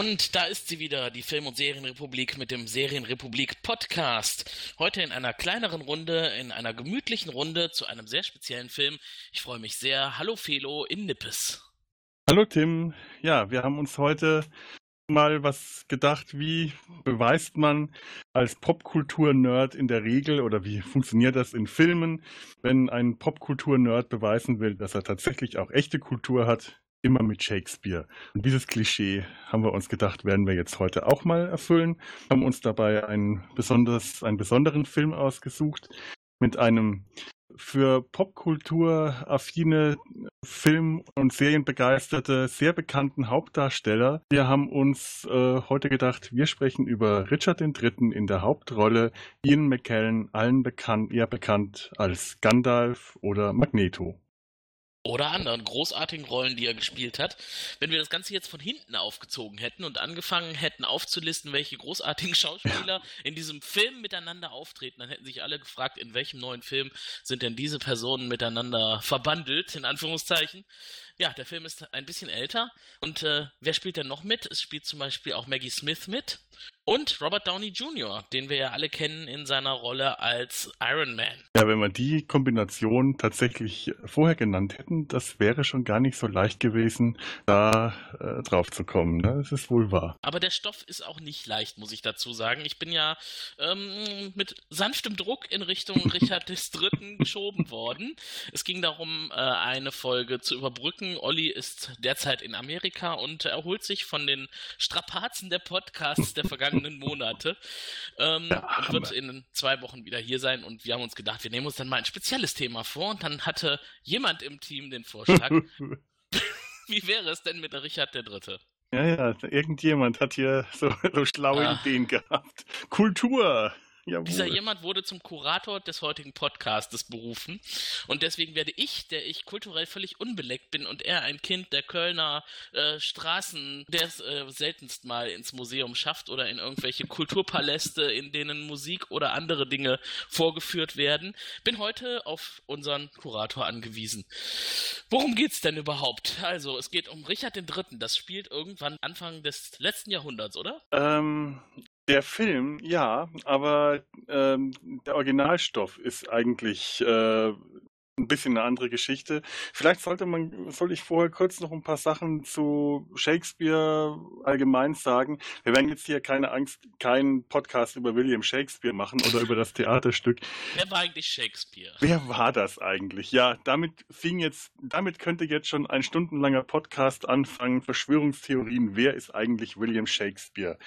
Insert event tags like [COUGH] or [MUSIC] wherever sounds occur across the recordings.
Und da ist sie wieder, die Film- und Serienrepublik mit dem Serienrepublik Podcast. Heute in einer kleineren Runde, in einer gemütlichen Runde zu einem sehr speziellen Film. Ich freue mich sehr. Hallo Felo in Nippes. Hallo Tim. Ja, wir haben uns heute mal was gedacht, wie beweist man als Popkultur-Nerd in der Regel oder wie funktioniert das in Filmen, wenn ein Popkultur-Nerd beweisen will, dass er tatsächlich auch echte Kultur hat, immer mit Shakespeare. Und dieses Klischee haben wir uns gedacht, werden wir jetzt heute auch mal erfüllen, haben uns dabei einen, besonders, einen besonderen Film ausgesucht mit einem für Popkultur affine Film- und Serienbegeisterte, sehr bekannten Hauptdarsteller. Wir haben uns äh, heute gedacht, wir sprechen über Richard III. in der Hauptrolle, Ian McKellen, allen bekannt, eher bekannt als Gandalf oder Magneto. Oder anderen großartigen Rollen, die er gespielt hat. Wenn wir das Ganze jetzt von hinten aufgezogen hätten und angefangen hätten aufzulisten, welche großartigen [LAUGHS] Schauspieler in diesem Film miteinander auftreten, dann hätten sich alle gefragt, in welchem neuen Film sind denn diese Personen miteinander verbandelt, in Anführungszeichen. Ja, der Film ist ein bisschen älter. Und äh, wer spielt denn noch mit? Es spielt zum Beispiel auch Maggie Smith mit. Und Robert Downey Jr., den wir ja alle kennen in seiner Rolle als Iron Man. Ja, wenn wir die Kombination tatsächlich vorher genannt hätten, das wäre schon gar nicht so leicht gewesen, da äh, drauf zu kommen. Ne? Das ist wohl wahr. Aber der Stoff ist auch nicht leicht, muss ich dazu sagen. Ich bin ja ähm, mit sanftem Druck in Richtung [LAUGHS] Richard III. geschoben worden. Es ging darum, äh, eine Folge zu überbrücken. Olli ist derzeit in Amerika und erholt sich von den Strapazen der Podcasts der vergangenen Monate ähm, Ja, und wird in zwei Wochen wieder hier sein. Und wir haben uns gedacht, wir nehmen uns dann mal ein spezielles Thema vor. Und dann hatte jemand im Team den Vorschlag, [LAUGHS] [LAUGHS] wie wäre es denn mit Richard III.? Ja, ja, irgendjemand hat hier so, so schlaue Ah. Ideen gehabt. Kultur! Jawohl. Dieser jemand wurde zum Kurator des heutigen Podcastes berufen. Und deswegen werde ich, der ich kulturell völlig unbeleckt bin und er ein Kind der Kölner äh, Straßen, der es äh, seltenst mal ins Museum schafft oder in irgendwelche Kulturpaläste, in denen Musik oder andere Dinge vorgeführt werden, bin heute auf unseren Kurator angewiesen. Worum geht's denn überhaupt? Also, es geht um Richard III. Das spielt irgendwann Anfang des letzten Jahrhunderts, oder? Ähm, der Film, ja, aber ähm, der Originalstoff ist eigentlich äh, ein bisschen eine andere Geschichte. Vielleicht sollte man, soll ich vorher kurz noch ein paar Sachen zu Shakespeare allgemein sagen. Wir werden jetzt hier keine Angst, keinen Podcast über William Shakespeare machen oder über das Theaterstück. Wer war eigentlich Shakespeare? Wer war das eigentlich? Ja, damit fing jetzt, damit könnte jetzt schon ein stundenlanger Podcast anfangen. Verschwörungstheorien. Wer ist eigentlich William Shakespeare?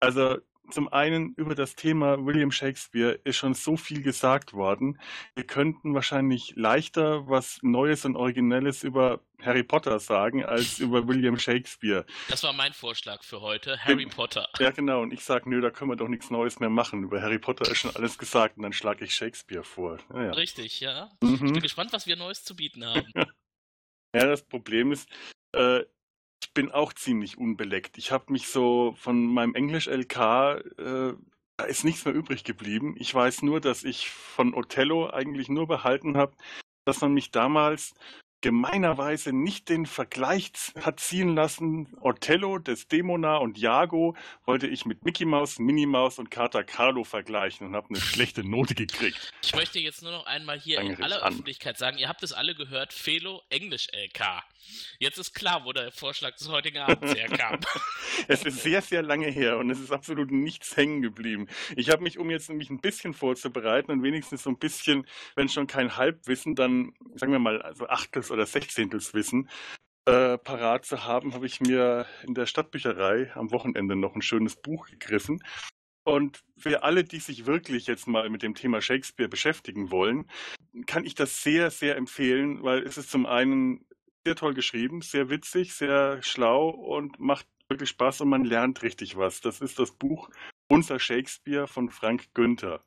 Also, zum einen über das Thema William Shakespeare ist schon so viel gesagt worden. Wir könnten wahrscheinlich leichter was Neues und Originelles über Harry Potter sagen als [LAUGHS] über William Shakespeare. Das war mein Vorschlag für heute, Harry Potter. Ja, genau. Und ich sage, nö, da können wir doch nichts Neues mehr machen. Über Harry Potter ist schon alles gesagt und dann schlage ich Shakespeare vor. Ja, ja. Richtig, ja. Ich Mhm. bin gespannt, was wir Neues zu bieten haben. [LAUGHS] Ja, das Problem ist, äh, ich bin auch ziemlich unbeleckt. Ich habe mich so von meinem Englisch-LK, äh, da ist nichts mehr übrig geblieben. Ich weiß nur, dass ich von Othello eigentlich nur behalten habe, dass man mich damals gemeinerweise nicht den Vergleich hat ziehen lassen. Othello, Desdemona und Iago wollte ich mit Mickey Mouse, Minnie Maus und Kater Carlo vergleichen und habe eine schlechte Note gekriegt. Ich möchte jetzt nur noch einmal hier Fang in aller an. Öffentlichkeit sagen, ihr habt es alle gehört, Felo Englisch LK. Jetzt ist klar, wo der Vorschlag des heutigen Abends herkam. [LAUGHS] Es ist sehr, sehr lange her und es ist absolut nichts hängen geblieben. Ich habe mich, um jetzt nämlich ein bisschen vorzubereiten und wenigstens so ein bisschen, wenn schon kein Halbwissen, dann sagen wir mal also Achtels- oder Sechzehntelswissen äh, parat zu haben, habe ich mir in der Stadtbücherei am Wochenende noch ein schönes Buch gegriffen. Und für alle, die sich wirklich jetzt mal mit dem Thema Shakespeare beschäftigen wollen, kann ich das sehr, sehr empfehlen, weil es ist zum einen sehr toll geschrieben, sehr witzig, sehr schlau und macht wirklich Spaß und man lernt richtig was. Das ist das Buch Unser Shakespeare von Frank Günther.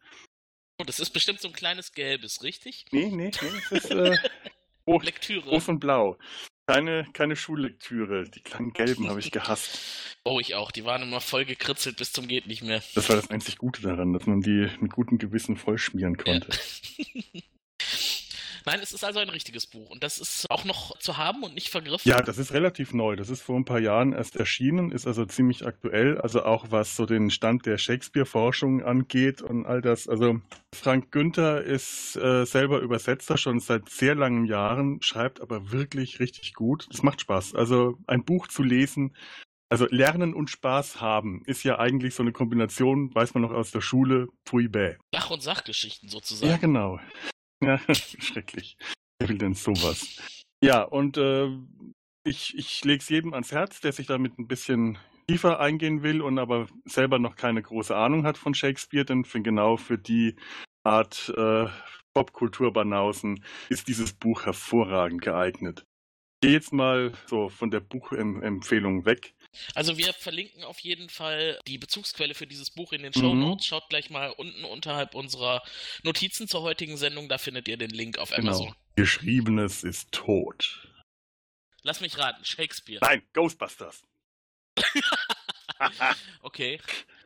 Oh, das ist bestimmt so ein kleines gelbes, richtig? Nee, nee, nee, das ist äh, [LAUGHS] rot, Lektüre. rot und blau. Keine, keine Schullektüre. Die kleinen gelben habe ich gehasst. [LAUGHS] Oh, ich auch. Die waren immer voll gekritzelt bis zum geht nicht mehr. Das war das einzig Gute daran, dass man die mit gutem Gewissen vollschmieren konnte. [LAUGHS] Nein, es ist also ein richtiges Buch und das ist auch noch zu haben und nicht vergriffen. Ja, das ist relativ neu. Das ist vor ein paar Jahren erst erschienen, ist also ziemlich aktuell. Also auch was so den Stand der Shakespeare-Forschung angeht und all das. Also Frank Günther ist äh, selber Übersetzer schon seit sehr langen Jahren, schreibt aber wirklich richtig gut. Es macht Spaß. Also ein Buch zu lesen, also Lernen und Spaß haben ist ja eigentlich so eine Kombination, weiß man noch aus der Schule, pui bäh. Sach- und Sachgeschichten sozusagen. Ja, genau. Ja, [LAUGHS] schrecklich. Wer will denn sowas? Ja, und äh, ich, ich lege es jedem ans Herz, der sich damit ein bisschen tiefer eingehen will und aber selber noch keine große Ahnung hat von Shakespeare, denn für genau für die Art äh, Popkulturbanausen ist dieses Buch hervorragend geeignet. Ich gehe jetzt mal so von der Buchempfehlung weg. Also wir verlinken auf jeden Fall die Bezugsquelle für dieses Buch in den Mhm. Show Notes. Schaut gleich mal unten unterhalb unserer Notizen zur heutigen Sendung, da findet ihr den Link auf Amazon. Genau. Geschriebenes ist tot. Lass mich raten, Shakespeare. Nein, Ghostbusters. [LAUGHS] Okay.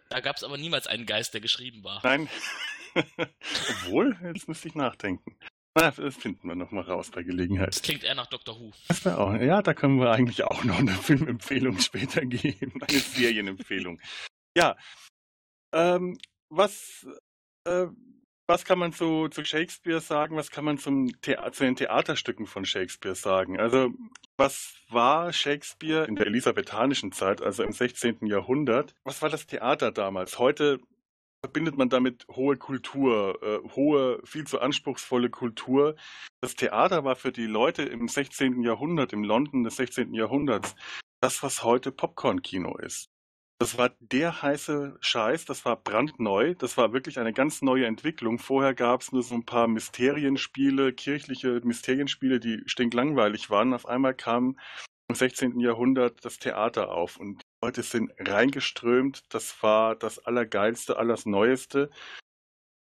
Da gab es aber niemals einen Geist, der geschrieben war. Nein. [LAUGHS] Obwohl, jetzt müsste ich nachdenken. Na, das finden wir nochmal raus bei Das Gelegenheit. klingt eher nach Dr. Who. Das auch, ja, da können wir eigentlich auch noch eine Filmempfehlung [LAUGHS] später geben. [LAUGHS] Eine Serienempfehlung. Ja. Ähm, was, äh, was kann man zu, zu Shakespeare sagen? Was kann man zum Thea zu den Theaterstücken von Shakespeare sagen? Also, was war Shakespeare in der elisabethanischen Zeit, also im 16. Jahrhundert? Was war das Theater damals? Heute verbindet man damit hohe Kultur, äh, hohe, viel zu anspruchsvolle Kultur. Das Theater war für die Leute im 16. Jahrhundert, im London des 16. Jahrhunderts, das, was heute Popcorn-Kino ist. Das war der heiße Scheiß, das war brandneu, das war wirklich eine ganz neue Entwicklung. Vorher gab es nur so ein paar Mysterienspiele, kirchliche Mysterienspiele, die stinklangweilig waren. Auf einmal kam im 16. Jahrhundert das Theater auf und Leute sind reingeströmt. Das war das Allergeilste, alles Neueste.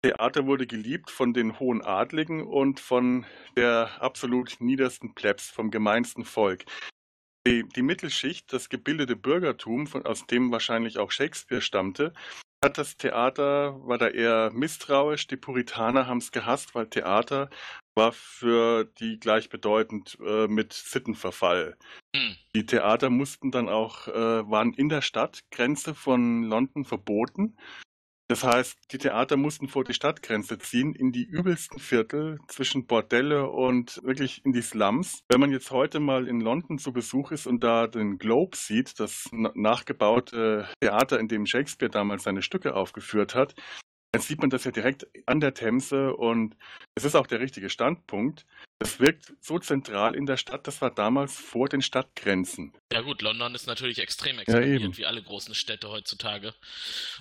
Theater wurde geliebt von den hohen Adligen und von der absolut niedersten Plebs, vom gemeinsten Volk. Die, die Mittelschicht, das gebildete Bürgertum, von, aus dem wahrscheinlich auch Shakespeare stammte, das Theater, war da eher misstrauisch. Die Puritaner haben es gehasst, weil Theater war für die gleichbedeutend äh, mit Sittenverfall. Hm. Die Theater mussten dann auch, äh, waren in der Stadtgrenze von London verboten. Das heißt, die Theater mussten vor die Stadtgrenze ziehen, in die übelsten Viertel zwischen Bordelle und wirklich in die Slums. Wenn man jetzt heute mal in London zu Besuch ist und da den Globe sieht, das na- nachgebaute Theater, in dem Shakespeare damals seine Stücke aufgeführt hat, dann sieht man das ja direkt an der Themse und es ist auch der richtige Standpunkt. Das wirkt so zentral in der Stadt, das war damals vor den Stadtgrenzen. Ja gut, London ist natürlich extrem expandiert, wie alle großen Städte heutzutage.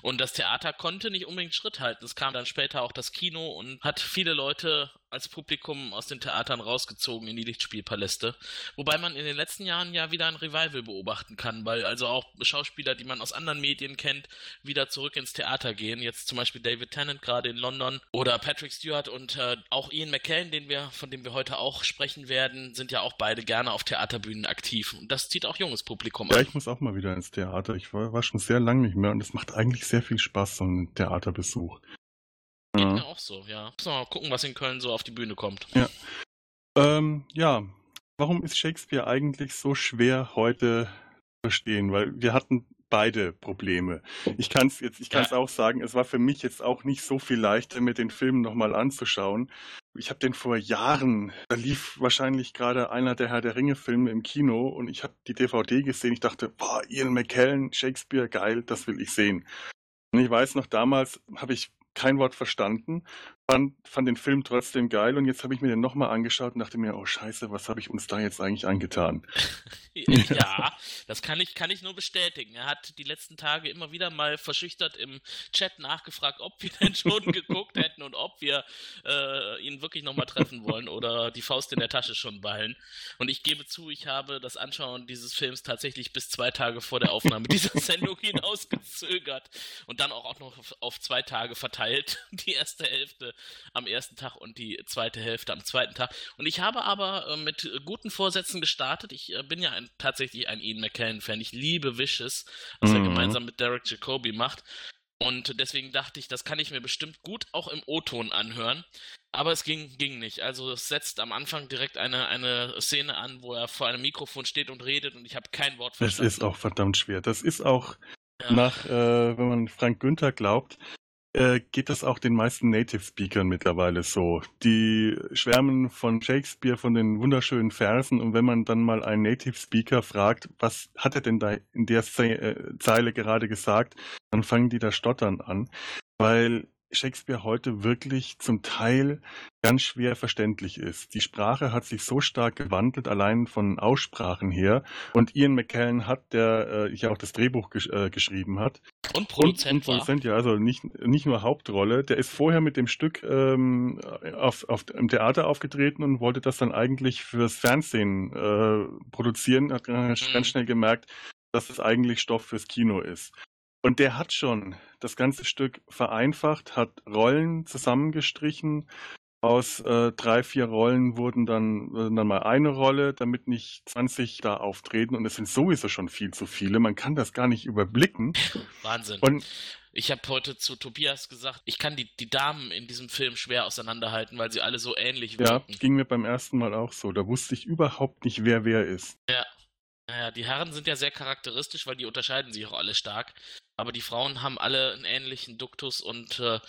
Und das Theater konnte nicht unbedingt Schritt halten. Es kam dann später auch das Kino und hat viele Leute als Publikum aus den Theatern rausgezogen in die Lichtspielpaläste. Wobei man in den letzten Jahren ja wieder ein Revival beobachten kann, weil also auch Schauspieler, die man aus anderen Medien kennt, wieder zurück ins Theater gehen. Jetzt zum Beispiel David Tennant gerade in London oder Patrick Stewart und äh, auch Ian McKellen, den wir, von dem wir heute auch sprechen werden, sind ja auch beide gerne auf Theaterbühnen aktiv. Und das zieht auch junges Publikum Ja, an. ich muss auch mal wieder ins Theater. Ich war, war schon sehr lange nicht mehr und es macht eigentlich sehr viel Spaß, so ein Theaterbesuch. Geht Ja. mir auch so, ja. Müssen wir mal gucken, was in Köln so auf die Bühne kommt. Ähm, ja, warum ist Shakespeare eigentlich so schwer heute zu verstehen? Weil wir hatten beide Probleme. Ich kann es jetzt, ich kann es Ja. auch sagen, es war für mich jetzt auch nicht so viel leichter, mir den Film nochmal anzuschauen. Ich habe den vor Jahren, da lief wahrscheinlich gerade einer der Herr der Ringe-Filme im Kino und ich habe die DVD gesehen. Ich dachte, boah, Ian McKellen, Shakespeare, geil, das will ich sehen. Und ich weiß noch, damals habe ich kein Wort verstanden fand, fand den Film trotzdem geil und jetzt habe ich mir den nochmal angeschaut und dachte mir, oh scheiße, was habe ich uns da jetzt eigentlich angetan? [LAUGHS] ja, [LAUGHS] das kann ich, kann ich nur bestätigen. Er hat die letzten Tage immer wieder mal verschüchtert im Chat nachgefragt, ob wir denn schon [LAUGHS] geguckt hätten und ob wir äh, ihn wirklich nochmal treffen wollen oder die Faust in der Tasche schon ballen. Und ich gebe zu, ich habe das Anschauen dieses Films tatsächlich bis zwei Tage vor der Aufnahme dieser Sendung hinausgezögert und dann auch noch auf, auf zwei Tage verteilt. Die erste Hälfte am ersten Tag und die zweite Hälfte am zweiten Tag. Und ich habe aber äh, mit guten Vorsätzen gestartet. Ich äh, bin ja ein, tatsächlich ein Ian McKellen-Fan. Ich liebe Wishes, was mhm. er gemeinsam mit Derek Jacobi macht. Und deswegen dachte ich, das kann ich mir bestimmt gut auch im O-Ton anhören. Aber es ging, ging nicht. Also es setzt am Anfang direkt eine, eine Szene an, wo er vor einem Mikrofon steht und redet und ich habe kein Wort verstanden. Das ist auch verdammt schwer. Das ist auch ja. nach, äh, wenn man Frank Günther glaubt, äh, geht das auch den meisten Native Speakern mittlerweile so. Die schwärmen von Shakespeare, von den wunderschönen Versen und wenn man dann mal einen Native Speaker fragt, was hat er denn da in der äh, Zeile gerade gesagt, dann fangen die da stottern an, weil Shakespeare heute wirklich zum Teil ganz schwer verständlich ist. Die Sprache hat sich so stark gewandelt, allein von Aussprachen her. Und Ian McKellen hat, der äh, ja auch das Drehbuch gesch äh, geschrieben hat. Und Produzent. Und, und Produzent, ja, also nicht, nicht nur Hauptrolle. Der ist vorher mit dem Stück ähm, auf, auf, im Theater aufgetreten und wollte das dann eigentlich fürs Fernsehen äh, produzieren. Hat ganz mhm. schnell gemerkt, dass es eigentlich Stoff fürs Kino ist. Und der hat schon das ganze Stück vereinfacht, hat Rollen zusammengestrichen. Aus äh, drei, vier Rollen wurden dann, äh, dann mal eine Rolle, damit nicht 20 da auftreten. Und es sind sowieso schon viel zu viele. Man kann das gar nicht überblicken. Wahnsinn. Und ich habe heute zu Tobias gesagt, ich kann die, die Damen in diesem Film schwer auseinanderhalten, weil sie alle so ähnlich wirken. Ja, ging mir beim ersten Mal auch so. Da wusste ich überhaupt nicht, wer wer ist. Ja. Naja, die Herren sind ja sehr charakteristisch, weil die unterscheiden sich auch alle stark. Aber die Frauen haben alle einen ähnlichen Duktus und äh,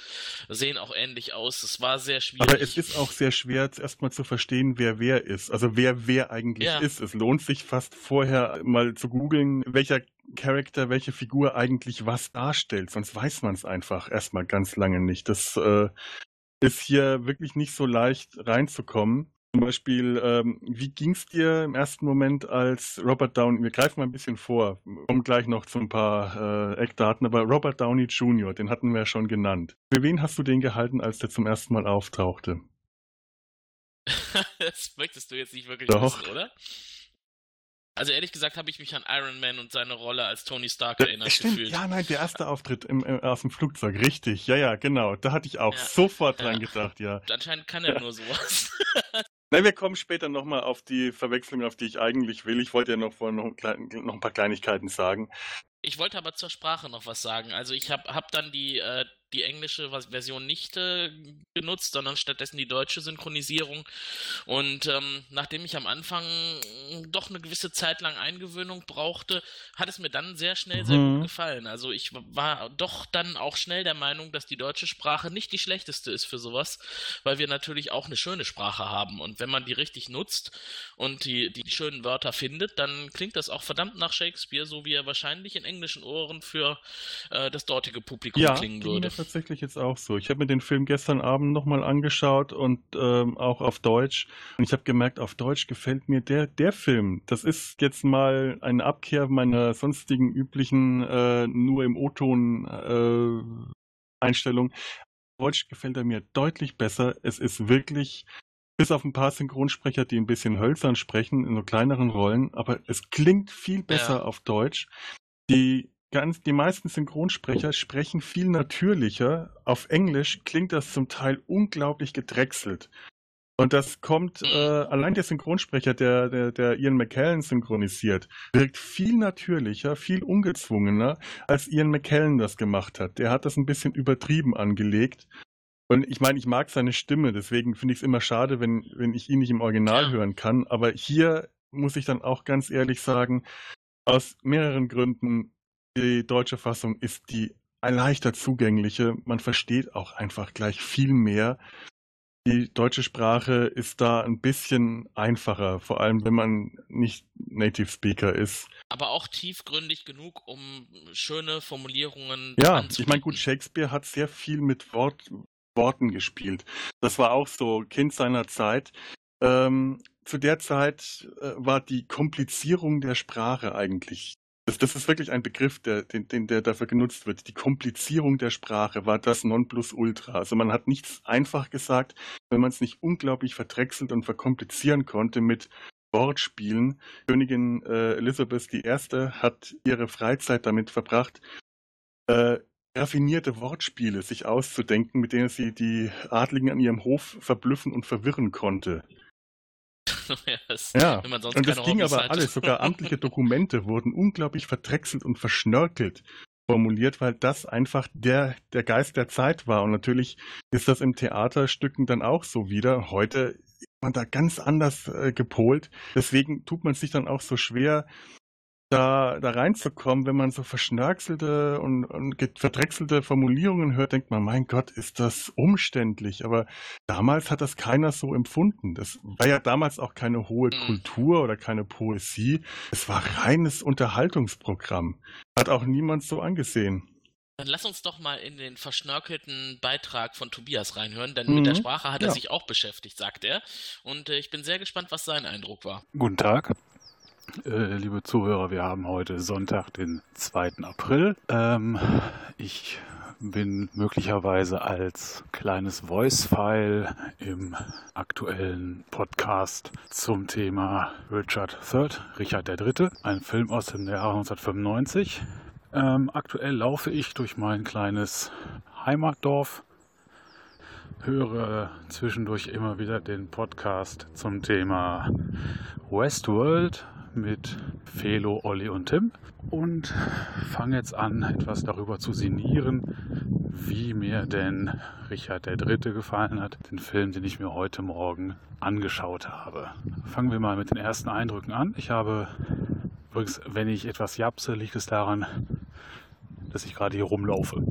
sehen auch ähnlich aus. Es war sehr schwierig. Aber es ist auch sehr schwer, erstmal zu verstehen, wer wer ist. Also wer wer eigentlich ja. ist. Es lohnt sich fast vorher mal zu googeln, welcher Charakter, welche Figur eigentlich was darstellt. Sonst weiß man es einfach erstmal ganz lange nicht. Das äh, ist hier wirklich nicht so leicht reinzukommen. Zum Beispiel, ähm, wie ging es dir im ersten Moment als Robert Downey, wir greifen mal ein bisschen vor, kommen gleich noch zu ein paar äh, Eckdaten, aber Robert Downey Jr., den hatten wir ja schon genannt. Für wen hast du den gehalten, als der zum ersten Mal auftauchte? [LAUGHS] das möchtest du jetzt nicht wirklich Doch. wissen, oder? Also ehrlich gesagt habe ich mich an Iron Man und seine Rolle als Tony Stark erinnert Stimmt. gefühlt. Ja, nein, der erste Auftritt im, im, aus dem Flugzeug, richtig. Ja, ja, genau. Da hatte ich auch ja. sofort dran ja. gedacht, ja. Anscheinend kann er nur sowas. [LAUGHS] Nein, wir kommen später nochmal auf die Verwechslung, auf die ich eigentlich will. Ich wollte ja noch vorhin noch, noch, ein paar Kleinigkeiten sagen. Ich wollte aber zur Sprache noch was sagen. Also ich habe hab dann die, äh, die englische Version nicht äh, genutzt, sondern stattdessen die deutsche Synchronisierung. Und ähm, nachdem ich am Anfang doch eine gewisse Zeit lang Eingewöhnung brauchte, hat es mir dann sehr schnell sehr mhm. gut gefallen. Also ich war doch dann auch schnell der Meinung, dass die deutsche Sprache nicht die schlechteste ist für sowas, weil wir natürlich auch eine schöne Sprache haben. Und wenn man die richtig nutzt und die, die schönen Wörter findet, dann klingt das auch verdammt nach Shakespeare, so wie er wahrscheinlich in englischen Ohren für äh, das dortige Publikum ja, klingen würde tatsächlich jetzt auch so. Ich habe mir den Film gestern Abend nochmal angeschaut und ähm, auch auf Deutsch. Und ich habe gemerkt, auf Deutsch gefällt mir der, der Film. Das ist jetzt mal eine Abkehr meiner sonstigen üblichen äh, nur im O-Ton äh, Einstellung. Deutsch gefällt er mir deutlich besser. Es ist wirklich bis auf ein paar Synchronsprecher, die ein bisschen hölzern sprechen, in so kleineren Rollen, aber es klingt viel besser ja. auf Deutsch. Die ganz, die meisten Synchronsprecher sprechen viel natürlicher. Auf Englisch klingt das zum Teil unglaublich gedrechselt. Und das kommt, äh, allein der Synchronsprecher, der, der, der Ian McKellen synchronisiert, wirkt viel natürlicher, viel ungezwungener, als Ian McKellen das gemacht hat. Der hat das ein bisschen übertrieben angelegt. Und ich meine, ich mag seine Stimme, deswegen finde ich es immer schade, wenn, wenn ich ihn nicht im Original hören kann. Aber hier muss ich dann auch ganz ehrlich sagen, aus mehreren Gründen die deutsche Fassung ist die leichter zugängliche. Man versteht auch einfach gleich viel mehr. Die deutsche Sprache ist da ein bisschen einfacher, vor allem wenn man nicht Native Speaker ist. Aber auch tiefgründig genug, um schöne Formulierungen Ja, ich meine, gut, Shakespeare hat sehr viel mit Wort, Worten gespielt. Das war auch so Kind seiner Zeit. Ähm, zu der Zeit äh, war die Komplizierung der Sprache eigentlich. Das, das ist wirklich ein Begriff, der, den, den, der dafür genutzt wird. Die Komplizierung der Sprache war das Nonplusultra. Also man hat nichts einfach gesagt, wenn man es nicht unglaublich verdrechselt und verkomplizieren konnte mit Wortspielen. Königin äh, Elizabeth I. hat ihre Freizeit damit verbracht, äh, raffinierte Wortspiele sich auszudenken, mit denen sie die Adligen an ihrem Hof verblüffen und verwirren konnte. [LAUGHS] ja, das, Ja, und das ging Hobbys aber hat. alles, sogar amtliche [LAUGHS] Dokumente wurden unglaublich verdrechselt und verschnörkelt formuliert, weil das einfach der, der Geist der Zeit war. Und natürlich ist das im Theaterstücken dann auch so wieder. Heute ist man da ganz anders äh, gepolt. Deswegen tut man sich dann auch so schwer, da, da reinzukommen, wenn man so verschnörkelte und, und verdrechselte Formulierungen hört, denkt man, mein Gott, ist das umständlich. Aber damals hat das keiner so empfunden. Das war ja damals auch keine hohe Mhm. Kultur oder keine Poesie. Es war reines Unterhaltungsprogramm. Hat auch niemand so angesehen. Dann lass uns doch mal in den verschnörkelten Beitrag von Tobias reinhören, denn Mhm. mit der Sprache hat er Ja. sich auch beschäftigt, sagt er. Und äh, ich bin sehr gespannt, was sein Eindruck war. Guten Tag, liebe Zuhörer. Wir haben heute Sonntag, den 2. April. Ähm, ich bin möglicherweise als kleines Voice-File im aktuellen Podcast zum Thema Richard III, Richard III., ein Film aus dem Jahr 1995. Ähm, aktuell laufe ich durch mein kleines Heimatdorf höre zwischendurch immer wieder den Podcast zum Thema Westworld mit Felo, Olli und Tim und fange jetzt an, etwas darüber zu sinnieren, wie mir denn Richard III. gefallen hat, den Film, den ich mir heute Morgen angeschaut habe. Fangen wir mal mit den ersten Eindrücken an. Ich habe übrigens, wenn ich etwas japse, liegt es daran, dass ich gerade hier rumlaufe.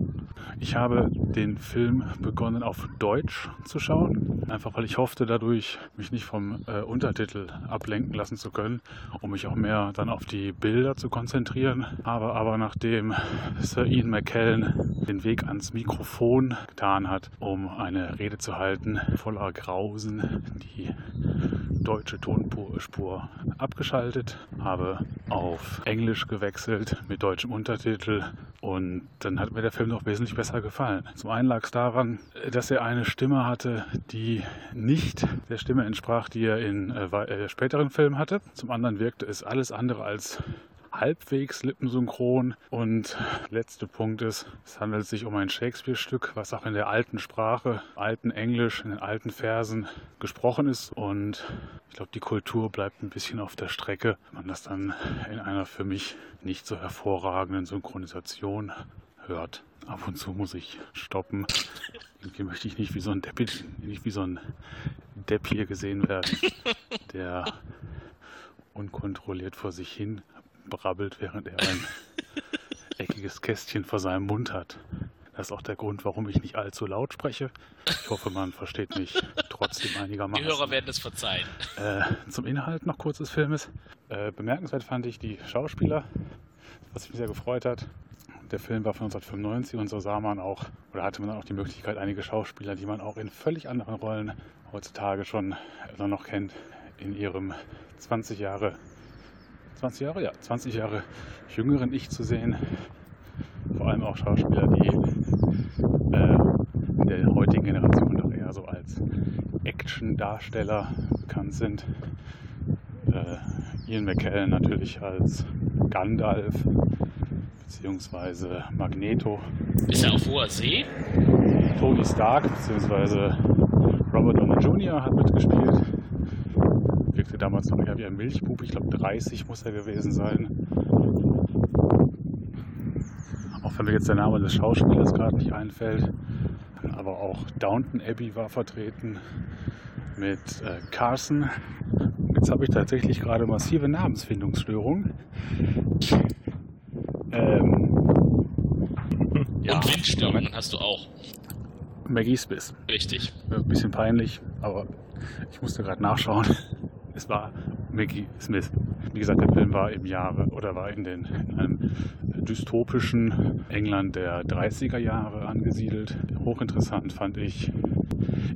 Ich habe den Film begonnen auf Deutsch zu schauen, einfach weil ich hoffte, dadurch mich nicht vom äh, Untertitel ablenken lassen zu können, um mich auch mehr dann auf die Bilder zu konzentrieren. Habe aber nachdem Sir Ian McKellen den Weg ans Mikrofon getan hat, um eine Rede zu halten, voller Grausen, die deutsche Tonspur abgeschaltet, habe auf Englisch gewechselt mit deutschem Untertitel und dann hat mir der Film noch wesentlich besser gefallen. Zum einen lag es daran, dass er eine Stimme hatte, die nicht der Stimme entsprach, die er in äh, äh, späteren Filmen hatte. Zum anderen wirkte es alles andere als halbwegs lippensynchron. Und letzter Punkt ist, es handelt sich um ein Shakespeare-Stück, was auch in der alten Sprache, alten Englisch, in den alten Versen gesprochen ist. Und ich glaube, die Kultur bleibt ein bisschen auf der Strecke, wenn man das dann in einer für mich nicht so hervorragenden Synchronisation hört. Ab und zu muss ich stoppen. Irgendwie möchte ich nicht wie so ein Depp, nicht wie so ein Depp hier gesehen werden, [LAUGHS] der unkontrolliert vor sich hin brabbelt, während er ein eckiges Kästchen vor seinem Mund hat. Das ist auch der Grund, warum ich nicht allzu laut spreche. Ich hoffe, man versteht mich trotzdem Die einigermaßen. Hörer werden es verzeihen. Äh, zum Inhalt noch kurz des Filmes. Äh, bemerkenswert fand ich die Schauspieler, was mich sehr gefreut hat. Der Film war von 1995 und so sah man auch, oder hatte man dann auch die Möglichkeit, einige Schauspieler, die man auch in völlig anderen Rollen heutzutage schon äh, noch kennt, in ihrem 20 Jahre, 20 Jahre, ja, 20 Jahre jüngeren Ich zu sehen. Vor allem auch Schauspieler, die äh, in der heutigen Generation doch eher so als Action-Darsteller bekannt sind. Äh, Ian McKellen natürlich als Gandalf beziehungsweise Magneto. Ist er auf hoher See? Tony Stark beziehungsweise Robert Downey Jr. hat mitgespielt. Wirkte damals noch eher wie ein Milchbub. Ich glaube 30 muss er gewesen sein. Auch wenn mir jetzt der Name des Schauspielers gerade nicht einfällt. Aber auch Downton Abbey war vertreten mit äh, Carson. Jetzt habe ich tatsächlich gerade massive Namensfindungsstörungen. Ähm, ja, Und Windstörungen hast du auch. Maggie Smith. Richtig. Ein bisschen peinlich, aber ich musste gerade nachschauen. [LAUGHS] Es war Maggie Smith. Wie gesagt, der Film war im Jahre oder war in, den, in einem dystopischen England der 30er Jahre angesiedelt hochinteressant fand ich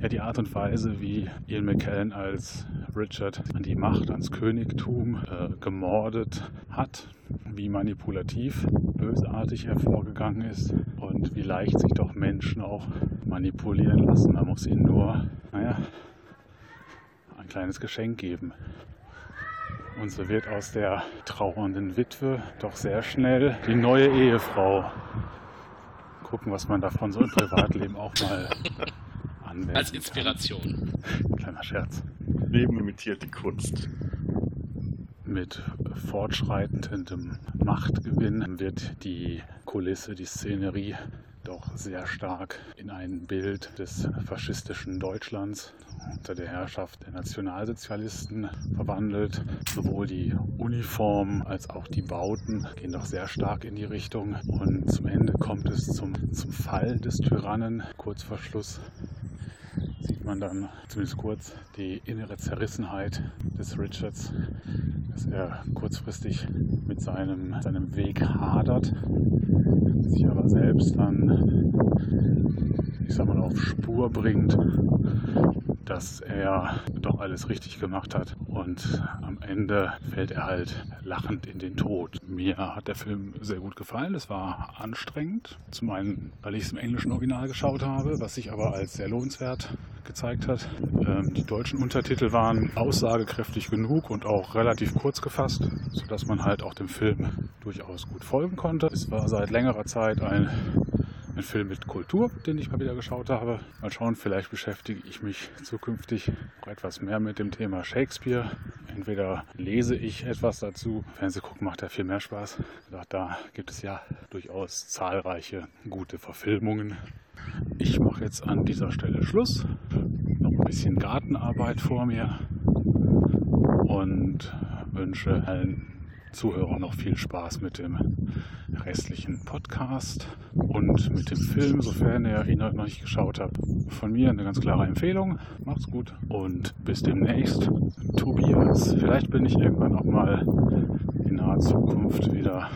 ja die Art und Weise, wie Ian McKellen als Richard an die Macht, ans Königtum äh, gemordet hat, wie manipulativ, bösartig er vorgegangen ist und wie leicht sich doch Menschen auch manipulieren lassen. Man muss ihnen nur, naja, ein kleines Geschenk geben. Und so wird aus der trauernden Witwe doch sehr schnell die neue Ehefrau. Gucken, was man davon so im Privatleben auch mal anwenden Als Inspiration. Kann. Kleiner Scherz. Leben imitiert die Kunst. Mit fortschreitendem Machtgewinn wird die Kulisse, die Szenerie doch sehr stark in ein Bild des faschistischen Deutschlands unter der Herrschaft der Nationalsozialisten verwandelt. Sowohl die Uniform als auch die Bauten gehen doch sehr stark in die Richtung. Und zum Ende kommt es zum, zum Fall des Tyrannen. Kurz vor Schluss sieht man dann zumindest kurz die innere Zerrissenheit des Richards, dass er kurzfristig mit seinem, seinem Weg hadert, sich aber selbst dann, ich sag mal, auf Spur bringt, dass er doch alles richtig gemacht hat und am Ende fällt er halt lachend in den Tod. Mir hat der Film sehr gut gefallen. Es war anstrengend, zum einen, weil ich es im englischen Original geschaut habe, was sich aber als sehr lohnenswert gezeigt hat. Ähm, die deutschen Untertitel waren aussagekräftig genug und auch relativ kurz gefasst, sodass man halt auch dem Film durchaus gut folgen konnte. Es war seit längerer Zeit ein ein Film mit Kultur, den ich mal wieder geschaut habe. Mal schauen, vielleicht beschäftige ich mich zukünftig auch etwas mehr mit dem Thema Shakespeare. Entweder lese ich etwas dazu, Fernsehgucken macht ja viel mehr Spaß. Da gibt es ja durchaus zahlreiche gute Verfilmungen. Ich mache jetzt an dieser Stelle Schluss. Noch ein bisschen Gartenarbeit vor mir und wünsche allen Zuhörern noch viel Spaß mit dem restlichen Podcast und mit dem Film, sofern ihr ihn noch nicht geschaut habt. Von mir eine ganz klare Empfehlung. Macht's gut und bis demnächst. Tobias. Vielleicht bin ich irgendwann auch mal naher Zukunft wieder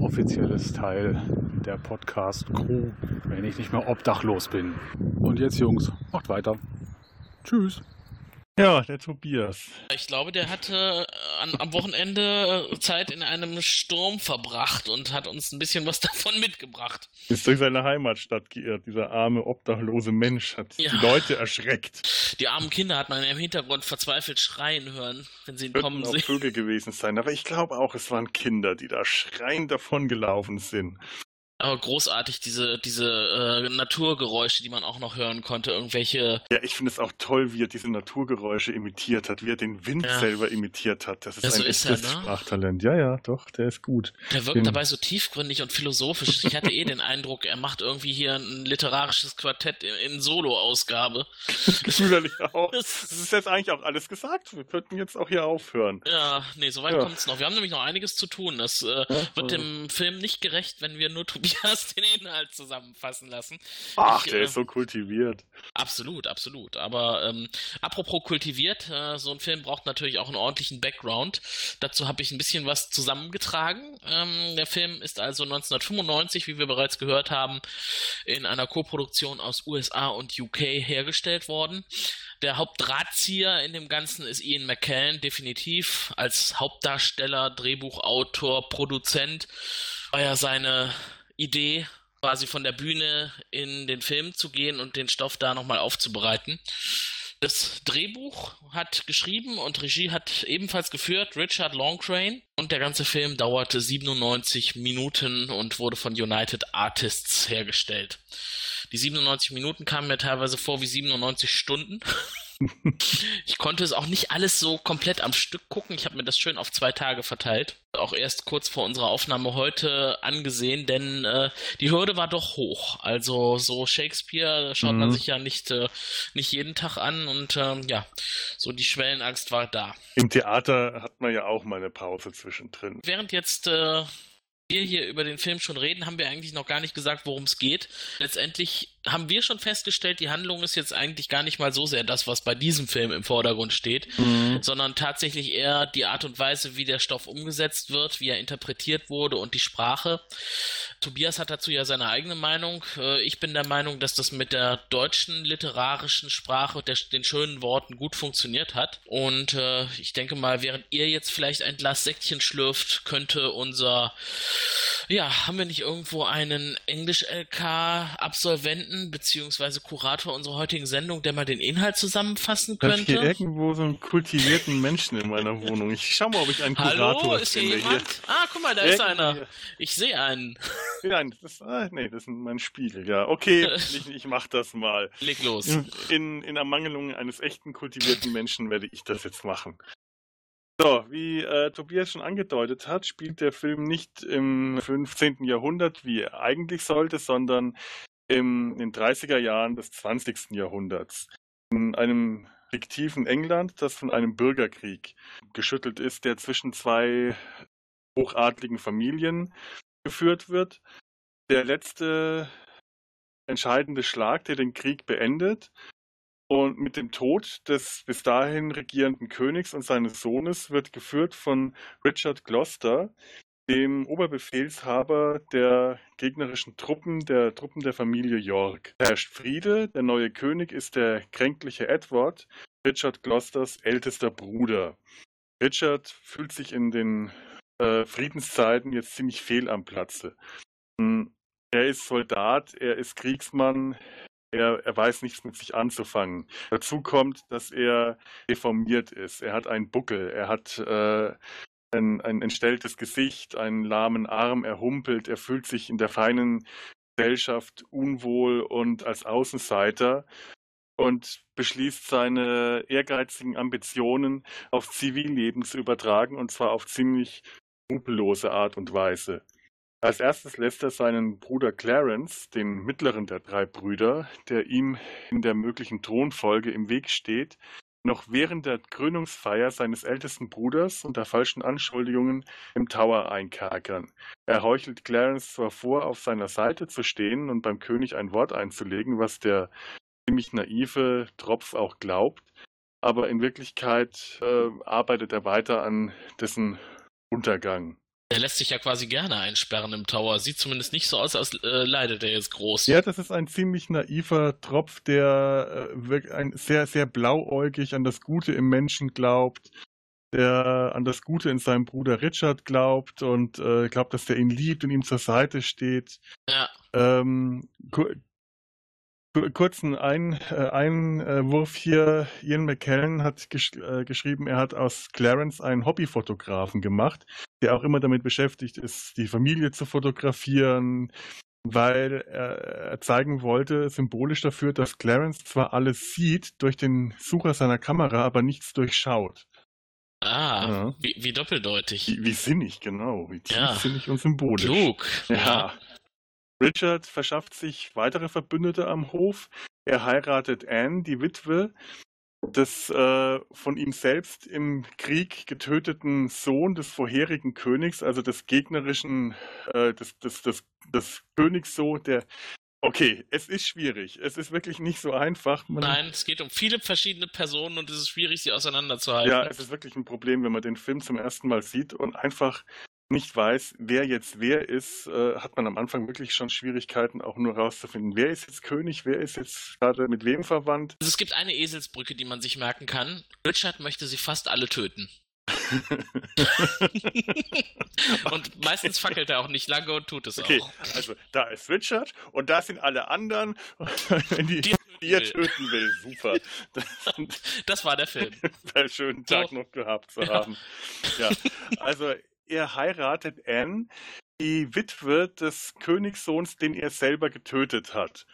offizielles Teil der Podcast-Crew, wenn ich nicht mehr obdachlos bin. Und jetzt, Jungs, macht weiter. Tschüss. Ja, der Tobias. Ich glaube, der hatte äh, an, am Wochenende äh, Zeit in einem Sturm verbracht und hat uns ein bisschen was [LAUGHS] davon mitgebracht. Ist durch seine Heimatstadt geirrt. Dieser arme, obdachlose Mensch hat Ja. die Leute erschreckt. Die armen Kinder hat man im Hintergrund verzweifelt schreien hören, wenn sie ihn Könnten kommen auch sehen. Vögel gewesen sein. Aber ich glaube auch, es waren Kinder, die da schreiend davon gelaufen sind. Aber großartig, diese, diese äh, Naturgeräusche, die man auch noch hören konnte. Irgendwelche. Ja, ich finde es auch toll, wie er diese Naturgeräusche imitiert hat, wie er den Wind Ja. selber imitiert hat. Das ist Ja, so ein ist er, ne? Sprachtalent. Ja, ja, doch, der ist gut. Der wirkt Den- dabei so tiefgründig und philosophisch. Ich hatte eh den Eindruck, er macht irgendwie hier ein literarisches Quartett in, in Solo-Ausgabe. [LAUGHS] Natürlich auch. [LAUGHS] Das- ist jetzt eigentlich auch alles gesagt. Wir könnten jetzt auch hier aufhören. Ja, nee, soweit Ja. kommt's noch. Wir haben nämlich noch einiges zu tun. Das äh, wird dem Film nicht gerecht, wenn wir nur Tobias [LAUGHS] den Inhalt zusammenfassen lassen. Ach, Ich, der äh, ist so kultiviert. Absolut, absolut. Aber ähm, apropos kultiviert, äh, so ein Film braucht natürlich auch einen ordentlichen Background. Dazu habe ich ein bisschen was zusammengetragen. Ähm, der Film ist also 1995, wie wir bereits gehört haben, in einer Koproduktion aus USA und UK hergestellt worden. Der Hauptdrahtzieher in dem Ganzen ist Ian McKellen, definitiv als Hauptdarsteller, Drehbuchautor, Produzent. War ja seine Idee, quasi von der Bühne in den Film zu gehen und den Stoff da nochmal aufzubereiten. Das Drehbuch hat geschrieben und Regie hat ebenfalls geführt Richard Longcrane und der ganze Film dauerte 97 Minuten und wurde von United Artists hergestellt. Die 97 Minuten kamen mir teilweise vor wie 97 Stunden. [LAUGHS] [LAUGHS] Ich konnte es auch nicht alles so komplett am Stück gucken. Ich habe mir das schön auf zwei Tage verteilt. Auch erst kurz vor unserer Aufnahme heute angesehen, denn äh, die Hürde war doch hoch. Also so Shakespeare schaut man Mhm. sich ja nicht, äh, nicht jeden Tag an und ähm, ja, so die Schwellenangst war da. Im Theater hat man ja auch mal eine Pause zwischendrin. Während jetzt äh, wir hier über den Film schon reden, haben wir eigentlich noch gar nicht gesagt, worum es geht. Letztendlich haben wir schon festgestellt, die Handlung ist jetzt eigentlich gar nicht mal so sehr das, was bei diesem Film im Vordergrund steht, mhm. sondern tatsächlich eher die Art und Weise, wie der Stoff umgesetzt wird, wie er interpretiert wurde und die Sprache. Tobias hat dazu ja seine eigene Meinung. Äh, ich bin der Meinung, dass das mit der deutschen literarischen Sprache und der, den schönen Worten gut funktioniert hat. Und äh, ich denke mal, während ihr jetzt vielleicht ein Glas Säckchen schlürft, könnte unser ja, haben wir nicht irgendwo einen Englisch-LK-Absolventen beziehungsweise Kurator unserer heutigen Sendung, der mal den Inhalt zusammenfassen könnte? Ich hier irgendwo so einen kultivierten Menschen in meiner Wohnung. Ich schau mal, ob ich einen Kurator Hallo, ist hier finde. jemand? Hier. Ah, guck mal, da ist einer. Ich sehe einen. [LAUGHS] Nein, das, ah, nee, das ist mein Spiegel, ja. Okay, [LAUGHS] ich, ich mach das mal. Leg los. In, in, in Ermangelung eines echten kultivierten Menschen werde ich das jetzt machen. So, wie äh, Tobias schon angedeutet hat, spielt der Film nicht im 15. Jahrhundert, wie er eigentlich sollte, sondern im, in den 30er Jahren des 20. Jahrhunderts. In einem fiktiven England, das von einem Bürgerkrieg geschüttelt ist, der zwischen zwei hochadligen Familien geführt wird. Der letzte entscheidende Schlag, der den Krieg beendet, und mit dem Tod des bis dahin regierenden Königs und seines Sohnes wird geführt von Richard Gloucester, dem Oberbefehlshaber der gegnerischen Truppen, der Truppen der Familie York. Da herrscht Friede, der neue König ist der kränkliche Edward, Richard Gloucesters ältester Bruder. Richard fühlt sich in den äh, Friedenszeiten jetzt ziemlich fehl am Platze. Hm, er ist Soldat, er ist Kriegsmann, er, er weiß nichts mit sich anzufangen. Dazu kommt, dass er deformiert ist. Er hat einen Buckel, er hat äh, ein, ein entstelltes Gesicht, einen lahmen Arm, er humpelt, er fühlt sich in der feinen Gesellschaft unwohl und als Außenseiter und beschließt seine ehrgeizigen Ambitionen auf Zivilleben zu übertragen und zwar auf ziemlich skrupellose Art und Weise. Als erstes lässt er seinen Bruder Clarence, den mittleren der drei Brüder, der ihm in der möglichen Thronfolge im Weg steht, noch während der Krönungsfeier seines ältesten Bruders unter falschen Anschuldigungen im Tower einkerkern. Er heuchelt Clarence zwar vor, auf seiner Seite zu stehen und beim König ein Wort einzulegen, was der ziemlich naive Tropf auch glaubt, aber in Wirklichkeit äh, arbeitet er weiter an dessen Untergang. Der lässt sich ja quasi gerne einsperren im Tower. Sieht zumindest nicht so aus, als äh, leidet er jetzt groß. Ja, das ist ein ziemlich naiver Tropf, der äh, sehr, sehr blauäugig an das Gute im Menschen glaubt, der an das Gute in seinem Bruder Richard glaubt und äh, glaubt, dass der ihn liebt und ihm zur Seite steht. Ja. Ähm, kurzen Ein, äh, Einwurf hier. Ian McKellen hat gesch äh, geschrieben, er hat aus Clarence einen Hobbyfotografen gemacht, der auch immer damit beschäftigt ist, die Familie zu fotografieren, weil er, zeigen wollte, symbolisch dafür, dass Clarence zwar alles sieht durch den Sucher seiner Kamera, aber nichts durchschaut. Ah, ja. wie, wie, doppeldeutig. Wie, wie, sinnig, genau. Wie tiefsinnig ja. und symbolisch. Klug. Ja. ja. Richard verschafft sich weitere Verbündete am Hof. Er heiratet Anne, die Witwe des äh, von ihm selbst im Krieg getöteten Sohn des vorherigen Königs, also des gegnerischen, äh, des, des, des, des Königs so, der Okay, es ist schwierig. Es ist wirklich nicht so einfach. Man Nein, es geht um viele verschiedene Personen und es ist schwierig, sie auseinanderzuhalten. Ja, es ist wirklich ein Problem, wenn man den Film zum ersten Mal sieht und einfach nicht weiß, wer jetzt wer ist, äh, hat man am Anfang wirklich schon Schwierigkeiten, auch nur rauszufinden, wer ist jetzt König, wer ist jetzt gerade mit wem verwandt. Also es gibt eine Eselsbrücke, die man sich merken kann. Richard möchte sie fast alle töten. [LAUGHS] und meistens fackelt er auch nicht lange und tut es okay, auch. Also da ist Richard und da sind alle anderen, [LAUGHS] die, die, die er töten will. Super. [LAUGHS] Das, das war der Film. Einen schönen Tag so. noch gehabt zu haben. Ja, also er heiratet Anne, die Witwe des Königssohns, den er selber getötet hat.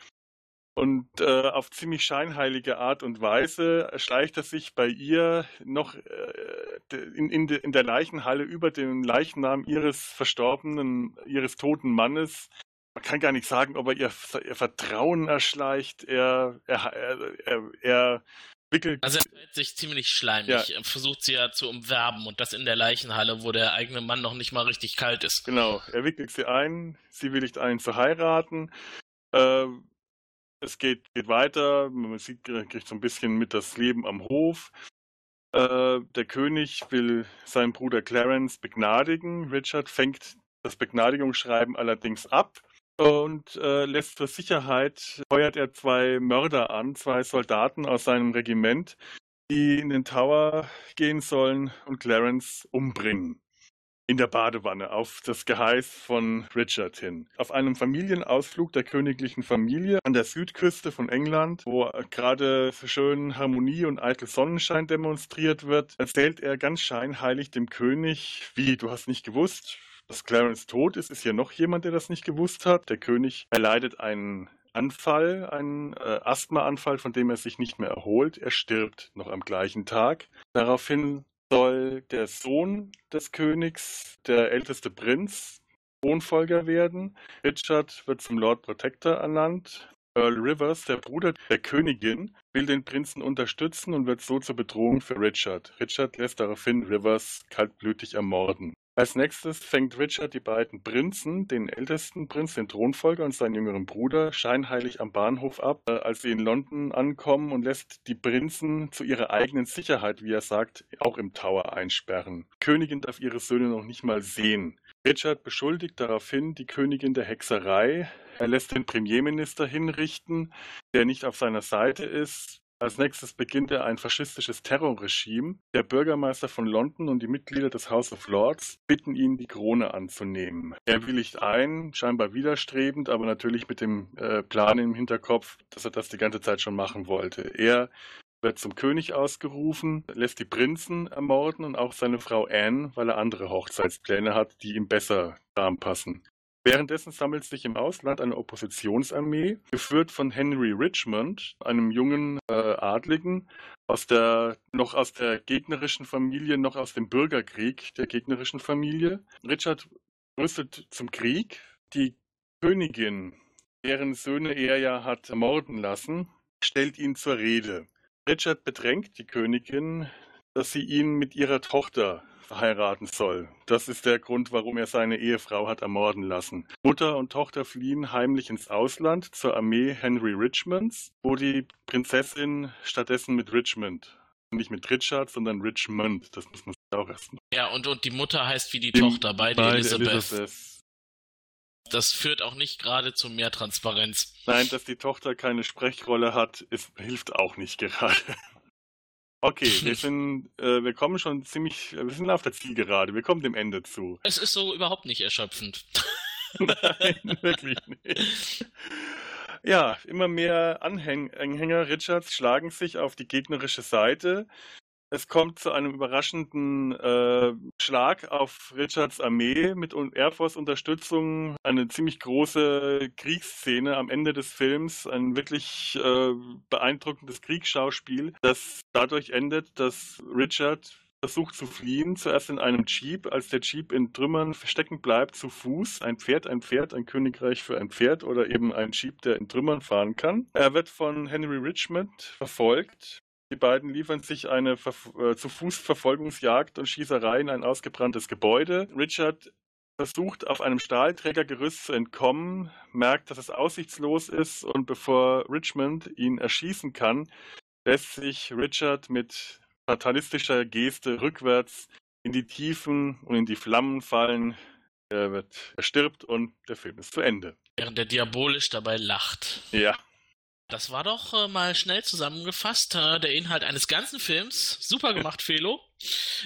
Und äh, auf ziemlich scheinheilige Art und Weise schleicht er sich bei ihr noch äh, in, in, de, in, der Leichenhalle über den Leichnam ihres verstorbenen, ihres toten Mannes. Man kann gar nicht sagen, ob er ihr, ihr Vertrauen erschleicht. Er, er, er, er wickelt. Also er verhält sich ziemlich schleimig. Ja. Er versucht sie ja zu umwerben und das in der Leichenhalle, wo der eigene Mann noch nicht mal richtig kalt ist. Genau, er wickelt sie ein, sie willigt ein zu heiraten. Äh, es geht, geht weiter, man sieht, kriegt so ein bisschen mit das Leben am Hof. Äh, der König will seinen Bruder Clarence begnadigen. Richard fängt das Begnadigungsschreiben allerdings ab und äh, lässt zur Sicherheit, feuert er zwei Mörder an, zwei Soldaten aus seinem Regiment, die in den Tower gehen sollen und Clarence umbringen. In der Badewanne auf das Geheiß von Richard hin. Auf einem Familienausflug der königlichen Familie an der Südküste von England, wo gerade so schön Harmonie und eitel Sonnenschein demonstriert wird, erzählt er ganz scheinheilig dem König, wie, du hast nicht gewusst, dass Clarence tot ist, ist ja noch jemand, der das nicht gewusst hat. Der König erleidet einen Anfall, einen äh, Asthmaanfall, von dem er sich nicht mehr erholt. Er stirbt noch am gleichen Tag. Daraufhin soll der Sohn des Königs, der älteste Prinz, Thronfolger werden. Richard wird zum Lord Protector ernannt. Earl Rivers, der Bruder der Königin, will den Prinzen unterstützen und wird so zur Bedrohung für Richard. Richard lässt daraufhin Rivers kaltblütig ermorden. Als nächstes fängt Richard die beiden Prinzen, den ältesten Prinz, den Thronfolger und seinen jüngeren Bruder, scheinheilig am Bahnhof ab, äh, als sie in London ankommen und lässt die Prinzen zu ihrer eigenen Sicherheit, wie er sagt, auch im Tower einsperren. Die Königin darf ihre Söhne noch nicht mal sehen. Richard beschuldigt daraufhin die Königin der Hexerei. Er lässt den Premierminister hinrichten, der nicht auf seiner Seite ist. Als nächstes beginnt er ein faschistisches Terrorregime. Der Bürgermeister von London und die Mitglieder des House of Lords bitten ihn, die Krone anzunehmen. Er willigt ein, scheinbar widerstrebend, aber natürlich mit dem äh, Plan im Hinterkopf, dass er das die ganze Zeit schon machen wollte. Er wird zum König ausgerufen, lässt die Prinzen ermorden und auch seine Frau Anne, weil er andere Hochzeitspläne hat, die ihm besser passen. Währenddessen sammelt sich im Ausland eine Oppositionsarmee, geführt von Henry Richmond, einem jungen äh, Adligen aus der noch aus der gegnerischen Familie, noch aus dem Bürgerkrieg der gegnerischen Familie. Richard rüstet zum Krieg. Die Königin, deren Söhne er ja hat ermorden lassen, stellt ihn zur Rede. Richard bedrängt die Königin, dass sie ihn mit ihrer Tochter heiraten soll. Das ist der Grund, warum er seine Ehefrau hat ermorden lassen. Mutter und Tochter fliehen heimlich ins Ausland zur Armee Henry Richmonds, wo die Prinzessin stattdessen mit Richmond, nicht mit Richard, sondern Richmond, das muss man sich auch erst noch. Ja, und, und die Mutter heißt wie die Die- Tochter, beide Beide Elizabeth. Elizabeth. Das führt auch nicht gerade zu mehr Transparenz. Nein, dass die Tochter keine Sprechrolle hat, ist, hilft auch nicht gerade. Okay, [LAUGHS] wir sind, äh, wir kommen schon ziemlich, wir sind auf der Zielgerade, wir kommen dem Ende zu. [LAUGHS] Es ist so überhaupt nicht erschöpfend. [LAUGHS] Nein, wirklich nicht. Ja, immer mehr Anhäng Anhänger Richards schlagen sich auf die gegnerische Seite. Es kommt zu einem überraschenden äh, Schlag auf Richards Armee mit Air Force Unterstützung. Eine ziemlich große Kriegsszene am Ende des Films, ein wirklich äh, beeindruckendes Kriegsschauspiel, das dadurch endet, dass Richard versucht zu fliehen, zuerst in einem Jeep, als der Jeep in Trümmern stecken bleibt, zu Fuß. Ein Pferd, ein Pferd, ein Königreich für ein Pferd oder eben ein Jeep, der in Trümmern fahren kann. Er wird von Henry Richmond verfolgt. Die beiden liefern sich eine äh, zu Fuß Verfolgungsjagd und Schießerei in ein ausgebranntes Gebäude. Richard versucht auf einem Stahlträgergerüst zu entkommen, merkt, dass es aussichtslos ist und bevor Richmond ihn erschießen kann, lässt sich Richard mit fatalistischer Geste rückwärts in die Tiefen und in die Flammen fallen. Er wird, er stirbt und der Film ist zu Ende. Während der diabolisch dabei lacht. Ja, Das war doch äh, mal schnell zusammengefasst äh, der Inhalt eines ganzen Films. Super gemacht, Felo.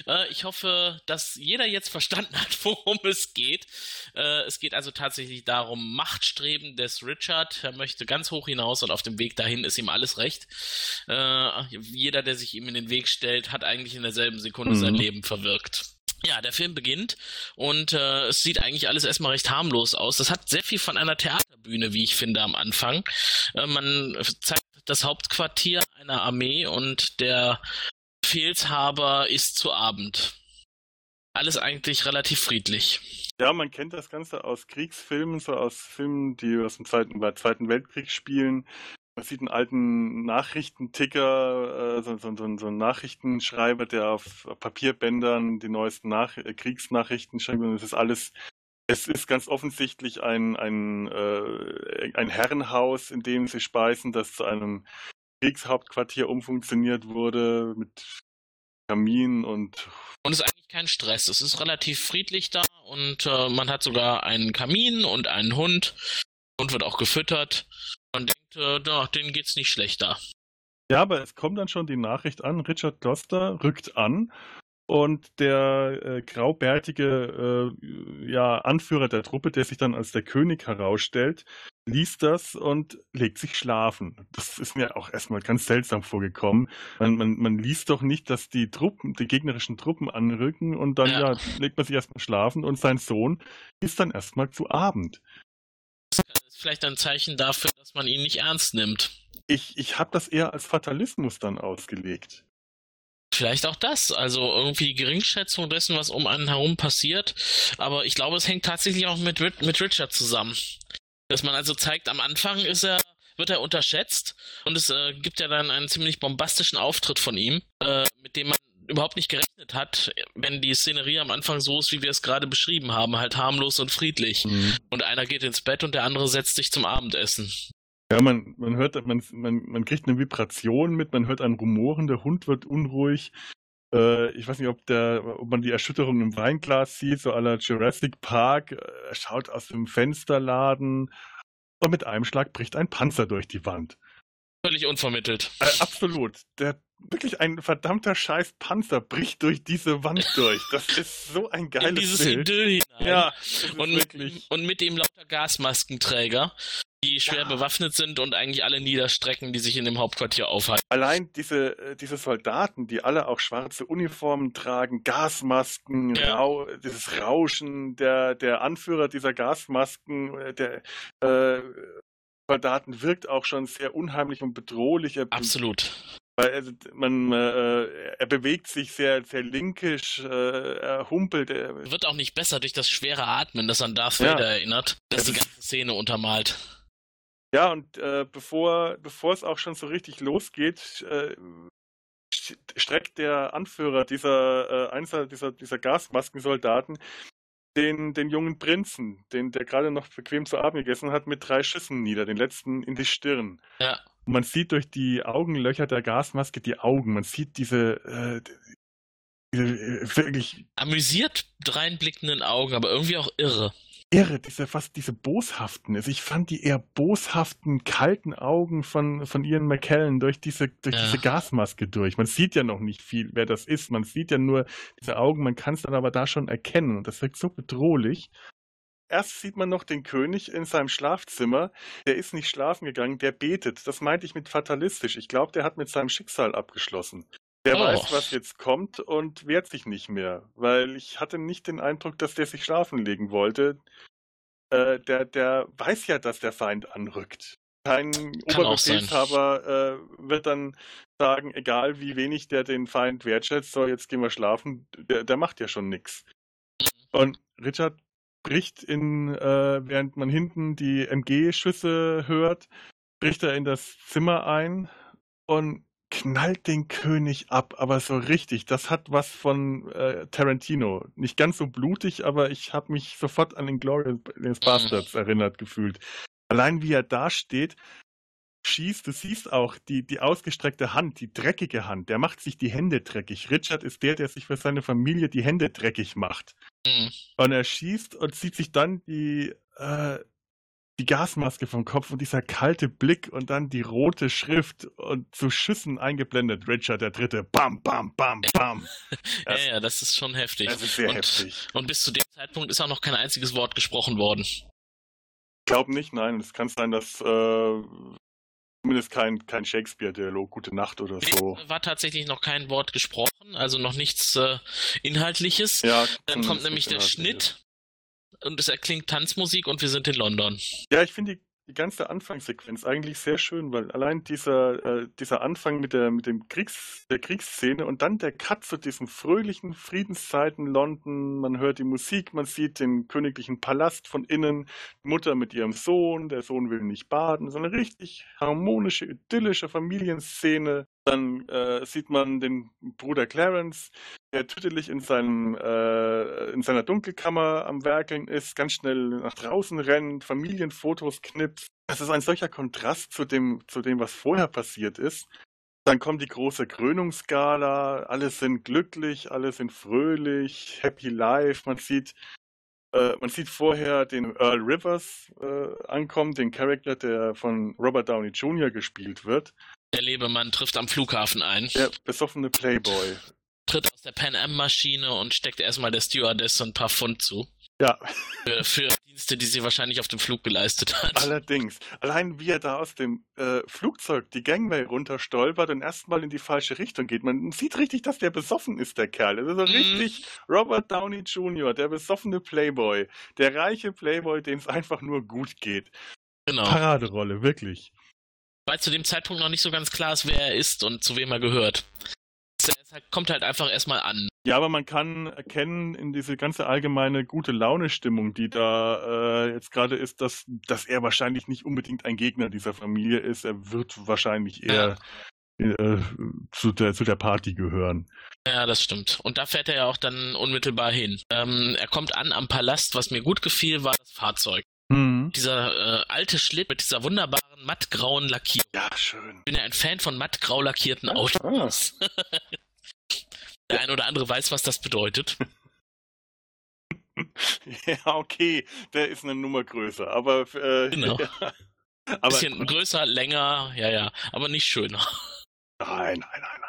Äh, ich hoffe, dass jeder jetzt verstanden hat, [LAUGHS] worum es geht. Äh, es geht also tatsächlich darum, Machtstreben des Richard. Er möchte ganz hoch hinaus und auf dem Weg dahin ist ihm alles recht. Äh, jeder, der sich ihm in den Weg stellt, hat eigentlich in derselben Sekunde Mhm. sein Leben verwirkt. Ja, der Film beginnt und äh, es sieht eigentlich alles erstmal recht harmlos aus. Das hat sehr viel von einer Theaterbühne, wie ich finde, am Anfang. Äh, man zeigt das Hauptquartier einer Armee und der Befehlshaber ist zu Abend. Alles eigentlich relativ friedlich. Ja, man kennt das Ganze aus Kriegsfilmen, so aus Filmen, die aus dem Zweiten, Zweiten Weltkrieg spielen. Man sieht einen alten Nachrichtenticker, äh, so, so, so, so einen Nachrichtenschreiber, der auf Papierbändern die neuesten Nach äh, Kriegsnachrichten schreibt. Und es ist alles, es ist ganz offensichtlich ein, ein, äh, ein Herrenhaus, in dem sie speisen, das zu einem Kriegshauptquartier umfunktioniert wurde mit Kamin und. Und es ist eigentlich kein Stress. Es ist relativ friedlich da und äh, man hat sogar einen Kamin und einen Hund. Hund wird auch gefüttert. Man denkt, äh, da, denen geht's nicht schlechter. Ja, aber es kommt dann schon die Nachricht an, Richard Gloucester rückt an und der äh, graubärtige äh, ja, Anführer der Truppe, der sich dann als der König herausstellt, liest das und legt sich schlafen. Das ist mir auch erstmal ganz seltsam vorgekommen. Man, man, man liest doch nicht, dass die Truppen, die gegnerischen Truppen anrücken und dann ja. ja legt man sich erstmal schlafen und sein Sohn ist dann erstmal zu Abend. Vielleicht ein Zeichen dafür, dass man ihn nicht ernst nimmt. Ich, ich habe das eher als Fatalismus dann ausgelegt. Vielleicht auch das, also irgendwie Geringschätzung dessen, was um einen herum passiert. Aber ich glaube, es hängt tatsächlich auch mit, mit Richard zusammen. Dass man also zeigt, am Anfang ist er, wird er unterschätzt und es äh, gibt ja dann einen ziemlich bombastischen Auftritt von ihm, äh, mit dem man überhaupt nicht gerechnet hat, wenn die Szenerie am Anfang so ist, wie wir es gerade beschrieben haben, halt harmlos und friedlich. Mhm. Und einer geht ins Bett und der andere setzt sich zum Abendessen. Ja, man, man hört, man, man, man kriegt eine Vibration mit, man hört ein Rumoren, der Hund wird unruhig. Äh, ich weiß nicht, ob, der, ob man die Erschütterung im Weinglas sieht, so aller Jurassic Park. Er schaut aus dem Fensterladen und mit einem Schlag bricht ein Panzer durch die Wand. Völlig unvermittelt. Äh, absolut. Der wirklich ein verdammter scheiß Panzer bricht durch diese Wand durch. Das [LAUGHS] ist so ein geiles In dieses Bild. Idyll hinein. Ja, und, wirklich. und mit dem lauter Gasmaskenträger, die schwer ja. bewaffnet sind und eigentlich alle niederstrecken, die sich in dem Hauptquartier aufhalten. Allein diese, äh, diese Soldaten, die alle auch schwarze Uniformen tragen, Gasmasken, ja. Rau dieses Rauschen, der, der Anführer dieser Gasmasken, äh, der äh, Soldaten wirkt auch schon sehr unheimlich und bedrohlich. Absolut. Weil also, man, äh, er bewegt sich sehr, sehr linkisch, äh, er humpelt. Er Wird auch nicht besser durch das schwere Atmen, das an Darth Vader ja. erinnert, das, das die ganze Szene untermalt. Ja, und äh, bevor, bevor es auch schon so richtig losgeht, äh, streckt der Anführer dieser, äh, dieser, dieser Gasmaskensoldaten den, den jungen Prinzen, den, der gerade noch bequem zu Abend gegessen hat, mit drei Schüssen nieder, den letzten in die Stirn. Ja. Und man sieht durch die Augenlöcher der Gasmaske die Augen. Man sieht diese, äh, diese äh, wirklich amüsiert dreinblickenden Augen, aber irgendwie auch irre. Irre, diese fast diese boshaften. Also ich fand die eher boshaften, kalten Augen von, von Ian McKellen durch diese, durch ja. diese Gasmaske durch. Man sieht ja noch nicht viel, wer das ist. Man sieht ja nur diese Augen, man kann es dann aber da schon erkennen. Und das wirkt so bedrohlich. Erst sieht man noch den König in seinem Schlafzimmer. Der ist nicht schlafen gegangen, der betet. Das meinte ich mit fatalistisch. Ich glaube, der hat mit seinem Schicksal abgeschlossen. Der oh. weiß, was jetzt kommt und wehrt sich nicht mehr, weil ich hatte nicht den Eindruck, dass der sich schlafen legen wollte. Äh, der, der weiß ja, dass der Feind anrückt. Kein Oberbefehlshaber äh, wird dann sagen, egal wie wenig der den Feind wertschätzt, so jetzt gehen wir schlafen, der, der macht ja schon nichts. Und Richard bricht in, äh, während man hinten die MG-Schüsse hört, bricht er in das Zimmer ein und knallt den König ab, aber so richtig. Das hat was von äh, Tarantino. Nicht ganz so blutig, aber ich habe mich sofort an den Glorious Bastards erinnert gefühlt. Allein wie er da steht, schießt, du siehst auch die, die ausgestreckte Hand, die dreckige Hand, der macht sich die Hände dreckig. Richard ist der, der sich für seine Familie die Hände dreckig macht. Mhm. Und er schießt und zieht sich dann die, äh, die Gasmaske vom Kopf und dieser kalte Blick und dann die rote Schrift und zu Schüssen eingeblendet. Richard der Dritte. Bam, bam, bam, bam. [LAUGHS] ja, ja, das ist schon heftig. Das ist sehr und, heftig. Und bis zu dem Zeitpunkt ist auch noch kein einziges Wort gesprochen worden. Ich glaube nicht, nein. Es kann sein, dass äh, zumindest kein, kein Shakespeare-Dialog, gute Nacht oder so. war tatsächlich noch kein Wort gesprochen, also noch nichts äh, Inhaltliches. Ja, Dann kommt nämlich der Schnitt und es erklingt Tanzmusik und wir sind in London. Ja, ich finde die die ganze Anfangssequenz eigentlich sehr schön, weil allein dieser, äh, dieser Anfang mit der, mit dem Kriegs, der Kriegsszene und dann der Cut zu diesen fröhlichen Friedenszeiten London, man hört die Musik, man sieht den königlichen Palast von innen, Mutter mit ihrem Sohn, der Sohn will nicht baden, so eine richtig harmonische, idyllische Familienszene. Dann äh, sieht man den Bruder Clarence, der tüdelig in, seinem, äh, in seiner Dunkelkammer am Werkeln ist, ganz schnell nach draußen rennt, Familienfotos knipst. Das ist ein solcher Kontrast zu dem, zu dem, was vorher passiert ist. Dann kommt die große Krönungsgala, alle sind glücklich, alle sind fröhlich, happy life. Man sieht, äh, man sieht vorher den Earl Rivers äh, ankommen, den Charakter, der von Robert Downey Jr. gespielt wird. Der Lebemann trifft am Flughafen ein. Der besoffene Playboy. Tritt aus der Pan Am-Maschine und steckt erstmal der Stewardess so ein paar Pfund zu. Ja. Für, für, Dienste, die sie wahrscheinlich auf dem Flug geleistet hat. Allerdings. Allein wie er da aus dem äh, Flugzeug die Gangway runterstolpert und erstmal in die falsche Richtung geht. Man sieht richtig, dass der besoffen ist, der Kerl. Das ist so mhm. richtig Robert Downey Jr., der besoffene Playboy. Der reiche Playboy, dem es einfach nur gut geht. Genau. Paraderolle, wirklich weil zu dem Zeitpunkt noch nicht so ganz klar ist, wer er ist und zu wem er gehört. Er kommt halt einfach erstmal an. Ja, aber man kann erkennen in diese ganze allgemeine gute Laune-Stimmung, die da äh, jetzt gerade ist, dass, dass er wahrscheinlich nicht unbedingt ein Gegner dieser Familie ist. Er wird wahrscheinlich eher ja. äh, zu, der, zu der Party gehören. Ja, das stimmt. Und da fährt er ja auch dann unmittelbar hin. Ähm, er kommt an am Palast. Was mir gut gefiel, war das Fahrzeug. Mhm. Dieser äh, alte Schlitt mit dieser wunderbaren mattgrauen Lackierung. Ja, schön. Ich bin ja ein Fan von mattgrau lackierten ah, Autos. [LAUGHS] Der ein oder andere weiß, was das bedeutet. [LAUGHS] ja, okay, der ist eine Nummer größer, aber äh, genau. Ja. [LAUGHS] Aber, Bisschen größer, länger, ja, ja, aber nicht schöner. Nein, nein, nein, nein.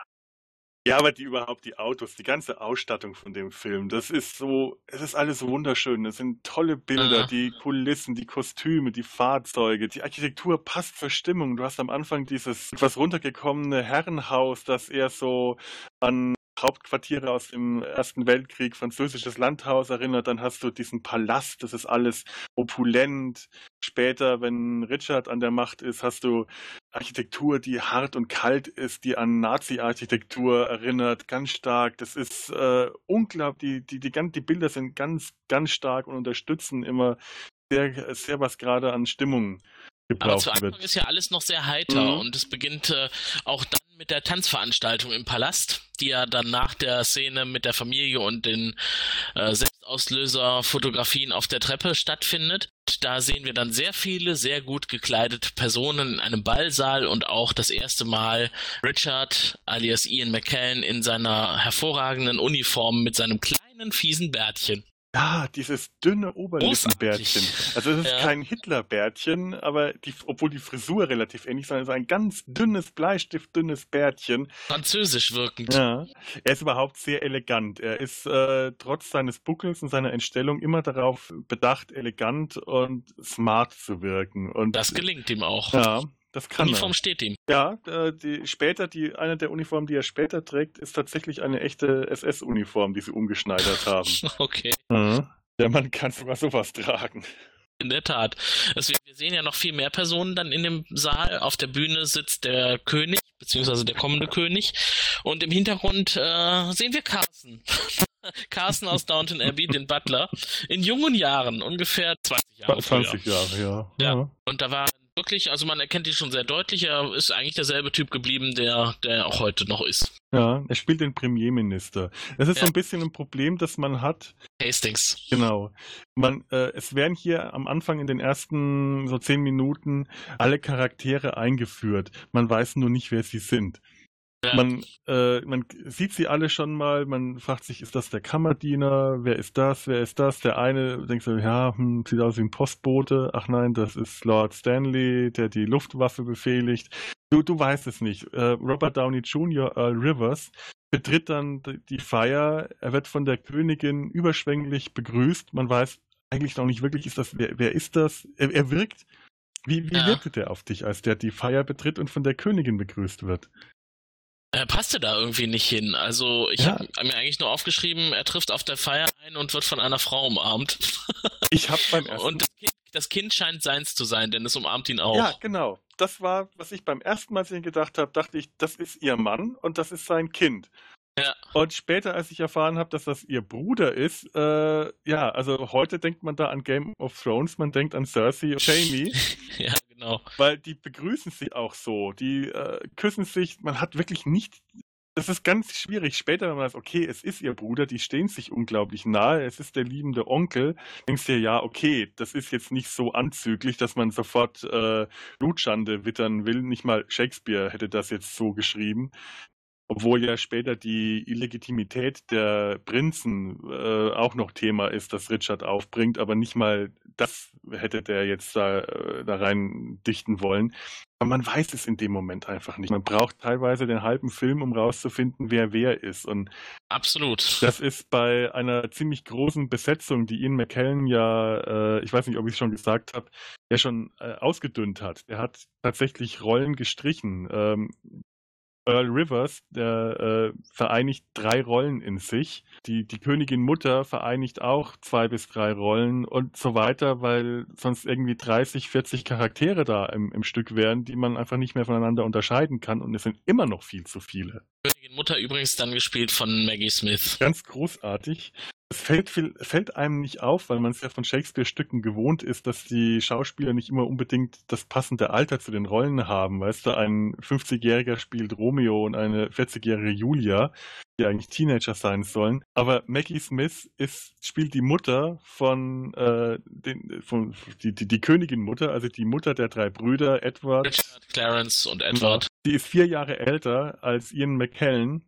Ja, aber die überhaupt die Autos, die ganze Ausstattung von dem Film, das ist so, es ist alles wunderschön. Es sind tolle Bilder, Aha. die Kulissen, die Kostüme, die Fahrzeuge, die Architektur passt zur Stimmung. Du hast am Anfang dieses etwas runtergekommene Herrenhaus, das eher so an Hauptquartiere aus dem Ersten Weltkrieg, französisches Landhaus erinnert, dann hast du diesen Palast, das ist alles opulent. Später, wenn Richard an der Macht ist, hast du Architektur, die hart und kalt ist, die an Nazi-Architektur erinnert, ganz stark. Das ist äh, unglaublich, die, die, die, die Bilder sind ganz, ganz stark und unterstützen immer sehr, sehr was gerade an Stimmung aber zu Anfang wird. ist ja alles noch sehr heiter mhm. und es beginnt äh, auch dann mit der Tanzveranstaltung im Palast, die ja dann nach der Szene mit der Familie und den äh, Selbstauslöser-Fotografien auf der Treppe stattfindet. Da sehen wir dann sehr viele sehr gut gekleidete Personen in einem Ballsaal und auch das erste Mal Richard alias Ian McKellen in seiner hervorragenden Uniform mit seinem kleinen fiesen Bärtchen. Ja, dieses dünne Oberlippenbärtchen. Also es ist ja. kein Hitlerbärtchen, aber die, obwohl die Frisur relativ ähnlich ist, sondern es ist ein ganz dünnes, bleistiftdünnes Bärtchen. Französisch wirkend. Ja. Er ist überhaupt sehr elegant. Er ist äh, trotz seines Buckels und seiner Entstellung immer darauf bedacht, elegant und smart zu wirken. Und das gelingt ihm auch. Ja. Das kann Uniform er. steht ihm. Ja, äh, die, später, die, eine der Uniformen, die er später trägt, ist tatsächlich eine echte SS-Uniform, die sie umgeschneidert haben. [LAUGHS] okay. Mhm. Der Mann kann sogar sowas tragen. In der Tat. Also wir sehen ja noch viel mehr Personen dann in dem Saal. Auf der Bühne sitzt der König, beziehungsweise der kommende König. Und im Hintergrund äh, sehen wir Carsten. [LAUGHS] Carsten aus Downton Abbey, den Butler, in jungen Jahren, ungefähr 20 Jahre. 20 früher. Jahre, ja. ja. ja. Und da war wirklich, also man erkennt ihn schon sehr deutlich, er ist eigentlich derselbe Typ geblieben, der, der auch heute noch ist. Ja, er spielt den Premierminister. Es ist ja. so ein bisschen ein Problem, das man hat. Hastings. Genau. Man, äh, es werden hier am Anfang in den ersten so zehn Minuten alle Charaktere eingeführt. Man weiß nur nicht, wer sie sind. Man, äh, man sieht sie alle schon mal, man fragt sich, ist das der Kammerdiener? Wer ist das? Wer ist das? Der eine denkt so, ja, hm, sieht aus wie ein Postbote. Ach nein, das ist Lord Stanley, der die Luftwaffe befehligt. Du, du weißt es nicht. Äh, Robert Downey Jr., Earl Rivers, betritt dann die Feier. Er wird von der Königin überschwänglich begrüßt. Man weiß eigentlich noch nicht wirklich, ist das, wer, wer ist das? Er, er wirkt. Wie, wie ja. wirkte der auf dich, als der die Feier betritt und von der Königin begrüßt wird? Er passte da irgendwie nicht hin. Also ich ja. habe mir eigentlich nur aufgeschrieben, er trifft auf der Feier ein und wird von einer Frau umarmt. [LAUGHS] Ich habe beim ersten und das Kind das Kind scheint seins zu sein, denn es umarmt ihn auch. Ja, genau. Das war, was ich beim ersten Mal sehen gedacht habe, dachte ich, das ist ihr Mann und das ist sein Kind. Ja. Und später, als ich erfahren habe, dass das ihr Bruder ist, äh, ja, also heute denkt man da an Game of Thrones, man denkt an Cersei und Jamie, [LAUGHS] ja, genau. weil die begrüßen sich auch so, die äh, küssen sich, man hat wirklich nicht, das ist ganz schwierig. Später, wenn man sagt, okay, es ist ihr Bruder, die stehen sich unglaublich nahe, es ist der liebende Onkel, denkst dir, ja, okay, das ist jetzt nicht so anzüglich, dass man sofort äh, Blutschande wittern will. Nicht mal Shakespeare hätte das jetzt so geschrieben. Obwohl ja später die Illegitimität der Prinzen äh, auch noch Thema ist, das Richard aufbringt, aber nicht mal das hätte der jetzt da, äh, da rein dichten wollen. Aber man weiß es in dem Moment einfach nicht. Man braucht teilweise den halben Film, um rauszufinden, wer wer ist. Und Absolut. das ist bei einer ziemlich großen Besetzung, die Ian McKellen ja, äh, ich weiß nicht, ob ich es schon gesagt habe, ja schon äh, ausgedünnt hat. Er hat tatsächlich Rollen gestrichen. Ähm, Earl Rivers, der äh, vereinigt drei Rollen in sich. Die, die Königin Mutter vereinigt auch zwei bis drei Rollen und so weiter, weil sonst irgendwie 30, 40 Charaktere da im, im Stück wären, die man einfach nicht mehr voneinander unterscheiden kann und es sind immer noch viel zu viele. Königin Mutter übrigens dann gespielt von Maggie Smith. Ganz großartig. Es fällt, fällt einem nicht auf, weil man es ja von Shakespeare-Stücken gewohnt ist, dass die Schauspieler nicht immer unbedingt das passende Alter zu den Rollen haben. Weißt du, ein 50-Jähriger spielt Romeo und eine 40-jährige Julia, die eigentlich Teenager sein sollen. Aber Maggie Smith ist, spielt die Mutter von, äh, den, von die, die, die Königin-Mutter, also die Mutter der drei Brüder, Edward. Richard, Clarence und Edward. Die ist vier Jahre älter als Ian McKellen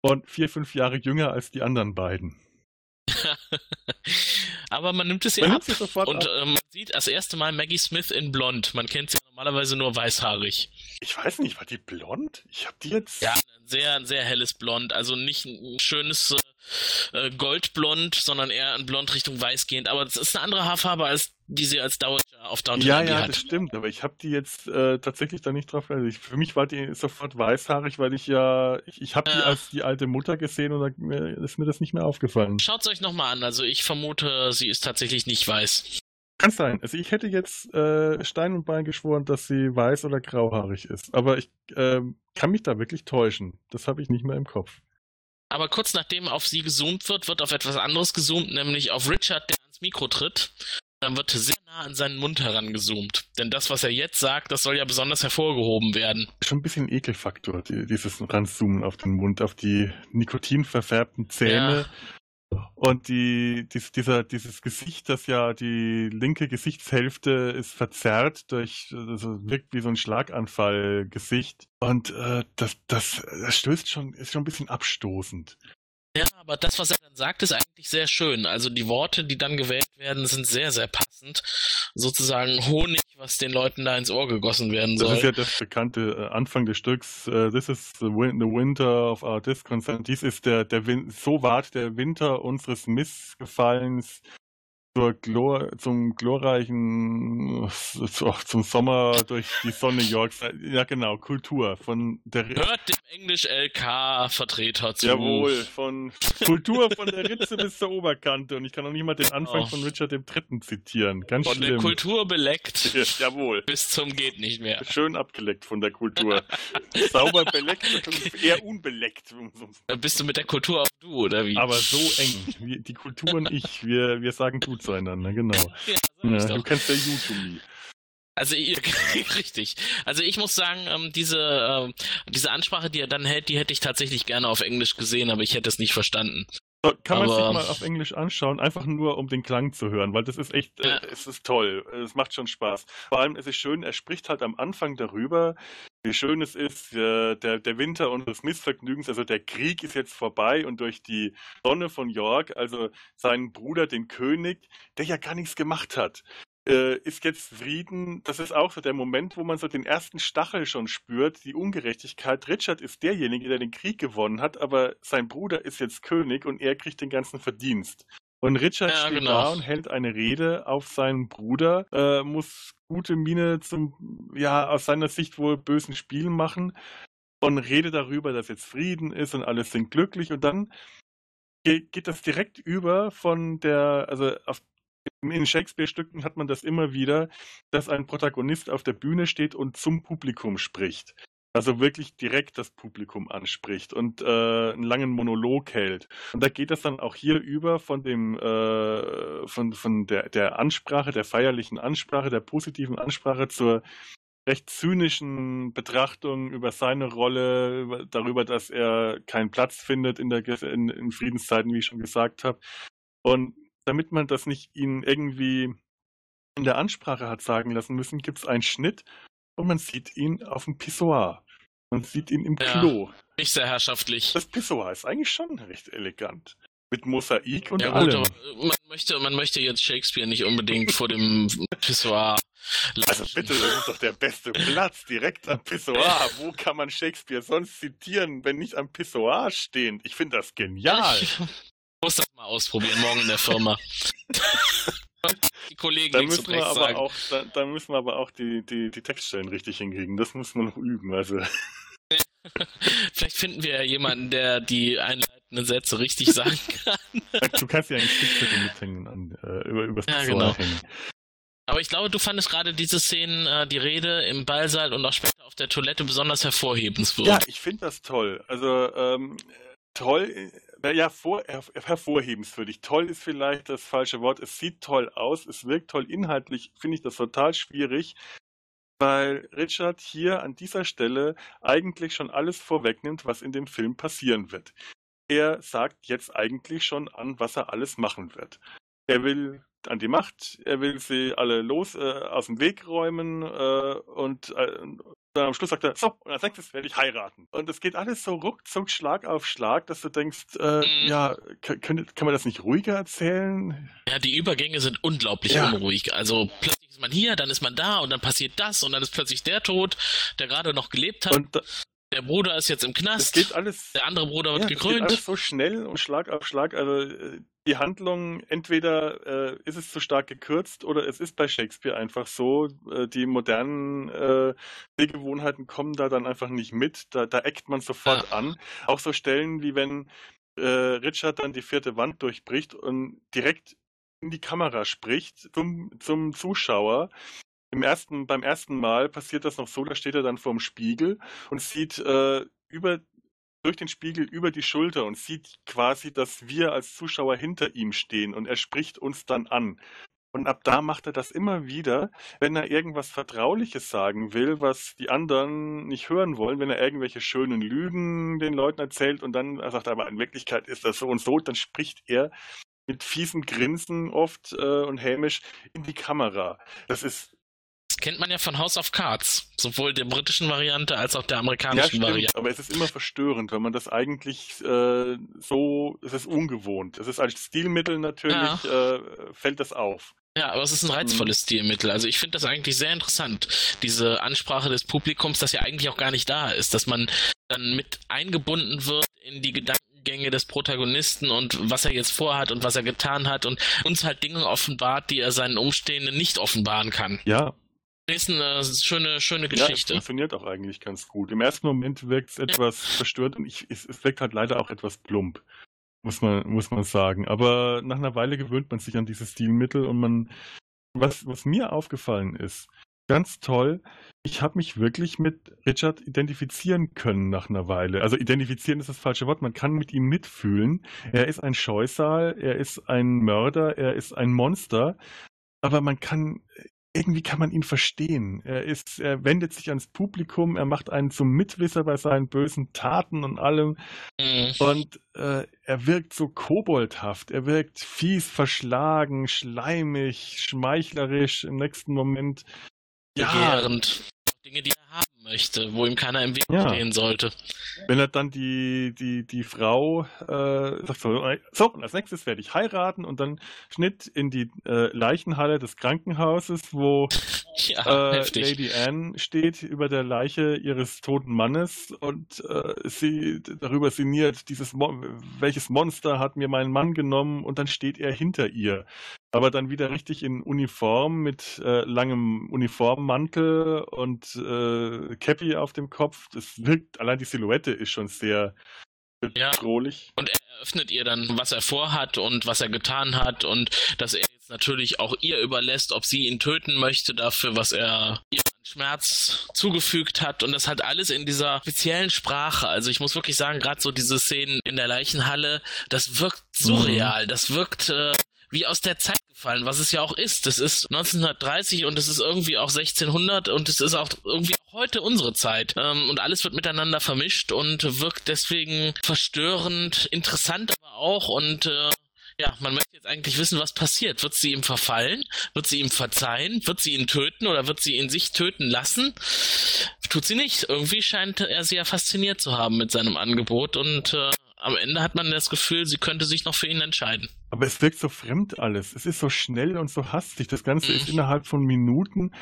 und vier, fünf Jahre jünger als die anderen beiden. [LAUGHS] Aber man nimmt es ihr Man ab. sofort Und ab. äh, man sieht das erste Mal Maggie Smith in blond. Man kennt sie normalerweise nur weißhaarig. Ich weiß nicht, war die blond? Ich hab die jetzt. Ja, ein sehr, ein sehr helles Blond. Also nicht ein schönes äh, äh, Goldblond, sondern eher ein Blond Richtung Weiß gehend. Aber das ist eine andere Haarfarbe, als die sie als Dowager auf Downton Ja, ja, hat. das stimmt, aber ich habe die jetzt äh, tatsächlich da nicht drauf. Also ich, für mich war die sofort weißhaarig, weil ich ja, ich, ich habe die Ja. als die alte Mutter gesehen und da ist mir das nicht mehr aufgefallen. Schaut's euch nochmal an. Also ich vermute, sie ist tatsächlich nicht weiß. Kann sein. Also ich hätte jetzt äh, Stein und Bein geschworen, dass sie weiß oder grauhaarig ist, aber ich ähm, kann mich da wirklich täuschen. Das habe ich nicht mehr im Kopf. Aber kurz nachdem auf sie gezoomt wird, wird auf etwas anderes gezoomt, nämlich auf Richard, der ans Mikro tritt. Dann wird sehr nah an seinen Mund herangezoomt. Denn das, was er jetzt sagt, das soll ja besonders hervorgehoben werden. Schon ein bisschen Ekelfaktor, die, dieses Ranzoomen auf den Mund, auf die nikotinverfärbten Zähne. Und die, dies, dieser, dieses Gesicht, das ja die linke Gesichtshälfte ist verzerrt durch, also wirkt wie so ein Schlaganfall-Gesicht. Und äh, das, das, das stößt schon, ist schon ein bisschen abstoßend. Ja, aber das, was er dann sagt, ist eigentlich sehr schön. Also die Worte, die dann gewählt werden, sind sehr, sehr passend. Sozusagen Honig, was den Leuten da ins Ohr gegossen werden Das soll. ist ja das bekannte äh, Anfang des Stücks. äh, This is the winter of our discontent. Dies ist der, der Win so ward der Winter unseres Missgefallens zur Glor zum glorreichen, [LAUGHS] zu, zum Sommer durch die Sonne Yorks. Ja, genau, Kultur von der Hört dem Englisch-LK-Vertreter zu. Jawohl, von [LAUGHS] Kultur von der Ritze bis zur Oberkante. Und ich kann auch nicht mal den Anfang Oh. von Richard III. zitieren. Ganz Von der schlimm. Kultur beleckt [LAUGHS] Jawohl. bis zum geht nicht mehr. Schön abgeleckt von der Kultur. Sauber beleckt, eher unbeleckt. Dann bist du mit der Kultur auch du, oder wie? Aber so eng. Die Kultur und ich, wir, wir sagen du zueinander, genau. [LAUGHS] ja, Ja, du kennst ja YouTube. Also [LAUGHS] richtig. Also ich muss sagen, ähm, diese ähm, diese Ansprache, die er dann hält, die hätte ich tatsächlich gerne auf Englisch gesehen, aber ich hätte es nicht verstanden. So, Kann man Aber- sich mal auf Englisch anschauen, einfach nur um den Klang zu hören, weil das ist echt, äh, es ist toll. Es macht schon Spaß. Vor allem, es ist schön, er spricht halt am Anfang darüber, wie schön es ist, äh, der, der Winter unseres Missvergnügens, also der Krieg ist jetzt vorbei und durch die Sonne von York, also seinen Bruder, den König, der ja gar nichts gemacht hat, äh, ist jetzt Frieden. Das ist auch so der Moment, wo man so den ersten Stachel schon spürt, die Ungerechtigkeit. Richard ist derjenige, der den Krieg gewonnen hat, aber sein Bruder ist jetzt König und er kriegt den ganzen Verdienst. Und Richard Ja, steht genau. da und hält eine Rede auf seinen Bruder, äh, muss gute Miene zum, ja, aus seiner Sicht wohl bösen Spiel machen und redet darüber, dass jetzt Frieden ist und alles sind glücklich und dann ge- geht das direkt über von der, also auf in Shakespeare-Stücken hat man das immer wieder, dass ein Protagonist auf der Bühne steht und zum Publikum spricht. Also wirklich direkt das Publikum anspricht und äh, einen langen Monolog hält. Und da geht das dann auch hier über von dem äh, von, von der, der Ansprache, der feierlichen Ansprache, der positiven Ansprache zur recht zynischen Betrachtung über seine Rolle, darüber, dass er keinen Platz findet in, der, in, in Friedenszeiten, wie ich schon gesagt habe. Und damit man das nicht ihn irgendwie in der Ansprache hat sagen lassen müssen, gibt es einen Schnitt und man sieht ihn auf dem Pissoir. Man sieht ihn im Ja. Klo. Nicht sehr herrschaftlich. Das Pissoir ist eigentlich schon recht elegant. Mit Mosaik und Ja, gut, man möchte, man möchte jetzt Shakespeare nicht unbedingt vor dem [LAUGHS] Pissoir Also bitte, das ist doch der beste Platz, direkt am Pissoir. Wo kann man Shakespeare sonst zitieren, wenn nicht am Pissoir stehend? Ich finde das genial. [LAUGHS] Das mal ausprobieren, morgen in der Firma. [LAUGHS] Die Kollegen Da müssen wir aber sagen. auch, da, da müssen wir aber auch die, die, die Textstellen richtig hinkriegen. Das muss man noch üben. Also [LAUGHS] Vielleicht finden wir ja jemanden, der die einleitenden Sätze richtig sagen kann. [LAUGHS] du kannst ja einen Stickzettel mithängen an, äh, über, übers Ja, genau. hängen. Aber ich glaube, du fandest gerade diese Szenen, äh, die Rede im Ballsaal und auch später auf der Toilette besonders hervorhebenswert. Ja, ich finde das toll. Also ähm, toll, äh, ja, vor, her, hervorhebenswürdig. Toll ist vielleicht das falsche Wort. Es sieht toll aus, es wirkt toll inhaltlich, finde ich das total schwierig, weil Richard hier an dieser Stelle eigentlich schon alles vorwegnimmt, was in dem Film passieren wird. Er sagt jetzt eigentlich schon an, was er alles machen wird. Er will an die Macht, er will sie alle los äh, aus dem Weg räumen äh, und äh, dann am Schluss sagt er, so, und als nächstes werde ich heiraten. Und es geht alles so ruckzuck, Schlag auf Schlag, dass du denkst, äh, Mhm. ja, kann, kann man das nicht ruhiger erzählen? Ja, die Übergänge sind unglaublich Ja. unruhig. Also plötzlich ist man hier, dann ist man da und dann passiert das und dann ist plötzlich der tot, der gerade noch gelebt hat. Und der Bruder ist jetzt im Knast. geht alles, der andere Bruder wird ja, es geht gekrönt. alles so schnell und Schlag auf Schlag. Also äh, die Handlung, entweder äh, ist es zu stark gekürzt oder es ist bei Shakespeare einfach so, äh, die modernen äh, Sehgewohnheiten kommen da dann einfach nicht mit. Da, da eckt man sofort an. Auch so Stellen, wie wenn äh, Richard dann die vierte Wand durchbricht und direkt in die Kamera spricht zum, zum Zuschauer. Im ersten, beim ersten Mal passiert das noch so, da steht er dann vorm Spiegel und sieht äh, über durch den Spiegel über die Schulter und sieht quasi, dass wir als Zuschauer hinter ihm stehen und er spricht uns dann an. Und ab da macht er das immer wieder, wenn er irgendwas Vertrauliches sagen will, was die anderen nicht hören wollen, wenn er irgendwelche schönen Lügen den Leuten erzählt und dann sagt er, aber in Wirklichkeit ist das so und so, dann spricht er mit fiesen Grinsen oft äh, und hämisch in die Kamera. Das ist Das kennt man ja von House of Cards. Sowohl der britischen Variante als auch der Ja, amerikanischen stimmt, Variante. aber es ist immer verstörend, weil man das eigentlich äh, so, es ist ungewohnt. Es ist als Stilmittel natürlich, äh, fällt das auf. Ja, aber es ist ein reizvolles Stilmittel. Also ich finde das eigentlich sehr interessant, diese Ansprache des Publikums, das ja eigentlich auch gar nicht da ist, dass man dann mit eingebunden wird in die Gedankengänge des Protagonisten und was er jetzt vorhat und was er getan hat und uns halt Dinge offenbart, die er seinen Umstehenden nicht offenbaren kann. Ja, ist eine schöne, schöne ja, es Geschichte. funktioniert auch eigentlich ganz gut. Im ersten Moment wirkt es etwas verstört und ich, es, es wirkt halt leider auch etwas plump, muss man, muss man sagen. Aber nach einer Weile gewöhnt man sich an dieses Stilmittel und man, was, was mir aufgefallen ist, ganz toll, ich habe mich wirklich mit Richard identifizieren können nach einer Weile. Also identifizieren ist das falsche Wort, man kann mit ihm mitfühlen. Er ist ein Scheusal, er ist ein Mörder, er ist ein Monster, aber man kann irgendwie kann man ihn verstehen. Er ist, er wendet sich ans Publikum, er macht einen zum Mitwisser bei seinen bösen Taten und allem. Mhm. Und äh, er wirkt so koboldhaft, er wirkt fies, verschlagen, schleimig, schmeichlerisch im nächsten Moment. Begehrend. Dinge, die er haben möchte, wo ihm keiner im Weg Ja. stehen sollte. wenn er dann die, die, die Frau äh, sagt so, so, und als nächstes werde ich heiraten und dann Schnitt in die äh, Leichenhalle des Krankenhauses, wo [LAUGHS] Ja, äh. Lady Anne steht über der Leiche ihres toten Mannes und äh, sie darüber sinniert, dieses Mo welches Monster hat mir meinen Mann genommen und dann steht er hinter ihr. Aber dann wieder richtig in Uniform mit äh, langem Uniformmantel und äh, Cappy auf dem Kopf. Das wirkt, allein die Silhouette ist schon sehr Ja. bedrohlich. Und er eröffnet ihr dann, was er vorhat und was er getan hat und dass er jetzt natürlich auch ihr überlässt, ob sie ihn töten möchte dafür, was er ihr an Schmerz zugefügt hat und das halt alles in dieser speziellen Sprache. Also ich muss wirklich sagen, gerade so diese Szenen in der Leichenhalle, das wirkt surreal, das wirkt äh, wie aus der Zeit gefallen, was es ja auch ist. Das ist 1930 und es ist irgendwie auch 1600 und es ist auch irgendwie heute unsere Zeit. Ähm, und alles wird miteinander vermischt und wirkt deswegen verstörend, interessant aber auch und äh, ja, man möchte jetzt eigentlich wissen, was passiert. Wird sie ihm verfallen? Wird sie ihm verzeihen? Wird sie ihn töten oder wird sie ihn sich töten lassen? Tut sie nicht. Irgendwie scheint er sie ja fasziniert zu haben mit seinem Angebot und äh, am Ende hat man das Gefühl, sie könnte sich noch für ihn entscheiden. Aber es wirkt so fremd alles. Es ist so schnell und so hastig. Das Ganze Mhm. ist innerhalb von Minuten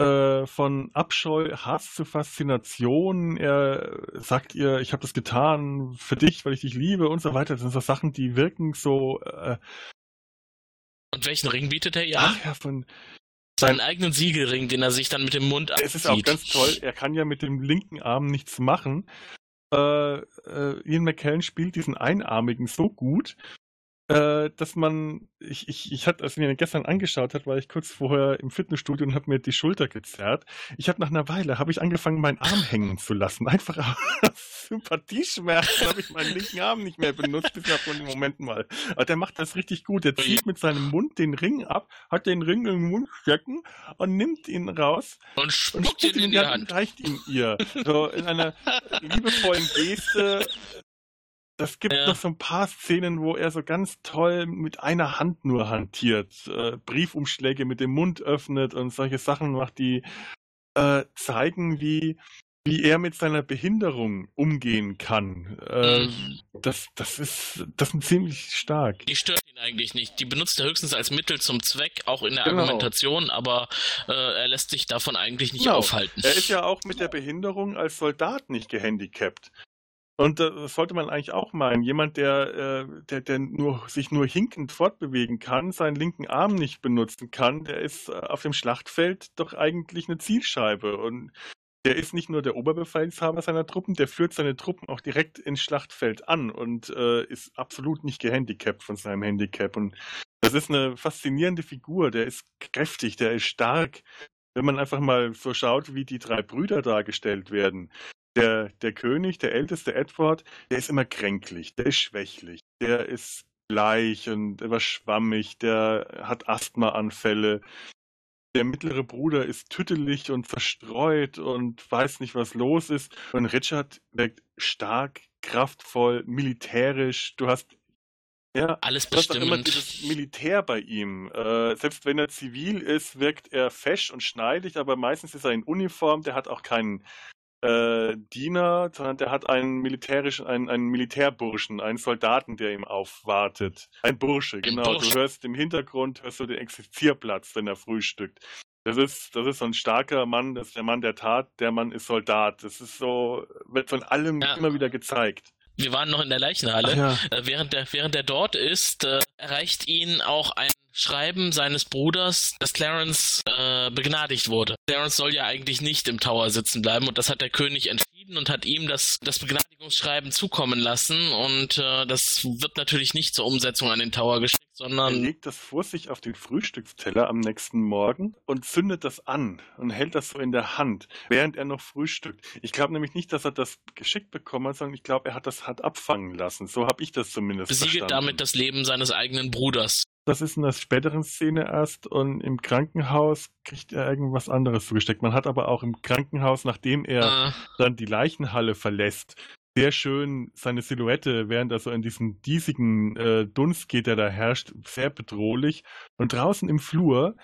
äh, von Abscheu, Hass zu Faszination. Er sagt ihr, ich habe das getan für dich, weil ich dich liebe und so weiter. Das sind so Sachen, die wirken so äh, Und welchen Ring bietet er ihr an? ach ja, von Seinen eigenen Siegelring, den er sich dann mit dem Mund abzieht. Es ist auch ganz toll, er kann ja mit dem linken Arm nichts machen. Äh, äh, Ian McKellen spielt diesen Einarmigen so gut, äh, dass man, ich, ich, ich hatte, als ich mir gestern angeschaut hat, war ich kurz vorher im Fitnessstudio und habe mir die Schulter gezerrt. Ich habe nach einer Weile, habe ich angefangen, meinen Arm [LAUGHS] hängen zu lassen. Einfach aus [LAUGHS] Sympathieschmerzen habe ich meinen linken Arm nicht mehr benutzt, bis nach so einem Moment mal. Aber der macht das richtig gut. Der zieht mit seinem Mund den Ring ab, hat den Ring im Mund stecken und nimmt ihn raus Und und spuckt ihn in die Hand. reicht ihm ihr. So in einer liebevollen Geste. [LAUGHS] Es gibt Ja. noch so ein paar Szenen, wo er so ganz toll mit einer Hand nur hantiert, äh, Briefumschläge mit dem Mund öffnet und solche Sachen macht, die äh, zeigen, wie, wie er mit seiner Behinderung umgehen kann. Äh, Mhm. das, das ist das ist ziemlich stark. Die stört ihn eigentlich nicht. Die benutzt er höchstens als Mittel zum Zweck, auch in der Genau. Argumentation, aber äh, er lässt sich davon eigentlich nicht Genau. aufhalten. Er ist ja auch mit der Behinderung als Soldat nicht gehandicapt. Und äh, das sollte man eigentlich auch meinen. Jemand, der, äh, der, der nur, sich nur hinkend fortbewegen kann, seinen linken Arm nicht benutzen kann, der ist äh, auf dem Schlachtfeld doch eigentlich eine Zielscheibe. Und der ist nicht nur der Oberbefehlshaber seiner Truppen, der führt seine Truppen auch direkt ins Schlachtfeld an und äh, ist absolut nicht gehandicapt von seinem Handicap. Und das ist eine faszinierende Figur. Der ist kräftig, der ist stark. Wenn man einfach mal so schaut, wie die drei Brüder dargestellt werden. Der, der König, der älteste Edward, der ist immer kränklich, der ist schwächlich, der ist bleich und etwas schwammig, der hat Asthmaanfälle. Der mittlere Bruder ist tüttelig und verstreut und weiß nicht, was los ist. Und Richard wirkt stark, kraftvoll, militärisch. Du hast ja, Alles Du hast auch immer bestimmend. dieses Militär bei ihm. Äh, selbst wenn er zivil ist, wirkt er fesch und schneidig, aber meistens ist er in Uniform. Der hat auch keinen äh, Diener, sondern der hat einen militärischen, einen, einen Militärburschen, einen Soldaten, der ihm aufwartet. Ein Bursche, genau. Bursche. Du hörst im Hintergrund, hörst du den Exerzierplatz, wenn er frühstückt. Das ist, das ist so ein starker Mann, das ist der Mann der Tat, der Mann ist Soldat. Das ist so, wird von allem Ja. immer wieder gezeigt. Wir waren noch in der Leichenhalle. Ach ja. Äh, während, der, während er dort ist, äh, erreicht ihn auch ein Schreiben seines Bruders, dass Clarence äh, begnadigt wurde. Clarence soll ja eigentlich nicht im Tower sitzen bleiben und das hat der König entschieden und hat ihm das, das Begnadigungsschreiben zukommen lassen und äh, das wird natürlich nicht zur Umsetzung an den Tower geschickt, Er sondern legt das vor sich auf den Frühstücksteller am nächsten Morgen und zündet das an und hält das so in der Hand, während er noch frühstückt. Ich glaube nämlich nicht, dass er das geschickt bekommen hat, sondern ich glaube, er hat das hat abfangen lassen. So habe ich das zumindest besiegelt verstanden. damit das Leben seines eigenen Bruders. Das ist in der späteren Szene erst und im Krankenhaus kriegt er irgendwas anderes zugesteckt. Man hat aber auch im Krankenhaus, nachdem er Äh, dann die Leichenhalle verlässt, sehr schön seine Silhouette, während er so in diesen diesigen äh, Dunst geht, der da herrscht, sehr bedrohlich. Und draußen im Flur,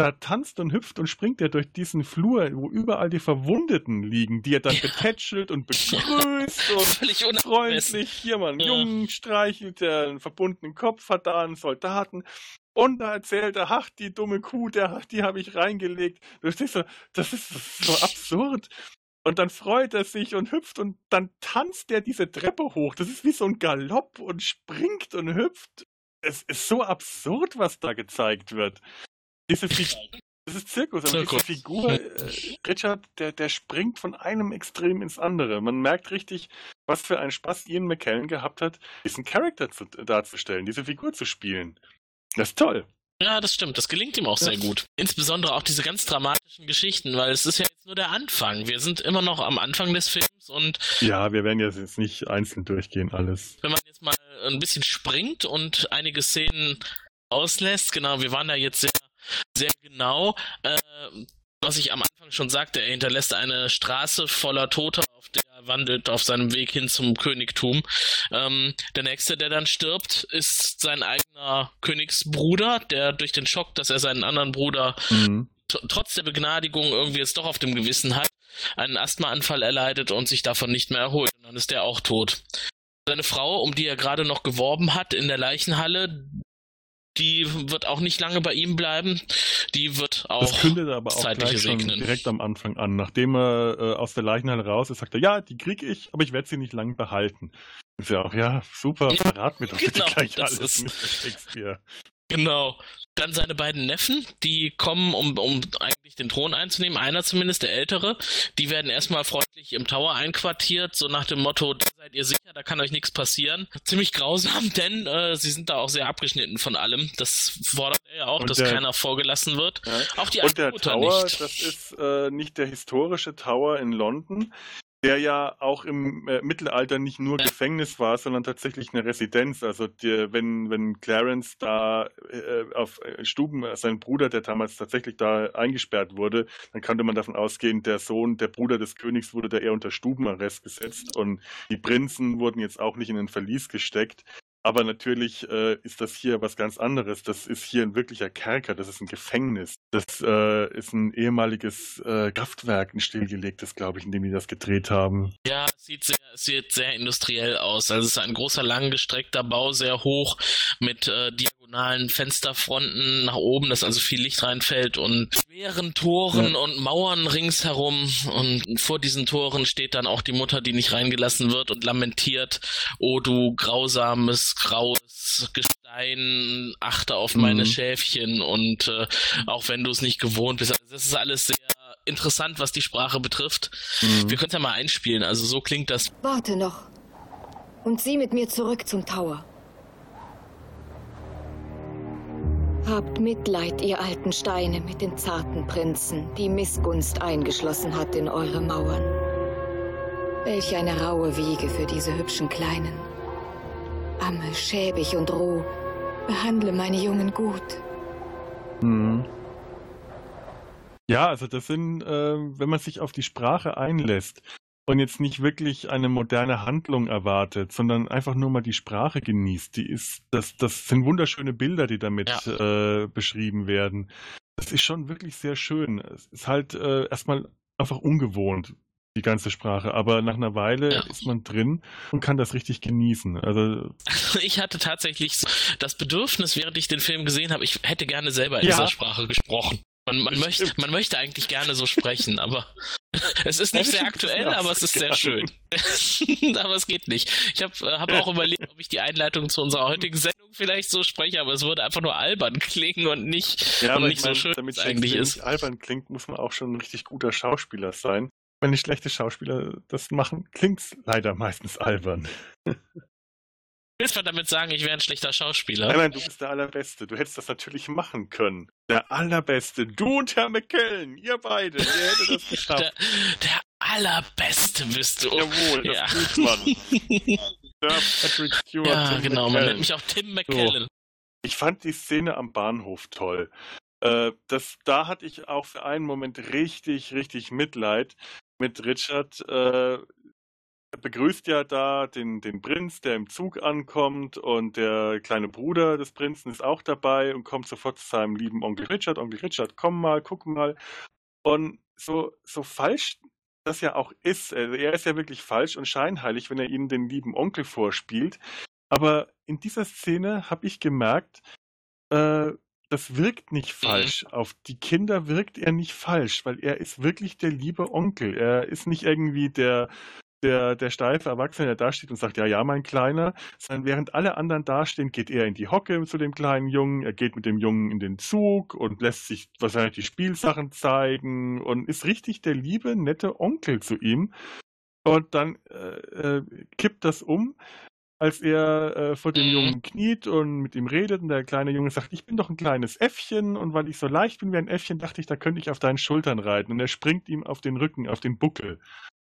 da tanzt und hüpft und springt er durch diesen Flur, wo überall die Verwundeten liegen, die er dann betätschelt und [LAUGHS] begrüßt und völlig freundlich. Hier mal einen Ja. Jungen streichelt, der einen verbundenen Kopf hat, da einen Soldaten. Und da erzählt er, ach, die dumme Kuh, der, die habe ich reingelegt. Du stehst so, das ist so absurd. Und dann freut er sich und hüpft und dann tanzt er diese Treppe hoch. Das ist wie so ein Galopp und springt und hüpft. Es ist so absurd, was da gezeigt wird. Diese das ist Zirkus, aber Zirkus. diese Figur, äh, Richard, der, der springt von einem Extrem ins andere. Man merkt richtig, was für einen Spaß Ian McKellen gehabt hat, diesen Charakter zu, darzustellen, diese Figur zu spielen. Das ist toll. Ja, das stimmt. Das gelingt ihm auch sehr gut. Insbesondere auch diese ganz dramatischen Geschichten, weil es ist ja jetzt nur der Anfang. Wir sind immer noch am Anfang des Films und Ja, wir werden jetzt nicht einzeln durchgehen, alles. wenn man jetzt mal ein bisschen springt und einige Szenen auslässt, genau, wir waren da jetzt sehr, sehr genau, äh, was ich am Anfang schon sagte, er hinterlässt eine Straße voller Toter, auf der er wandelt auf seinem Weg hin zum Königtum. Ähm, der nächste, der dann stirbt, ist sein eigener Königsbruder, der durch den Schock, dass er seinen anderen Bruder Mhm. tr- trotz der Begnadigung irgendwie jetzt doch auf dem Gewissen hat, einen Asthmaanfall erleidet und sich davon nicht mehr erholt. Und dann ist er auch tot. Seine Frau, um die er gerade noch geworben hat in der Leichenhalle, die wird auch nicht lange bei ihm bleiben. Die wird auch Das kündet er aber auch gleich schon segnen. direkt am Anfang an. Nachdem er äh, aus der Leichenhalle raus ist, sagt er, ja, die krieg ich, aber ich werde sie nicht lang behalten. Ist ja auch, ja, super, verrat mir doch bitte Genau, gleich das alles, ist- Mr. Shakespeare. Genau. Dann seine beiden Neffen, die kommen, um, um eigentlich den Thron einzunehmen. Einer zumindest, der Ältere. Die werden erstmal freundlich im Tower einquartiert, so nach dem Motto, da seid ihr sicher, da kann euch nichts passieren. Ziemlich grausam, [LAUGHS] denn äh, sie sind da auch sehr abgeschnitten von allem. Das fordert er ja auch, Und dass der- keiner vorgelassen wird. Ja. Auch die Und der Mutter Tower, nicht. das ist äh, nicht der historische Tower in London, der ja auch im äh, Mittelalter nicht nur. Gefängnis war, sondern tatsächlich eine Residenz. Also der, wenn, wenn Clarence da äh, auf äh, Stuben, äh, sein Bruder, der damals tatsächlich da eingesperrt wurde, dann konnte man davon ausgehen, der Sohn, der Bruder des Königs wurde da eher unter Stubenarrest gesetzt und die Prinzen wurden jetzt auch nicht in den Verlies gesteckt. Aber natürlich äh, ist das hier was ganz anderes. Das ist hier ein wirklicher Kerker, das ist ein Gefängnis. Das äh, ist ein ehemaliges äh, Kraftwerk, ein stillgelegtes, glaube ich, in dem die das gedreht haben. Ja, es sieht sehr, sieht sehr industriell aus. Also es ist ein großer, langgestreckter Bau, sehr hoch, mit äh, diagonalen Fensterfronten nach oben, dass also viel Licht reinfällt und schweren Toren Ja. und Mauern ringsherum. Und vor diesen Toren steht dann auch die Mutter, die nicht reingelassen wird und lamentiert, oh du grausames, graues Gestein, achte auf Mhm. meine Schäfchen und äh, auch wenn du es nicht gewohnt bist. Also das ist alles sehr interessant, was die Sprache betrifft. Wir können es ja mal einspielen. Also so klingt das. Warte noch. Und sieh mit mir zurück zum Tower. Habt Mitleid, ihr alten Steine, mit den zarten Prinzen, die Missgunst eingeschlossen hat in eure Mauern. Welch eine raue Wiege für diese hübschen Kleinen. Amme, schäbig und roh, behandle meine Jungen gut. Mhm. Ja, also das sind, äh, wenn man sich auf die Sprache einlässt und jetzt nicht wirklich eine moderne Handlung erwartet, sondern einfach nur mal die Sprache genießt, die ist, das, das sind wunderschöne Bilder, die damit äh, beschrieben werden. Das ist schon wirklich sehr schön. Es ist halt äh, erstmal einfach ungewohnt, die ganze Sprache, aber nach einer Weile Ja. ist man drin und kann das richtig genießen. Also [LAUGHS] Ich hatte tatsächlich das Bedürfnis, während ich den Film gesehen habe, ich hätte gerne selber in Ja. dieser Sprache gesprochen. Man, man, möchte, man möchte eigentlich gerne so sprechen, aber [LAUGHS] es ist nicht sehr aktuell, aber es ist [LAUGHS] sehr schön. [LAUGHS] aber es geht nicht. Ich habe äh, hab auch überlegt, ob ich die Einleitung zu unserer heutigen Sendung vielleicht so spreche, aber es würde einfach nur albern klingen und nicht, Ja, und nicht ich mein, so schön, damit es eigentlich ist. nicht albern klingt, muss man auch schon ein richtig guter Schauspieler sein. Wenn schlechte Schauspieler das machen, klingt's leider meistens albern. Willst du damit sagen, ich wäre ein schlechter Schauspieler? Nein, nein, du bist der Allerbeste. Du hättest das natürlich machen können. Der Allerbeste. Du und Herr McKellen, ihr beide, ihr hättet das [LAUGHS] geschafft. Der, der allerbeste bist du. Jawohl, das ja. tut man. [LAUGHS] Patrick Stewart. ja, Tim genau. Man McKellen. nennt mich auch Tim McKellen. Ich fand die Szene am Bahnhof toll. Äh, das, da hatte ich auch für einen Moment richtig, richtig Mitleid mit Richard. Äh, begrüßt ja da den, den Prinz, der im Zug ankommt und der kleine Bruder des Prinzen ist auch dabei und kommt sofort zu seinem lieben Onkel Richard. Onkel Richard, komm mal, guck mal. Und so, so falsch das ja auch ist, also er ist ja wirklich falsch und scheinheilig, wenn er ihnen den lieben Onkel vorspielt. Aber in dieser Szene habe ich gemerkt, äh, das wirkt nicht falsch. Auf die Kinder wirkt er nicht falsch, weil er ist wirklich der liebe Onkel. Er ist nicht irgendwie der, der, der steife Erwachsene, der da steht und sagt, ja, ja, mein Kleiner, sondern während alle anderen dastehen, geht er in die Hocke zu dem kleinen Jungen, er geht mit dem Jungen in den Zug und lässt sich wahrscheinlich die Spielsachen zeigen und ist richtig der liebe, nette Onkel zu ihm. Und dann äh, äh, kippt das um als er äh, vor dem Mhm. Jungen kniet und mit ihm redet und der kleine Junge sagt, ich bin doch ein kleines Äffchen und weil ich so leicht bin wie ein Äffchen, dachte ich, da könnte ich auf deinen Schultern reiten und er springt ihm auf den Rücken, auf den Buckel.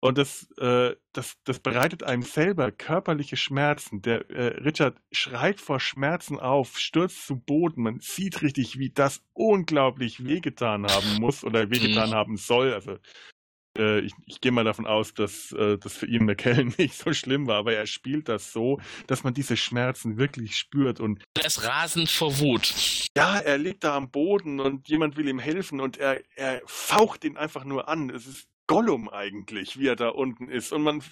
Und das, äh, das, das bereitet einem selber körperliche Schmerzen. Der äh, Richard schreit vor Schmerzen auf, stürzt zu Boden. Man sieht richtig, wie das unglaublich wehgetan haben muss oder [LAUGHS] wehgetan Mhm. haben soll. Also äh, ich, ich gehe mal davon aus, dass äh, das für ihn McKellen [LAUGHS] nicht so schlimm war, aber er spielt das so, dass man diese Schmerzen wirklich spürt und Er ist rasend vor Wut. ja, er liegt da am Boden und jemand will ihm helfen und er, er faucht ihn einfach nur an. Es ist Gollum eigentlich, wie er da unten ist. Und man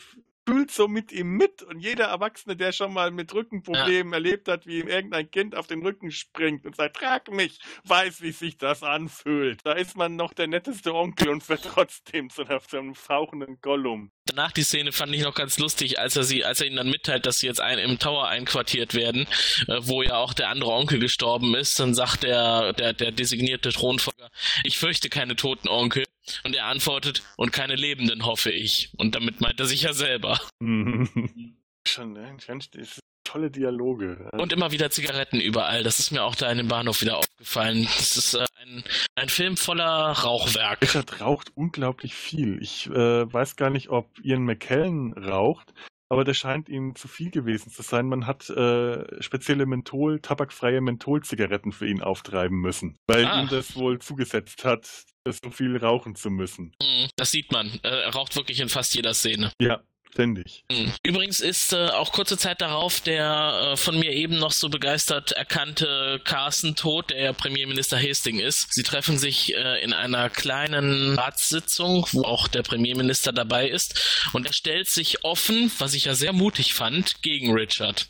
fühlt so mit ihm mit. Und jeder Erwachsene, der schon mal mit Rückenproblemen erlebt hat, wie ihm irgendein Kind auf den Rücken springt und sagt, trag mich, weiß, wie sich das anfühlt. Da ist man noch der netteste Onkel und wird trotzdem zu einem fauchenden Gollum. Danach die Szene fand ich noch ganz lustig, als er sie, als er ihnen dann mitteilt, dass sie jetzt ein, im Tower einquartiert werden, äh, wo ja auch der andere Onkel gestorben ist. Dann sagt der, der, der designierte Thronfolger, ich fürchte keine toten Onkel. Und er antwortet, und keine Lebenden, hoffe ich. Und damit meint er sich ja selber. [LAUGHS] schon, ne? Das sind tolle Dialoge. Und immer wieder Zigaretten überall. Das ist mir auch da in dem Bahnhof wieder aufgefallen. Das ist äh, ein, ein Film voller Rauchwerk. Richard raucht unglaublich viel. Ich äh, weiß gar nicht, ob Ian McKellen raucht, aber das scheint ihm zu viel gewesen zu sein. Man hat äh, spezielle Menthol, tabakfreie Mentholzigaretten für ihn auftreiben müssen, weil Ah. ihm das wohl zugesetzt hat, so viel rauchen zu müssen. Mhm, Das sieht man. Äh, Er raucht wirklich in fast jeder Szene. Ja, ständig. Mhm. Übrigens ist äh, auch kurze Zeit darauf der äh, von mir eben noch so begeistert erkannte Carson tot, der ja Premierminister Hastings ist. Sie treffen sich äh, in einer kleinen Ratssitzung, wo auch der Premierminister dabei ist. Und er stellt sich offen, was ich ja sehr mutig fand, gegen Richard.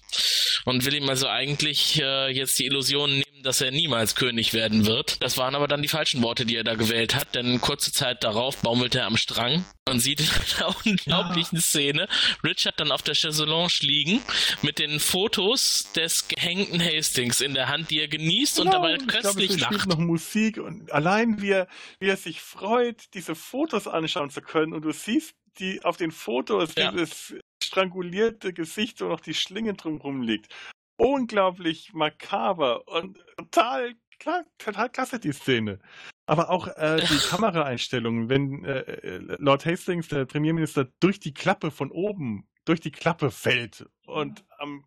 Und will ihm also eigentlich äh, jetzt die Illusion nehmen, dass er niemals König werden wird. Das waren aber dann die falschen Worte, die er da gewählt hat, denn kurze Zeit darauf baumelt er am Strang. Man sieht in einer [LAUGHS] unglaublichen Szene Richard dann auf der Chaiselonge liegen mit den Fotos des gehängten Hastings in der Hand, die er genießt und Genau, dabei ich glaube, köstlich spielt lacht. noch Musik und allein wie er, wie er sich freut, diese Fotos anschauen zu können und du siehst die auf den Fotos Ja. dieses strangulierte Gesicht, wo noch die Schlinge drumherum liegt. Unglaublich makaber und total, total klasse die Szene. Aber auch äh, die [LAUGHS] Kameraeinstellungen, wenn äh, äh, Lord Hastings, der Premierminister, durch die Klappe von oben, durch die Klappe fällt und am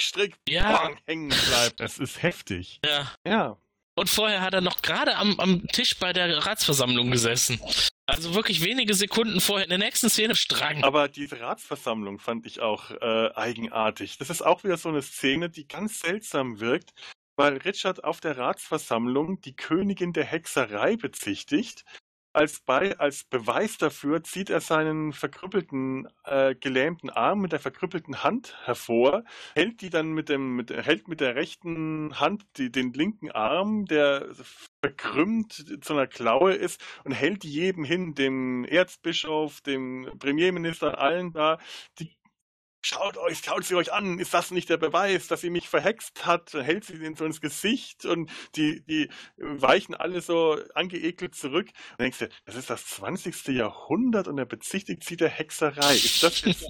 Strick Ja. hängen bleibt, das ist heftig. Ja. Ja. Und vorher hat er noch gerade am, am Tisch bei der Ratsversammlung gesessen. Also wirklich wenige Sekunden vorher in der nächsten Szene Strang. Aber diese Ratsversammlung fand ich auch äh, eigenartig. Das ist auch wieder so eine Szene, die ganz seltsam wirkt, weil Richard auf der Ratsversammlung die Königin der Hexerei bezichtigt. Als, bei, als Beweis dafür zieht er seinen verkrüppelten, äh, gelähmten Arm mit der verkrüppelten Hand hervor, hält die dann mit dem, mit, hält mit der rechten Hand die, den linken Arm, der verkrümmt zu einer Klaue ist, und hält jedem hin, dem Erzbischof, dem Premierminister, allen da, die Schaut euch, schaut sie euch an, ist das nicht der Beweis, dass sie mich verhext hat? Dann hält sie den so ins Gesicht und die, die weichen alle so angeekelt zurück. Und denkst du, das ist das 20. Jahrhundert und er bezichtigt sie der Hexerei. Ist das jetzt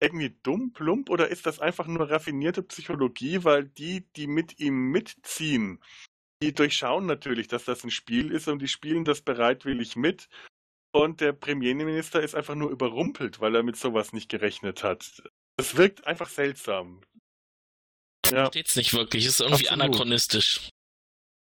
irgendwie dumm, plump oder ist das einfach nur raffinierte Psychologie, weil die, die mit ihm mitziehen, die durchschauen natürlich, dass das ein Spiel ist und die spielen das bereitwillig mit. Und der Premierminister ist einfach nur überrumpelt, weil er mit sowas nicht gerechnet hat. Das wirkt einfach seltsam. Ja. Steht's nicht wirklich, ist irgendwie Absolut. anachronistisch.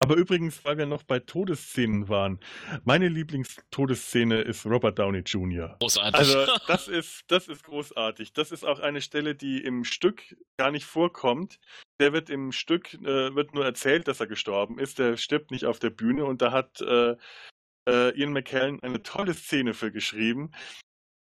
Aber übrigens, weil wir noch bei Todesszenen waren, meine Lieblingstodesszene ist Robert Downey Jr. Großartig. Also [LAUGHS] das ist, das ist großartig. Das ist auch eine Stelle, die im Stück gar nicht vorkommt. Der wird im Stück, äh, wird nur erzählt, dass er gestorben ist. Der stirbt nicht auf der Bühne und da hat äh, äh, Ian McKellen eine tolle Szene für geschrieben.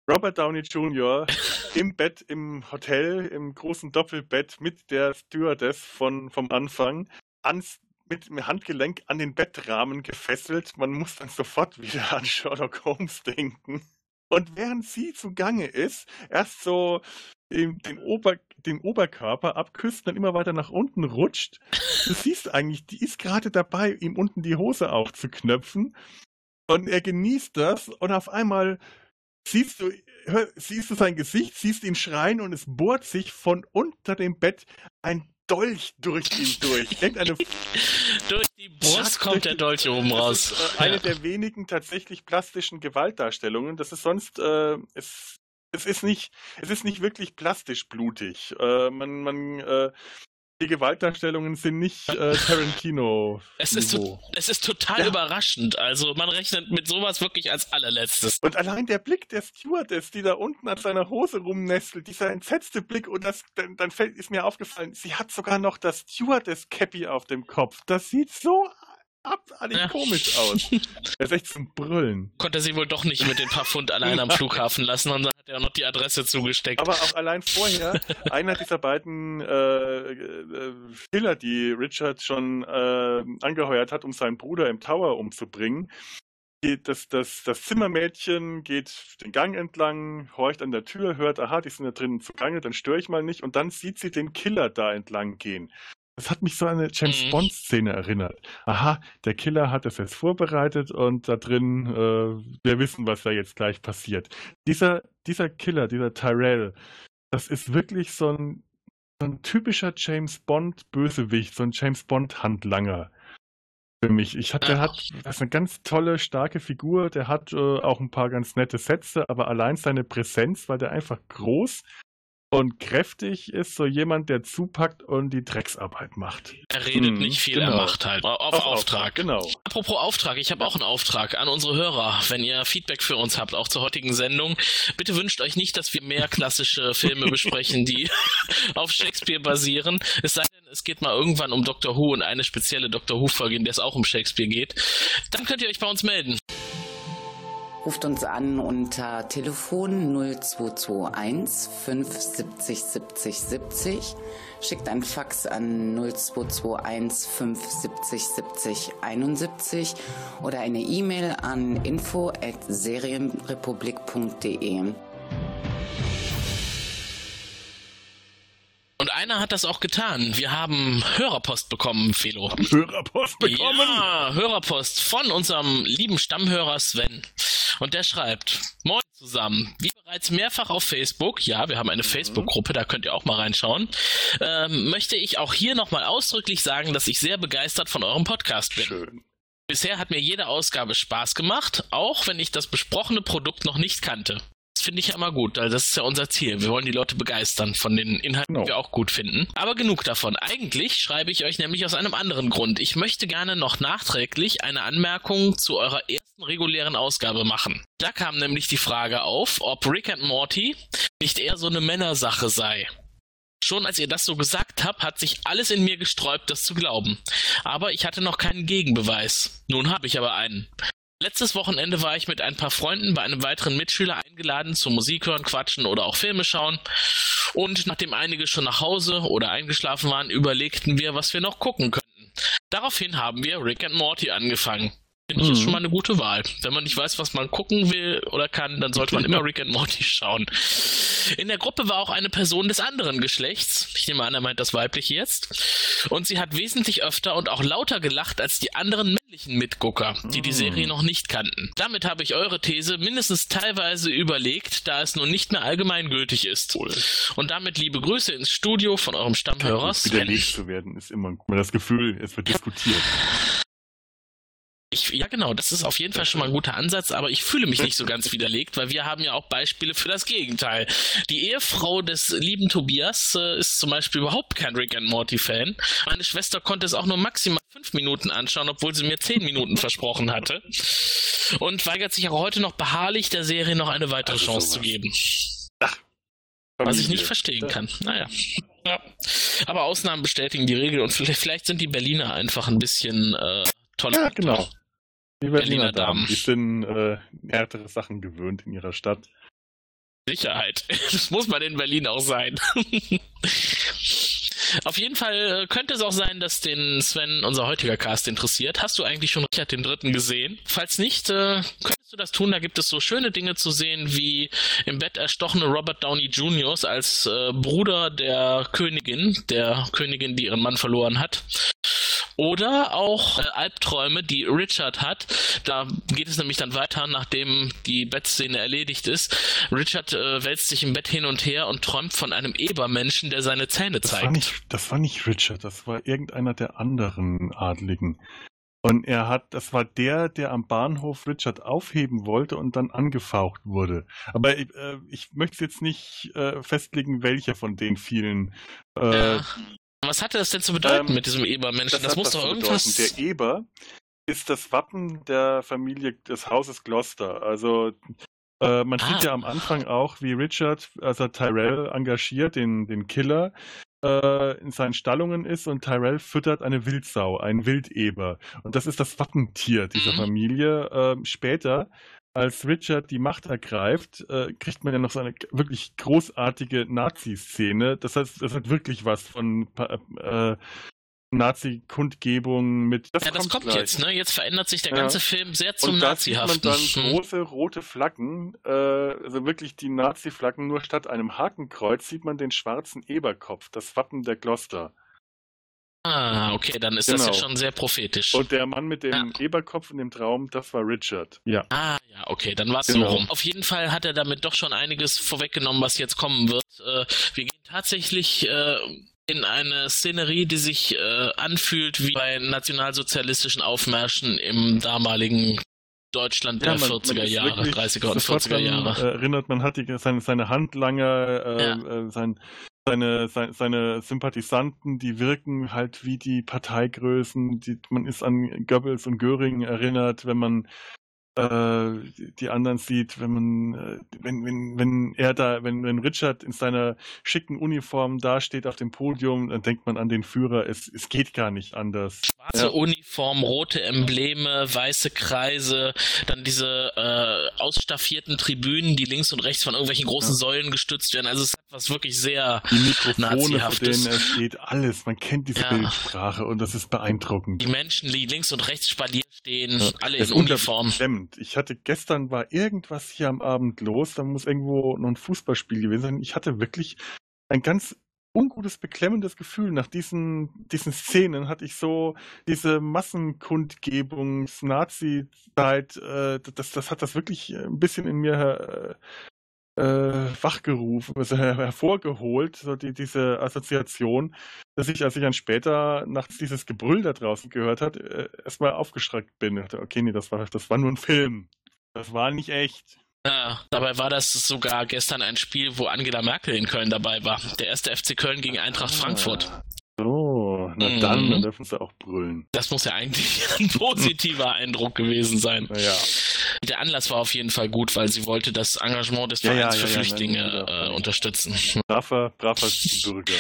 Robert Downey Jr. im Bett im Hotel, im großen Doppelbett mit der Stewardess von, vom Anfang, ans, mit dem Handgelenk an den Bettrahmen gefesselt. Man muss dann sofort wieder an Sherlock Holmes denken. Und während sie zugange ist, erst so den, den, Ober, den Oberkörper abküsst, dann immer weiter nach unten rutscht. Du siehst eigentlich, die ist gerade dabei, ihm unten die Hose aufzuknöpfen. Und er genießt das und auf einmal siehst du siehst du sein Gesicht, siehst ihn schreien und es bohrt sich von unter dem Bett ein Dolch durch ihn durch. Irgendeine [LAUGHS] durch die Brust kommt der Dolch oben das raus. Ist, äh, eine Ja. der wenigen tatsächlich plastischen Gewaltdarstellungen. Das ist sonst, äh, es, es ist nicht, es ist nicht wirklich plastisch blutig. Äh, man, man, äh, die Gewaltdarstellungen sind nicht äh, Tarantino. Es ist, to es ist total Ja. überraschend. Also man rechnet mit sowas wirklich als allerletztes. Und allein der Blick der Stewardess, die da unten an seiner Hose rumnestelt, dieser entsetzte Blick, und das, dann, dann fällt, ist mir aufgefallen, sie hat sogar noch das Stewardess-Cappy auf dem Kopf. Das sieht so abartig Ja. komisch aus. Das [LAUGHS] ist echt zum Brüllen. Konnte sie wohl doch nicht mit den paar Pfund allein [LAUGHS] am Flughafen lassen und dann hat er auch noch die Adresse zugesteckt. Aber auch allein vorher, einer dieser beiden äh, äh, Killer, die Richard schon äh, angeheuert hat, um seinen Bruder im Tower umzubringen, geht das, das, das Zimmermädchen geht den Gang entlang, horcht an der Tür, hört, aha, die sind da drinnen zugange, dann störe ich mal nicht und dann sieht sie den Killer da entlang gehen. Das hat mich so an eine James Mhm. Bond-Szene erinnert. Aha, der Killer hat das jetzt vorbereitet und da drin, äh, wir wissen, was da jetzt gleich passiert. Dieser, dieser Killer, dieser Tyrell, das ist wirklich so ein, so ein typischer James Bond-Bösewicht, so ein James Bond-Handlanger für mich. Ich hatte, der hat, das ist eine ganz tolle, starke Figur, der hat äh, auch ein paar ganz nette Sätze, aber allein seine Präsenz, weil der einfach groß und kräftig ist, so jemand, der zupackt und die Drecksarbeit macht. Er redet Mhm, nicht viel, genau. er macht halt. Auf, Auf Auftrag. Genau. Apropos Auftrag, ich habe auch einen Auftrag an unsere Hörer. Wenn ihr Feedback für uns habt, auch zur heutigen Sendung, bitte wünscht euch nicht, dass wir mehr klassische Filme besprechen, die [LAUGHS] auf Shakespeare basieren. Es sei denn, es geht mal irgendwann um Doctor Who und eine spezielle Doctor Who-Folge, in der es auch um Shakespeare geht. Dann könnt ihr euch bei uns melden. Ruft uns an unter Telefon 0221 570 70 70. Schickt ein Fax an 0221 570 70 71 oder eine E-Mail an info at serienrepublik.de. einer hat das auch getan. Wir haben Hörerpost bekommen, Felo. Hörerpost bekommen. Ja, Hörerpost von unserem lieben Stammhörer Sven. Und der schreibt, Moin zusammen. Wie bereits mehrfach auf Facebook, ja, wir haben eine Facebook-Gruppe, da könnt ihr auch mal reinschauen, ähm, möchte ich auch hier nochmal ausdrücklich sagen, dass ich sehr begeistert von eurem Podcast bin. Schön. Bisher hat mir jede Ausgabe Spaß gemacht, auch wenn ich das besprochene Produkt noch nicht kannte. Finde ich ja immer gut, weil das ist ja unser Ziel. Wir wollen die Leute begeistern von den Inhalten, Genau. die wir auch gut finden. Aber genug davon. Eigentlich schreibe ich euch nämlich aus einem anderen Grund. Ich möchte gerne noch nachträglich eine Anmerkung zu eurer ersten regulären Ausgabe machen. Da kam nämlich die Frage auf, ob Rick and Morty nicht eher so eine Männersache sei. Schon als ihr das so gesagt habt, hat sich alles in mir gesträubt, das zu glauben. Aber ich hatte noch keinen Gegenbeweis. Nun habe ich aber einen. Letztes Wochenende war ich mit ein paar Freunden bei einem weiteren Mitschüler eingeladen zum Musik hören, quatschen oder auch Filme schauen. Und nachdem einige schon nach Hause oder eingeschlafen waren, überlegten wir, was wir noch gucken könnten. Daraufhin haben wir Rick and Morty angefangen. Finde ich ist Mhm. schon mal eine gute Wahl. Wenn man nicht weiß, was man gucken will oder kann, dann sollte man immer Rick and Morty schauen. In der Gruppe war auch eine Person des anderen Geschlechts. Ich nehme an, er meint das weibliche jetzt. Und sie hat wesentlich öfter und auch lauter gelacht als die anderen männlichen Mitgucker, die die Serie noch nicht kannten. Damit habe ich eure These mindestens teilweise überlegt, da es nun nicht mehr allgemeingültig ist. Und damit liebe Grüße ins Studio von eurem Stammhörer Sven. Widerlegt zu werden ist immer gut. Man hat das Gefühl, es wird diskutiert. Ich, ja, genau, das ist auf jeden Fall schon mal ein guter Ansatz, aber ich fühle mich nicht so ganz widerlegt, weil wir haben ja auch Beispiele für das Gegenteil. Die Ehefrau des lieben Tobias äh, ist zum Beispiel überhaupt kein Rick and Morty-Fan. Meine Schwester konnte es auch nur maximal fünf Minuten anschauen, obwohl sie mir zehn Minuten versprochen hatte. Und weigert sich auch heute noch beharrlich, der Serie noch eine weitere Also Chance zu sowas. geben. Was ich nicht verstehen kann. Naja. Ja. Aber Ausnahmen bestätigen die Regel und vielleicht vielleicht sind die Berliner einfach ein bisschen äh, toller. Ja, genau. Die Berliner Berliner Damen. Damen, die sind äh, härtere Sachen gewöhnt in ihrer Stadt. Sicherheit. [LAUGHS] Das muss man in Berlin auch sein. [LAUGHS] Auf jeden Fall äh, könnte es auch sein, dass den Sven unser heutiger Cast interessiert. Hast du eigentlich schon Richard den Dritten gesehen? Falls nicht, äh, könntest du das tun. Da gibt es so schöne Dinge zu sehen, wie im Bett erstochene Robert Downey Jr. als äh, Bruder der Königin, der Königin, die ihren Mann verloren hat. Oder auch äh, Albträume, die Richard hat. Da geht es nämlich dann weiter, nachdem die Bettszene erledigt ist. Richard äh, wälzt sich im Bett hin und her und träumt von einem Ebermenschen, der seine Zähne Das zeigt. war, nicht, das war nicht Richard, das war irgendeiner der anderen Adligen. Und er hat, das war der, der am Bahnhof Richard aufheben wollte und dann angefaucht wurde. Aber ich, äh, ich möchte jetzt nicht äh, festlegen, welcher von den vielen. Äh, Ja. Was hatte das denn zu bedeuten Ähm, mit diesem Ebermenschen? Das, hat muss doch irgendwas. Der Eber ist das Wappen der Familie des Hauses Gloucester. Also äh, man Ah. sieht ja am Anfang auch, wie Richard, also Tyrell engagiert, den, den Killer, äh, in seinen Stallungen ist und Tyrell füttert eine Wildsau, einen Wildeber. Und das ist das Wappentier dieser Mhm. Familie. Ähm, später, als Richard die Macht ergreift, äh, kriegt man ja noch so eine wirklich großartige Nazi-Szene. Das heißt, das hat wirklich was von Pa- äh, Nazi-Kundgebung mit. ja, das kommt gleich. jetzt, ne? Jetzt verändert sich der Ja. ganze Film sehr zum Und da sieht man dann große rote Flaggen, äh, also wirklich die Nazi-Flaggen, nur statt einem Hakenkreuz sieht man den schwarzen Eberkopf, das Wappen der Gloucester. Ah, okay, dann ist das ja Genau. schon sehr prophetisch. Und der Mann mit dem Eberkopf in dem Traum, das war Richard. Ja. Ah, ja, okay, dann war es Genau. so rum. Auf jeden Fall hat er damit doch schon einiges vorweggenommen, was jetzt kommen wird. Äh, wir gehen tatsächlich äh, in eine Szenerie, die sich äh, anfühlt wie bei nationalsozialistischen Aufmärschen im damaligen Deutschland der 40er ist Jahre, wirklich 30er und sofort 40er dran, Jahre. Äh, erinnert, man hat die, seine, seine Handlanger, äh, Ja. äh, sein, seine, seine, seine Sympathisanten, die wirken halt wie die Parteigrößen. Die, man ist an Goebbels und Göring erinnert, wenn man die anderen sieht, wenn man, äh, wenn, wenn, wenn er da, wenn, wenn Richard in seiner schicken Uniform dasteht auf dem Podium, dann denkt man an den Führer, es, es geht gar nicht anders. Schwarze Uniform, rote Embleme, weiße Kreise, dann diese äh, ausstaffierten Tribünen, die links und rechts von irgendwelchen großen Säulen gestützt werden. Also es hat was wirklich sehr Die Mikrofone, vor denen er steht, alles. Man kennt diese Ja. Bildsprache und das ist beeindruckend. Die Menschen, die links und rechts Spalier stehen, Ja, alle in ist unglaublich Beklemmend. Ich hatte gestern war irgendwas hier am Abend los, da muss irgendwo noch ein Fußballspiel gewesen sein. Ich hatte wirklich ein ganz ungutes, beklemmendes Gefühl. Nach diesen, diesen Szenen hatte ich so diese Massenkundgebungs-Nazi-Zeit, äh, das, das hat das wirklich ein bisschen in mir äh, wachgerufen, also her [LAUGHS] hervorgeholt, so die, diese Assoziation, dass ich, als ich dann später nachts dieses Gebrüll da draußen gehört hat, äh, erstmal aufgeschreckt bin. Ich dachte, okay, nee, das war, das war nur ein Film. Das war nicht echt. Ja, dabei war das sogar gestern ein Spiel, wo Angela Merkel in Köln dabei war. Der erste FC Köln gegen Eintracht Frankfurt. So, na Mhm. dann, dann dürfen sie auch brüllen. Das muss ja eigentlich [LAUGHS] ein positiver Eindruck gewesen sein. Naja. Der Anlass war auf jeden Fall gut, weil sie wollte das Engagement des Ja, ja, Vereins ja, für ja, Flüchtlinge ja. äh, unterstützen. [LAUGHS] Braver, braver Bürger.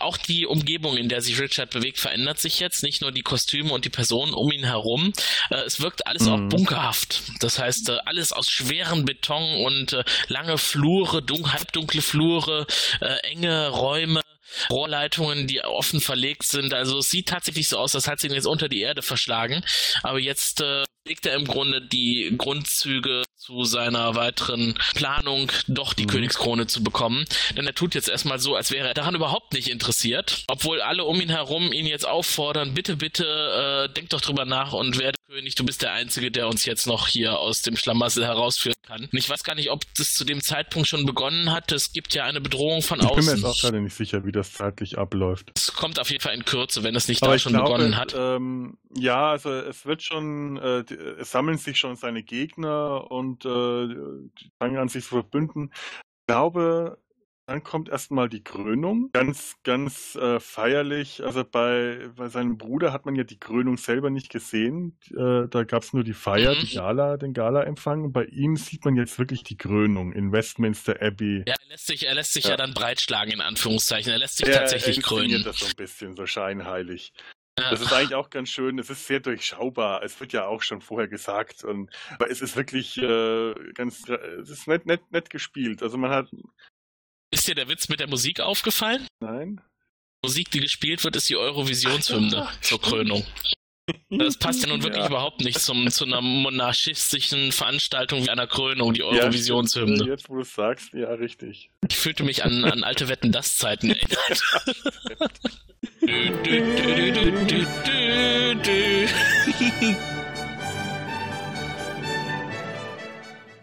Auch die Umgebung, in der sich Richard bewegt, verändert sich jetzt. Nicht nur die Kostüme und die Personen um ihn herum. Äh, es wirkt alles auch Mhm. bunkerhaft. Das heißt, äh, alles aus schwerem Beton und äh, lange Flure, dun halbdunkle Flure, äh, enge Räume. Rohrleitungen, die offen verlegt sind. Also es sieht tatsächlich so aus, als hat sie ihn jetzt unter die Erde verschlagen. Aber jetzt äh, legt er im Grunde die Grundzüge zu seiner weiteren Planung, doch die Mhm. Königskrone zu bekommen. Denn er tut jetzt erstmal so, als wäre er daran überhaupt nicht interessiert. Obwohl alle um ihn herum ihn jetzt auffordern, bitte, bitte, äh, denk doch drüber nach und werde König. Du bist der Einzige, der uns jetzt noch hier aus dem Schlamassel herausführen kann. Und ich weiß gar nicht, ob das zu dem Zeitpunkt schon begonnen hat. Es gibt ja eine Bedrohung von Ich bin mir außen. jetzt auch gerade nicht sicher, wie das zeitlich abläuft. Es kommt auf jeden Fall in Kürze, wenn es nicht Aber da ich schon glaube, begonnen hat. Ähm, ja, also es wird schon, äh, die, es sammeln sich schon seine Gegner und äh, die fangen an sich zu verbünden. Ich glaube, dann kommt erstmal die Krönung. Ganz, ganz äh, feierlich. Also bei, bei seinem Bruder hat man ja die Krönung selber nicht gesehen. Äh, da gab es nur die Feier, Mhm. die Gala, den Gala-Empfang. Und bei ihm sieht man jetzt wirklich die Krönung in Westminster Abbey. Ja, er lässt sich, er lässt sich ja. Ja. dann breitschlagen, in Anführungszeichen. Er lässt sich Er- tatsächlich er krönen. das so ein bisschen, so scheinheilig. Ja. Das ist eigentlich auch ganz schön. Es ist sehr durchschaubar. Es wird ja auch schon vorher gesagt. Und, aber es ist wirklich äh, ganz, es ist nett, nett, nett gespielt. Also man hat, Ist dir der Witz mit der Musik aufgefallen? nein. Musik, die gespielt wird, ist die Eurovisionshymne zur Krönung. Das passt ja nun [LAUGHS] wirklich Ja. überhaupt nicht zum, zu einer monarchistischen Veranstaltung wie einer Krönung, die Ja, Eurovisionshymne. stimmt. Jetzt, wo du es sagst, ja, richtig. Ich fühlte mich an, an alte Wetten das Zeiten erinnert. [LAUGHS]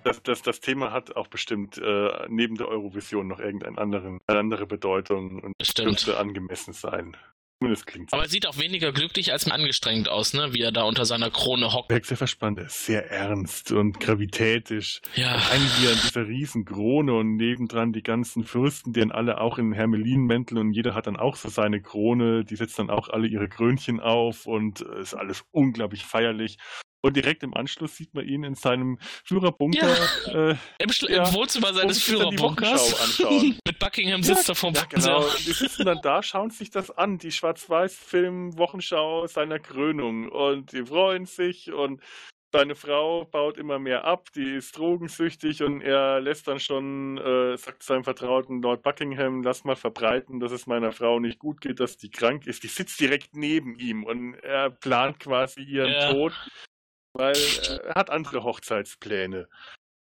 Das, das, das Thema hat auch bestimmt äh, neben der Eurovision noch irgendeine anderen, andere Bedeutung und Stimmt. dürfte angemessen sein. Zumindest klingt Aber er sieht auch weniger glücklich als angestrengt aus, ne? Wie er da unter seiner Krone hockt. Sehr verspannt, er ist sehr ernst und gravitätisch. Ja. Allein hier an dieser riesen Krone und nebendran die ganzen Fürsten, die dann alle auch in Hermelinmäntel und jeder hat dann auch so seine Krone, die setzen dann auch alle ihre Krönchen auf und äh, ist alles unglaublich feierlich. Und direkt im Anschluss sieht man ihn in seinem Führerbunker äh, Im, Ja. im Wohnzimmer seines Führerbunkers. [LAUGHS] Mit Buckingham sitzt er vom Ja, genau. Und Die sitzen dann da, schauen sich das an, die Schwarz-Weiß-Film-Wochenschau seiner Krönung. Und die freuen sich und seine Frau baut immer mehr ab, die ist drogensüchtig und er lässt dann schon, äh, sagt seinem Vertrauten Lord Buckingham, lass mal verbreiten, dass es meiner Frau nicht gut geht, dass die krank ist. Die sitzt direkt neben ihm und er plant quasi ihren Ja. Tod, weil äh, er hat andere Hochzeitspläne.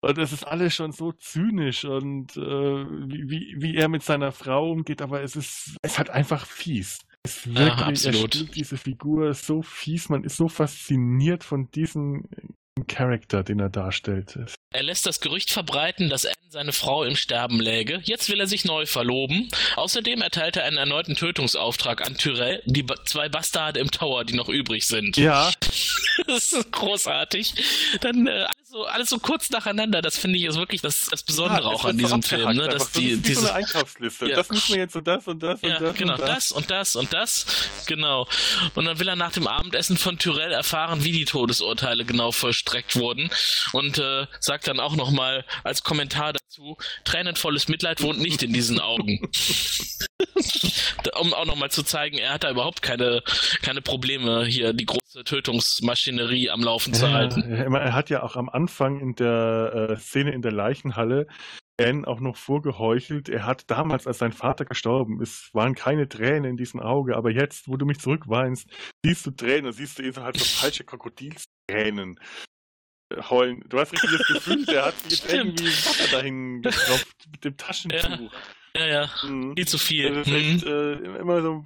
Und das ist alles schon so zynisch und äh, wie, wie, er mit seiner Frau umgeht, aber es ist, es hat einfach fies. Es ist Ja, wirklich, er absolut. spielt diese Figur so fies, man ist so fasziniert von diesem Charakter, den er darstellt. Er lässt das Gerücht verbreiten, dass Anne seine Frau im Sterben läge. Jetzt will er sich neu verloben. Außerdem erteilt er einen erneuten Tötungsauftrag an Tyrell, die ba zwei Bastarde im Tower, die noch übrig sind. Ja, [LAUGHS] Das ist großartig. Dann äh, so, alles so kurz nacheinander. Das finde ich ist wirklich das, das Besondere ja, auch an diesem Film. Ne? Dass Das die, ist wie so diese, eine Einkaufsliste. Ja. Das müssen wir jetzt so das und das ja, und das genau, und das. das und das und das, genau. Und dann will er nach dem Abendessen von Tyrell erfahren, wie die Todesurteile genau vollstreckt wurden und äh, sagt dann auch nochmal als Kommentar dazu, tränenvolles Mitleid wohnt nicht in diesen Augen. [LAUGHS] um auch nochmal zu zeigen, er hat da überhaupt keine, keine Probleme, hier die große Tötungsmaschinerie am Laufen zu halten. Er hat ja auch am Anfang in der äh, Szene in der Leichenhalle Anne auch noch vorgeheuchelt. Er hat damals, als sein Vater gestorben ist, waren keine Tränen in diesem Auge, aber jetzt, wo du mich zurückweinst, siehst du Tränen, siehst du eben halt so falsche Krokodilstränen äh, heulen. Du hast richtig das Gefühl, der hat jetzt Stimmt. irgendwie Wasser dahin getropft mit dem Taschentuch. Ja, ja, Mhm. viel zu viel. Ist Mhm. echt äh, immer so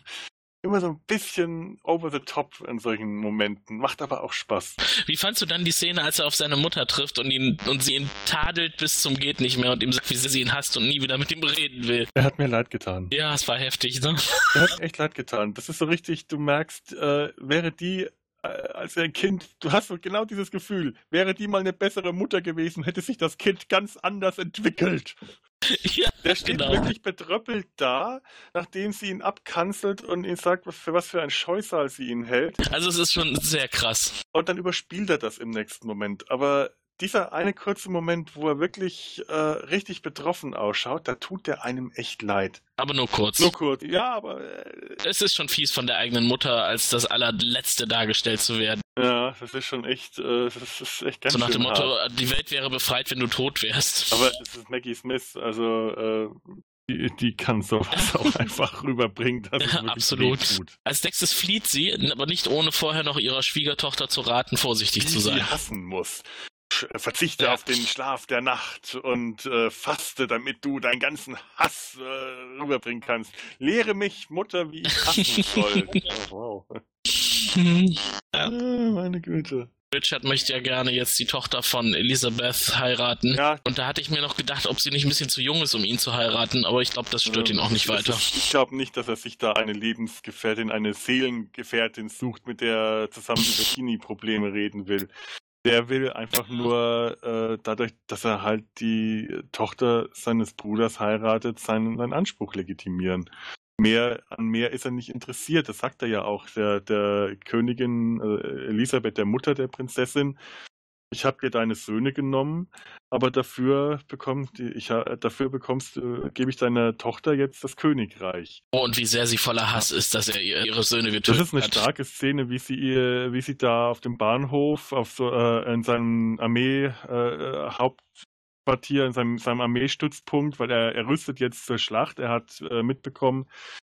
immer so ein bisschen over the top in solchen Momenten. Macht aber auch Spaß. Wie fandst du dann die Szene, als er auf seine Mutter trifft und ihn und sie ihn tadelt bis zum geht nicht mehr und ihm sagt, wie sie ihn hasst und nie wieder mit ihm reden will? Er hat mir leid getan. Ja, es war heftig, ne? [LAUGHS] Er hat mir echt leid getan. Das ist so richtig, du merkst, äh, wäre die äh, als ein Kind, du hast so genau dieses Gefühl, wäre die mal eine bessere Mutter gewesen, hätte sich das Kind ganz anders entwickelt. [LAUGHS] ja, Der steht genau. wirklich betröppelt da, nachdem sie ihn abkanzelt und ihm sagt, was für was für ein Scheusal sie ihn hält. Also es ist schon sehr krass. Und dann überspielt er das im nächsten Moment. Aber dieser eine kurze Moment, wo er wirklich äh, richtig betroffen ausschaut, da tut der einem echt leid. Aber nur kurz. Nur kurz. Ja, aber äh, es ist schon fies von der eigenen Mutter, als das allerletzte dargestellt zu werden. ja, das ist schon echt, äh, das ist echt ganz so nach dem Motto, hart. die Welt wäre befreit, wenn du tot wärst. Aber es ist Maggie Smith, also äh, die, die kann sowas [LAUGHS] auch einfach rüberbringen, dass Ja, absolut. wehtut. Als nächstes flieht sie, aber nicht ohne vorher noch ihrer Schwiegertochter zu raten, vorsichtig die zu sie sein. hassen muss. Sch- Verzichte Ja. auf den Schlaf der Nacht und äh, faste, damit du deinen ganzen Hass äh, rüberbringen kannst. Lehre mich, Mutter, wie ich hassen soll. [LAUGHS] oh, wow. Ja. Ah, meine Güte. Richard möchte ja gerne jetzt die Tochter von Elizabeth heiraten. Ja. Und da hatte ich mir noch gedacht, ob sie nicht ein bisschen zu jung ist, um ihn zu heiraten, aber ich glaube, das stört ihn auch nicht weiter. Ist, ich glaube nicht, dass er sich da eine Lebensgefährtin, eine Seelengefährtin sucht, mit der er zusammen über Teenie-Probleme reden will. Der will einfach nur äh, dadurch, dass er halt die Tochter seines Bruders heiratet, seinen, seinen Anspruch legitimieren. Mehr, an mehr ist er nicht interessiert. Das sagt er ja auch der, der Königin äh, Elisabeth, der Mutter der Prinzessin. Ich habe dir deine Söhne genommen, aber dafür bekommt ich dafür bekommst äh, gebe ich deiner Tochter jetzt das Königreich. Oh, und wie sehr sie voller Hass ist, dass er ihr- ihre Söhne Das getötet ist eine hat. starke Szene, wie sie ihr, wie sie da auf dem Bahnhof auf so äh, in seinem Armee äh, Hauptquartier in seinem, seinem Armeestützpunkt, weil er, er rüstet jetzt zur Schlacht. Er hat äh, mitbekommen,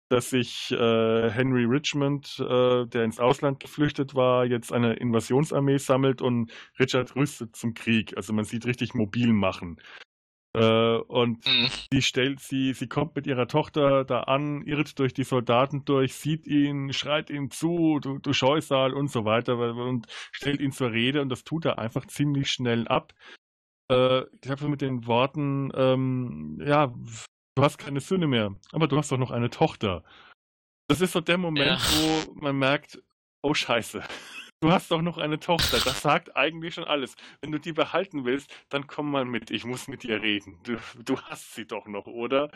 dass sich äh, Henry Richmond, äh, der ins Ausland geflüchtet war, jetzt eine Invasionsarmee sammelt und Richard rüstet zum Krieg. Also man sieht richtig mobil machen. Äh, und Mhm. sie stellt sie, sie kommt mit ihrer Tochter da an, irrt durch die Soldaten durch, sieht ihn, schreit ihm zu, du, du Scheusal und so weiter und stellt ihn zur Rede und das tut er einfach ziemlich schnell ab. Äh, ich glaube mit den Worten, ähm, ja, du hast keine Söhne mehr, aber du hast doch noch eine Tochter. Das ist so der Moment, Ja. wo man merkt, oh Scheiße. Du hast doch noch eine Tochter. Das sagt eigentlich schon alles. Wenn du die behalten willst, dann komm mal mit. Ich muss mit ihr reden. Du, du hast sie doch noch, oder?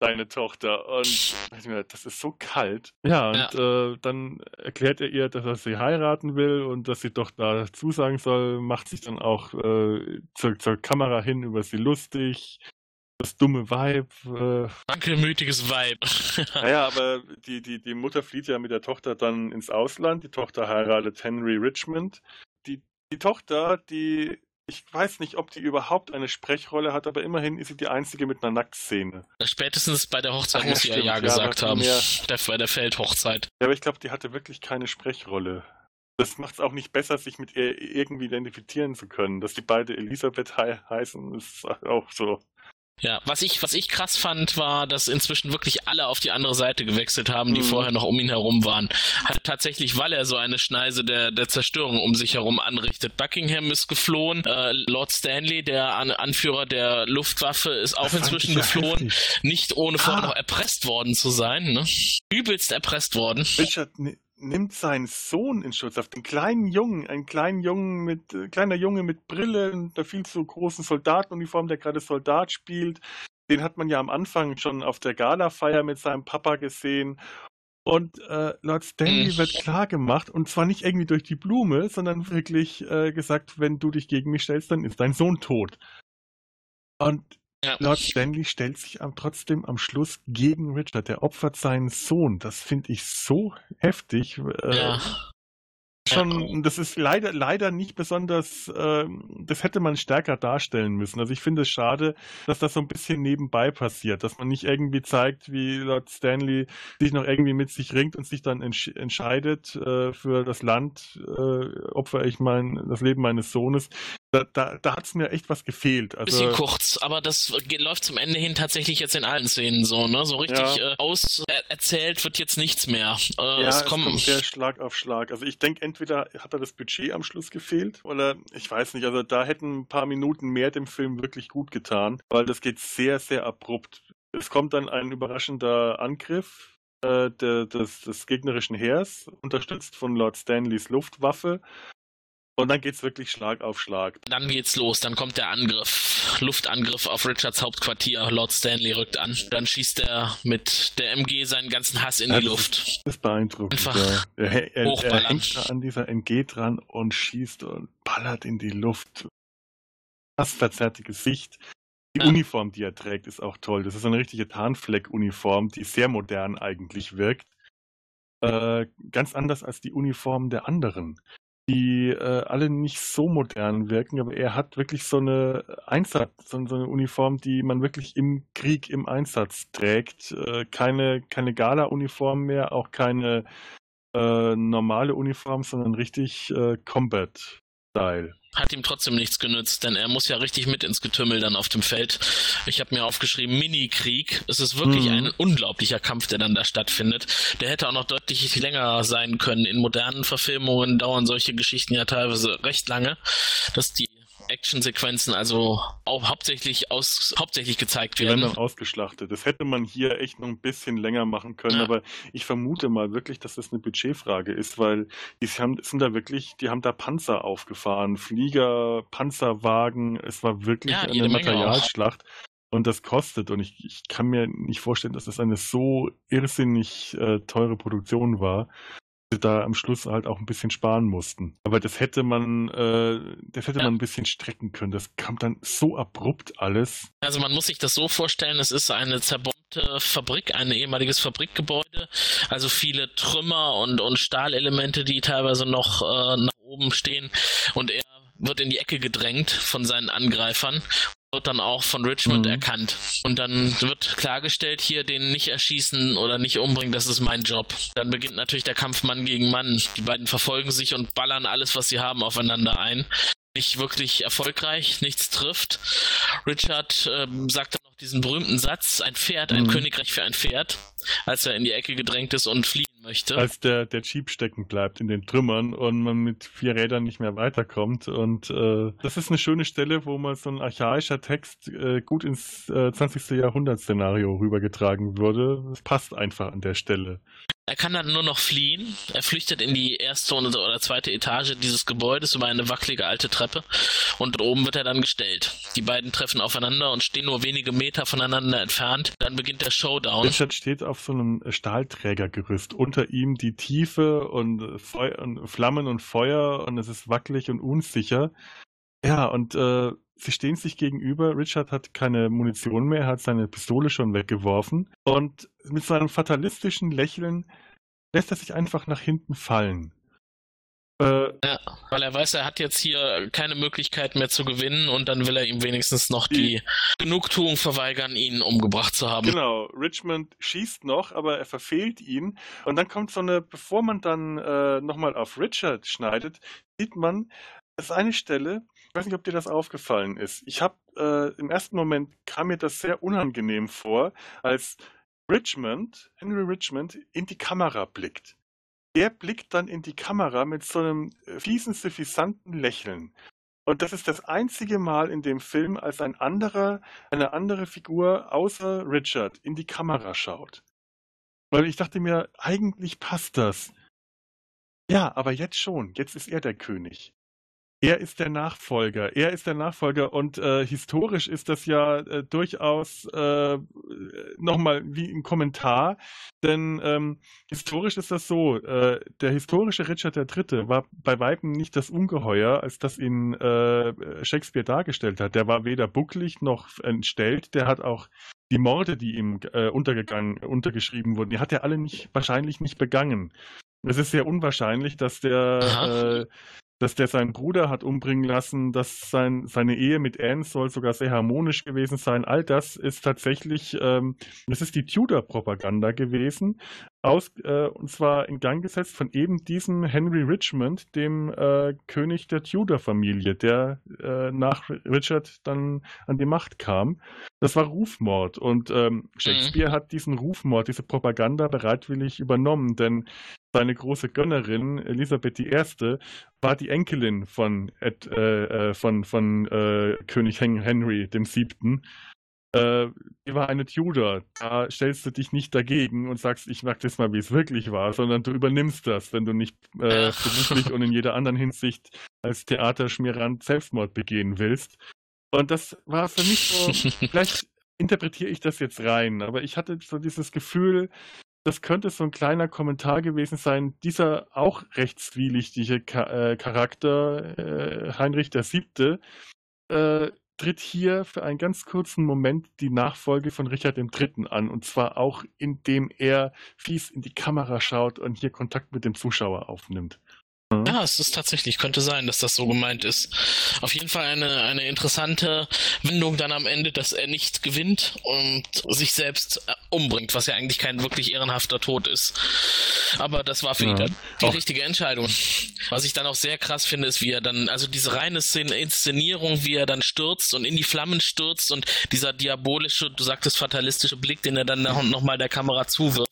Deine Tochter. Und das ist so kalt. Ja, und Äh, dann erklärt er ihr, dass er sie heiraten will und dass sie doch da zusagen soll, macht sich dann auch äh, zur, zur Kamera hin über sie lustig. Das dumme Weib. Äh, Wankelmütiges Vibe. [LAUGHS] naja, aber die, die, die Mutter flieht ja mit der Tochter dann ins Ausland. Die Tochter heiratet Henry Richmond. Die, die Tochter, die, ich weiß nicht, ob die überhaupt eine Sprechrolle hat, aber immerhin ist sie die einzige mit einer Nacktszene. Spätestens bei der Hochzeit Ach muss sie ja Ja gesagt haben. [LAUGHS] Der, bei der Feldhochzeit. Ja, aber ich glaube, die hatte wirklich keine Sprechrolle. Das macht es auch nicht besser, sich mit ihr irgendwie identifizieren zu können. Dass die beide Elisabeth hei heißen, ist auch so. Ja, was ich, was ich krass fand, war, dass inzwischen wirklich alle auf die andere Seite gewechselt haben, die Mhm. vorher noch um ihn herum waren. Halt tatsächlich, weil er so eine Schneise der, der Zerstörung um sich herum anrichtet. Buckingham ist geflohen, äh, Lord Stanley, der An Anführer der Luftwaffe, ist auch Das inzwischen geflohen. heftig. Nicht ohne vorher Ah. noch erpresst worden zu sein, ne? Übelst erpresst worden. Richard nimmt seinen Sohn in Schutz auf, den kleinen Jungen, einen kleinen Jungen mit, äh, kleiner Junge mit Brille und der viel zu großen Soldatenuniform, der gerade Soldat spielt. Den hat man ja am Anfang schon auf der Galafeier mit seinem Papa gesehen. Und äh, Lord Stanley Mhm. wird klar gemacht, und zwar nicht irgendwie durch die Blume, sondern wirklich äh, gesagt, wenn du dich gegen mich stellst, dann ist dein Sohn tot. Und Ja. Lord Stanley stellt sich trotzdem am Schluss gegen Richard. Der opfert seinen Sohn. Das finde ich so heftig. Äh, Ja. Schon, das ist leider, leider nicht besonders, ähm, das hätte man stärker darstellen müssen. Also ich finde es schade, dass das so ein bisschen nebenbei passiert, dass man nicht irgendwie zeigt, wie Lord Stanley sich noch irgendwie mit sich ringt und sich dann entsch entscheidet, äh, für das Land äh, opfer ich mein, das Leben meines Sohnes. Da, da, da hat es mir echt was gefehlt. Also, Bisschen kurz, aber das geht, läuft zum Ende hin tatsächlich jetzt in allen Szenen so, ne? So richtig Ja. äh, aus er erzählt wird jetzt nichts mehr. Äh, Ja, es es kommen, kommt sehr Schlag auf Schlag. Also ich denke, entweder hat er das Budget am Schluss gefehlt oder ich weiß nicht. Also da hätten ein paar Minuten mehr dem Film wirklich gut getan, weil das geht sehr, sehr abrupt. Es kommt dann ein überraschender Angriff äh, der, des, des gegnerischen Heers, unterstützt von Lord Stanleys Luftwaffe. Und dann geht's wirklich Schlag auf Schlag. Dann geht's los, dann kommt der Angriff. Luftangriff auf Richards Hauptquartier. Lord Stanley rückt an. Dann schießt er mit der MG seinen ganzen Hass in Ja, die Luft. Das ist beeindruckend. Einfach ja. er, er, er hängt da an dieser MG dran und schießt und ballert in die Luft. Das verzerrte Gesicht. Die Ja. Uniform, die er trägt, ist auch toll. Das ist eine richtige Tarnfleck-Uniform, die sehr modern eigentlich wirkt. Äh, ganz anders als die Uniformen der anderen, die äh, alle nicht so modern wirken, aber er hat wirklich so eine Einsatz, so, eine Uniform, die man wirklich im Krieg im Einsatz trägt. Äh, keine keine Gala-Uniform mehr, auch keine äh, normale Uniform, sondern richtig äh, Combat-Style. Hat ihm trotzdem nichts genützt, denn er muss ja richtig mit ins Getümmel dann auf dem Feld. Ich habe mir aufgeschrieben, Mini-Krieg. Es ist wirklich Mhm. ein unglaublicher Kampf, der dann da stattfindet. Der hätte auch noch deutlich länger sein können. In modernen Verfilmungen dauern solche Geschichten ja teilweise recht lange, dass die Actionsequenzen also auch hauptsächlich aus hauptsächlich gezeigt Die werden werden. dann ausgeschlachtet. Das hätte man hier echt noch ein bisschen länger machen können, Ja. aber ich vermute mal wirklich, dass das eine Budgetfrage ist, weil die haben, sind da wirklich, die haben da Panzer aufgefahren, Flieger, Panzerwagen, es war wirklich Ja, eine. Materialschlacht. Und das kostet. Und ich, ich kann mir nicht vorstellen, dass das eine so irrsinnig äh, teure Produktion war, sie da am Schluss halt auch ein bisschen sparen mussten. Aber das hätte man, äh, das hätte Ja. man ein bisschen strecken können. Das kam dann so abrupt alles. Also man muss sich das so vorstellen, es ist eine zerbombte Fabrik, ein ehemaliges Fabrikgebäude, also viele Trümmer und, und Stahlelemente, die teilweise noch äh, nach oben stehen und er wird in die Ecke gedrängt von seinen Angreifern wird dann auch von Richmond Mhm. erkannt. Und dann wird klargestellt, hier den nicht erschießen oder nicht umbringen, das ist mein Job. Dann beginnt natürlich der Kampf Mann gegen Mann. Die beiden verfolgen sich und ballern alles, was sie haben, aufeinander ein. nicht wirklich erfolgreich, nichts trifft. Richard ähm, sagt dann noch diesen berühmten Satz, ein Pferd, ein Mhm. Königreich für ein Pferd, als er in die Ecke gedrängt ist und fliehen möchte. Als der, der Jeep stecken bleibt in den Trümmern und man mit vier Rädern nicht mehr weiterkommt. Und äh, das ist eine schöne Stelle, wo mal so ein archaischer Text äh, gut ins äh, 20. Jahrhundert-Szenario rübergetragen würde. Das passt einfach an der Stelle. Er kann dann nur noch fliehen. Er flüchtet in die erste oder zweite Etage dieses Gebäudes über eine wackelige alte Treppe und oben wird er dann gestellt. Die beiden treffen aufeinander und stehen nur wenige Meter voneinander entfernt. Dann beginnt der Showdown. Richard steht auf so einem Stahlträgergerüst. Unter ihm die Tiefe und, Feu und Flammen und Feuer und es ist wackelig und unsicher. Ja, und äh, sie stehen sich gegenüber. Richard hat keine Munition mehr, er hat seine Pistole schon weggeworfen. Und mit seinem fatalistischen Lächeln lässt er sich einfach nach hinten fallen. Äh, Ja, weil er weiß, er hat jetzt hier keine Möglichkeit mehr zu gewinnen und dann will er ihm wenigstens noch die Genugtuung verweigern, ihn umgebracht zu haben. Genau, Richmond schießt noch, aber er verfehlt ihn. Und dann kommt so eine, bevor man dann äh, nochmal auf Richard schneidet, sieht man, das eine Stelle, ich weiß nicht, ob dir das aufgefallen ist. Ich habe äh, im ersten Moment kam mir das sehr unangenehm vor, als Richmond, Henry Richmond, in die Kamera blickt. Der blickt dann in die Kamera mit so einem äh, fiesen, suffisanten Lächeln. Und das ist das einzige Mal in dem Film, als ein anderer, eine andere Figur außer Richard in die Kamera schaut. Weil ich dachte mir, eigentlich passt das. Ja, aber jetzt schon. Jetzt ist er der König. Er ist der Nachfolger. Er ist der Nachfolger und äh, historisch ist das ja äh, durchaus äh, nochmal wie ein Kommentar, denn ähm, historisch ist das so, äh, der historische Richard III. war bei Weitem nicht das Ungeheuer, als das ihn äh, Shakespeare dargestellt hat. Der war weder bucklig noch entstellt, der hat auch die Morde, die ihm äh, untergegangen, untergeschrieben wurden, die hat er alle nicht, wahrscheinlich nicht begangen. Es ist sehr unwahrscheinlich, dass der dass der seinen Bruder hat umbringen lassen, dass sein, seine Ehe mit Anne soll sogar sehr harmonisch gewesen sein. All das ist tatsächlich, ähm, das ist die Tudor-Propaganda gewesen, aus, äh, und zwar in Gang gesetzt von eben diesem Henry Richmond, dem äh, König der Tudor-Familie, der äh, nach Richard dann an die Macht kam. Das war Rufmord und ähm, Shakespeare hat diesen Rufmord, diese Propaganda bereitwillig übernommen, denn seine große Gönnerin Elisabeth I. war die Enkelin von, Ed, äh, äh, von, von äh, König Hen Henry dem Siebten. Äh, die war eine Tudor. Da stellst du dich nicht dagegen und sagst, ich mag das mal, wie es wirklich war, sondern du übernimmst das, wenn du nicht äh, beruflich und in jeder anderen Hinsicht als Theaterschmierant Selbstmord begehen willst. Und das war für mich so, [LAUGHS] vielleicht interpretiere ich das jetzt rein, aber ich hatte so dieses Gefühl, das könnte so ein kleiner Kommentar gewesen sein. Dieser auch recht zwielichtige äh, Charakter, äh, Heinrich VII., äh, tritt hier für einen ganz kurzen Moment die Nachfolge von Richard III. an. Und zwar auch, indem er fies in die Kamera schaut und hier Kontakt mit dem Zuschauer aufnimmt. Ja, es ist tatsächlich, könnte sein, dass das so gemeint ist. Auf jeden Fall eine, eine interessante Wendung dann am Ende, dass er nicht gewinnt und sich selbst äh, umbringt, was ja eigentlich kein wirklich ehrenhafter Tod ist. Aber das war für ihn Ja. dann die Auch- richtige Entscheidung. Was ich dann auch sehr krass finde, ist, wie er dann, also diese reine Szene, Inszenierung, wie er dann stürzt und in die Flammen stürzt und dieser diabolische, du sagtest fatalistische Blick, den er dann nochmal der Kamera zuwirft.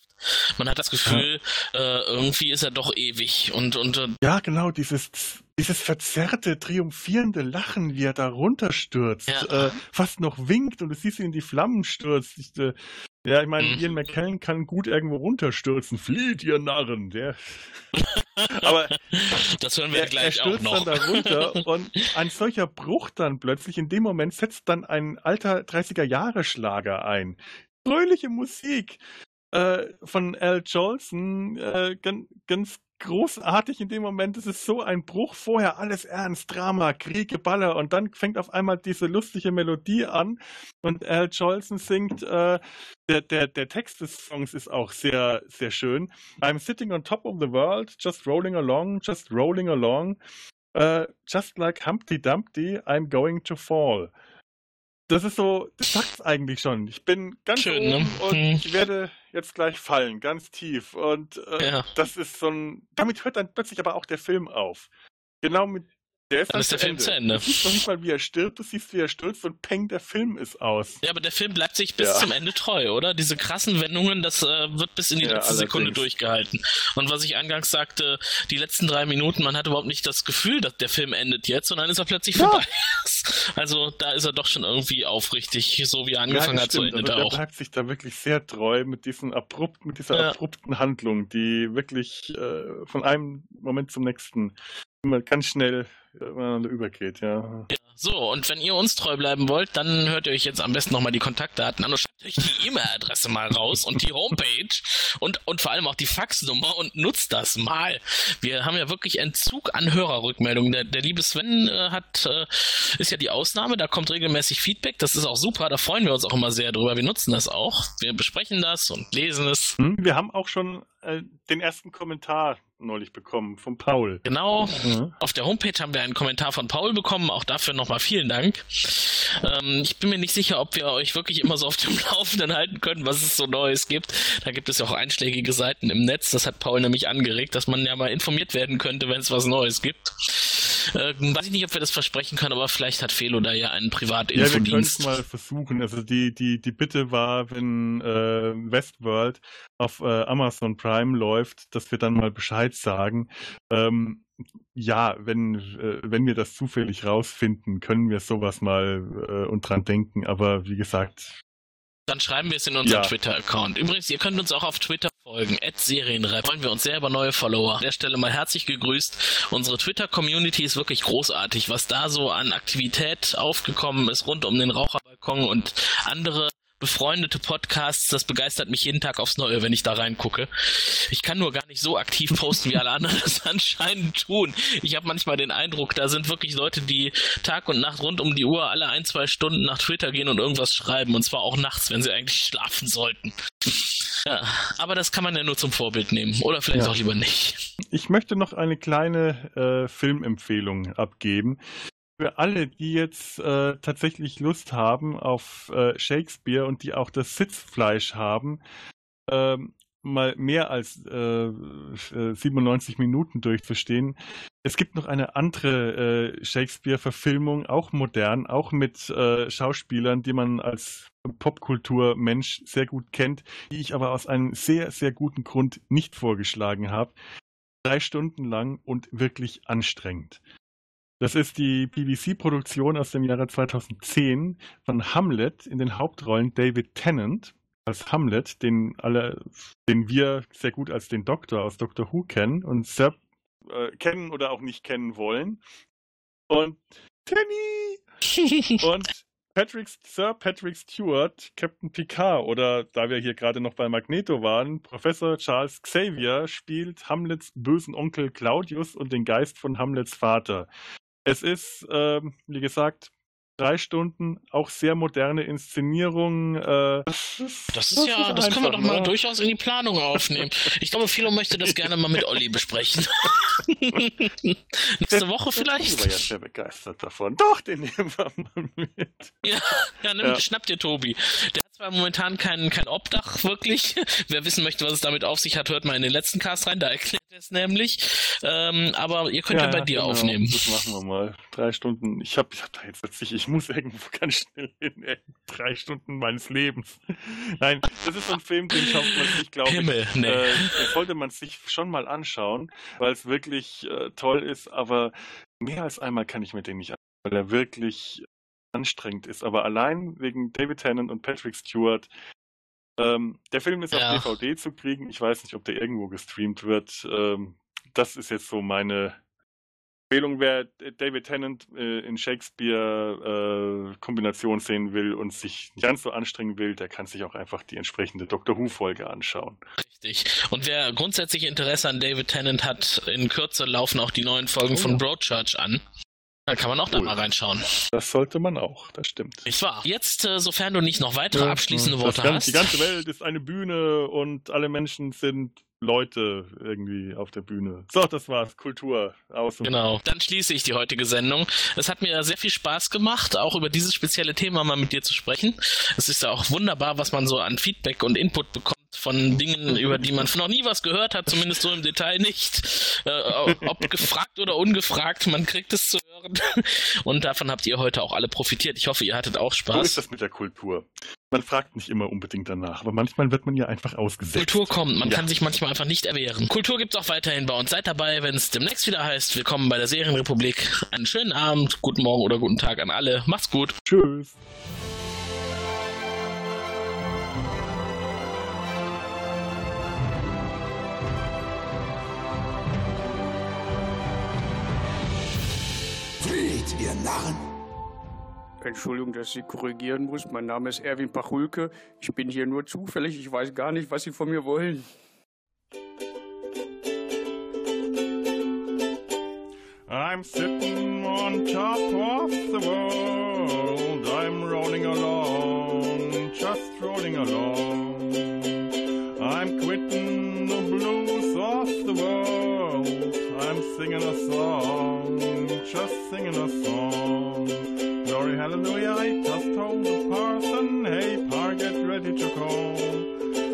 Man hat das Gefühl, äh, irgendwie ist er doch ewig und, und äh, Ja, genau, dieses, dieses verzerrte, triumphierende Lachen, wie er da runterstürzt, Ja. äh, fast noch winkt und du siehst ihn in die Flammen stürzt. Ich, äh, ja, ich meine, Mhm. Ian McKellen kann gut irgendwo runterstürzen. Flieht, ihr Narren! Der, [LAUGHS] aber das hören wir ja er, er gleich auch stürzt noch. dann da runter [LAUGHS] und ein solcher Bruch dann plötzlich, in dem Moment setzt dann ein alter 30er-Jahre-Schlager ein. Fröhliche Musik äh, von Al Jolson, äh, ganz, ganz großartig in dem Moment. Es ist so ein Bruch. Vorher alles ernst, Drama, Krieg, Geballer und dann fängt auf einmal diese lustige Melodie an und Al Jolson singt, äh, der, der, der Text des Songs ist auch sehr, sehr schön. I'm sitting on top of the world, just rolling along, just rolling along. Uh, just like Humpty Dumpty, I'm going to fall. Das ist so, das sagt's eigentlich schon. Ich bin ganz Schön, oben ne? und Hm. ich werde jetzt gleich fallen, ganz tief. Und äh, Ja. das ist so ein, damit hört dann plötzlich aber auch der Film auf. Genau mit Der ist Dann ist der Film zu Ende. Du siehst noch nicht mal, wie er stirbt, du siehst, wie er stürzt und peng, der Film ist aus. Ja, aber der Film bleibt sich bis Ja. zum Ende treu, oder? Diese krassen Wendungen, das äh, wird bis in die Ja, letzte Sekunde durchgehalten. Und was ich eingangs sagte, die letzten drei Minuten, man hat überhaupt nicht das Gefühl, dass der Film endet jetzt, und dann ist er plötzlich Ja. vorbei. [LAUGHS] Also da ist er doch schon irgendwie aufrichtig, so wie er angefangen hat, so stimmt. endet Also er der auch. bleibt sich da wirklich sehr treu mit diesen abrupt, mit dieser abrupten Handlung, die wirklich äh, von einem Moment zum nächsten immer ganz schnell ineinander übergeht, ja. Ja, so, und wenn ihr uns treu bleiben wollt, dann hört ihr euch jetzt am besten nochmal die Kontaktdaten an und schreibt euch die E-Mail-Adresse mal raus und die Homepage und, und vor allem auch die Faxnummer und nutzt das mal. Wir haben ja wirklich Entzug an Hörerrückmeldungen. Der, der liebe Sven äh, hat, äh, ist ja die Ausnahme, da kommt regelmäßig Feedback, das ist auch super, da freuen wir uns auch immer sehr drüber. Wir nutzen das auch, wir besprechen das und lesen es. Hm, Wir haben auch schon äh, den ersten Kommentar neulich bekommen von Paul. Genau. Mhm. Auf der Homepage haben wir einen Kommentar von Paul bekommen. Auch dafür nochmal vielen Dank. Ähm, ich bin mir nicht sicher, ob wir euch wirklich immer so auf dem [LAUGHS] Laufenden halten können, was es so Neues gibt. Da gibt es ja auch einschlägige Seiten im Netz. Das hat Paul nämlich angeregt, dass man ja mal informiert werden könnte, wenn es was Neues gibt. Ähm, weiß ich nicht, ob wir das versprechen können, aber vielleicht hat Felo da ja einen Ja, wir können es Privatinfodienst. mal versuchen. Also die, die, die Bitte war, wenn äh, Westworld auf äh, Amazon Prime läuft, dass wir dann mal Bescheid sagen. Ähm, ja, wenn, äh, wenn wir das zufällig rausfinden, können wir sowas mal äh, und dran denken. Aber wie gesagt, Dann schreiben wir es in unseren Ja. Twitter-Account. Übrigens, ihr könnt uns auch auf Twitter folgen. Serienrep. Freuen wir uns sehr über neue Follower. An der Stelle mal herzlich gegrüßt. Unsere Twitter-Community ist wirklich großartig, was da so an Aktivität aufgekommen ist rund um den Raucherbalkon und andere befreundete Podcasts, das begeistert mich jeden Tag aufs Neue, wenn ich da reingucke. Ich kann nur gar nicht so aktiv posten, wie alle anderen [LAUGHS] das anscheinend tun. Ich habe manchmal den Eindruck, da sind wirklich Leute, die Tag und Nacht rund um die Uhr alle ein, zwei Stunden nach Twitter gehen und irgendwas schreiben. Und zwar auch nachts, wenn sie eigentlich schlafen sollten. Ja, aber das kann man ja nur zum Vorbild nehmen. Oder vielleicht Ja. auch lieber nicht. ich möchte noch eine kleine äh, Filmempfehlung abgeben. Für alle, die jetzt äh, tatsächlich Lust haben auf äh, Shakespeare und die auch das Sitzfleisch haben, ähm, mal mehr als äh, äh, 97 Minuten durchzustehen. Es gibt noch eine andere äh, Shakespeare-Verfilmung, auch modern, auch mit äh, Schauspielern, die man als Popkulturmensch sehr gut kennt, die ich aber aus einem sehr, sehr guten Grund nicht vorgeschlagen habe. Drei Stunden lang und wirklich anstrengend. Das ist die BBC-Produktion aus dem Jahre 2010 von Hamlet in den Hauptrollen David Tennant als Hamlet, den alle, den wir sehr gut als den Doktor aus Doctor Who kennen und sehr äh, kennen oder auch nicht kennen wollen. Und Tenny [LAUGHS] und Patrick, Sir Patrick Stewart, Captain Picard oder da wir hier gerade noch bei Magneto waren, Professor Charles Xavier spielt Hamlets bösen Onkel Claudius und den Geist von Hamlets Vater. Es ist, ähm, wie gesagt, drei Stunden, auch sehr moderne Inszenierung. Äh, Das ist ja, das können wir doch mal ne? durchaus in die Planung aufnehmen. Ich glaube, Philo möchte das gerne mal mit Olli besprechen. [LAUGHS] Nächste Woche Ich war ja vielleicht? sehr begeistert davon. Doch, den nehmen wir mal mit. Ja, ja, nimm, Ja. schnapp dir Tobi. Der zwar momentan kein, kein Obdach, wirklich. [LAUGHS] Wer wissen möchte, was es damit auf sich hat, hört mal in den letzten Cast rein, da erklärt er es nämlich. Ähm, aber ihr könnt ja, bei dir genau. aufnehmen. Das machen wir mal. Drei Stunden. Ich habe ich hab da jetzt plötzlich, ich muss irgendwo [LAUGHS] ganz schnell hin. Ey. Drei Stunden meines Lebens. [LAUGHS] Nein, das ist so ein Film, den schafft man sich, glaube ich. Himmel, nee. Äh, den sollte man sich schon mal anschauen, weil es wirklich äh, toll ist. Aber mehr als einmal kann ich mir den nicht anschauen, weil er wirklich anstrengend ist. Aber allein wegen David Tennant und Patrick Stewart. Ähm, der Film ist Ja. auf DVD zu kriegen. Ich weiß nicht, ob der irgendwo gestreamt wird. Ähm, das ist jetzt so meine Empfehlung. Wer David Tennant äh, in Shakespeare-Kombination sehen will und sich nicht ganz so anstrengen will, der kann sich auch einfach die entsprechende Doctor Who-Folge anschauen. Richtig. Und wer grundsätzlich Interesse an David Tennant hat, in Kürze laufen auch die neuen Folgen Oh. von Broadchurch an. Da kann man auch da Cool. mal reinschauen. Das sollte man auch, das stimmt. Nicht wahr? Jetzt, äh, sofern du nicht noch weitere abschließende Worte ganze, hast. Die ganze Welt ist eine Bühne und alle Menschen sind Leute irgendwie auf der Bühne. So, das war's. Kultur. Aus Genau. Dann schließe ich die heutige Sendung. Es hat mir sehr viel Spaß gemacht, auch über dieses spezielle Thema mal mit dir zu sprechen. Es ist ja auch wunderbar, was man so an Feedback und Input bekommt von Dingen, über die man noch nie was gehört hat, zumindest so im Detail nicht. Äh, ob gefragt oder ungefragt, man kriegt es zu hören. [LAUGHS] Und davon habt ihr heute auch alle profitiert. Ich hoffe, ihr hattet auch Spaß. So ist das mit der Kultur. Man fragt nicht immer unbedingt danach, aber manchmal wird man ja einfach ausgesetzt. Kultur kommt, man Ja. kann sich manchmal einfach nicht erwehren. Kultur gibt's auch weiterhin bei uns. Seid dabei, wenn es demnächst wieder heißt, willkommen bei der Serienrepublik. Einen schönen Abend, guten Morgen oder guten Tag an alle. Macht's gut. Tschüss. Ihr Narren! Entschuldigung, dass ich Sie korrigieren muss. Mein Name ist Erwin Pachulke. Ich bin hier nur zufällig. Ich weiß gar nicht, was Sie von mir wollen. I'm sitting on top of the world. I'm rolling along, just rolling along. I'm quitting the blues of the world. I'm singing a song, just singing a song. Glory, hallelujah, I just told the parson, hey, par, get ready to call.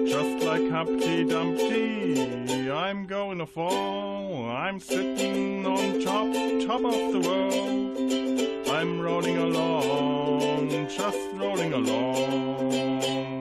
Just like Humpty Dumpty, I'm going to fall. I'm sitting on top, top of the world. I'm rolling along, just rolling along.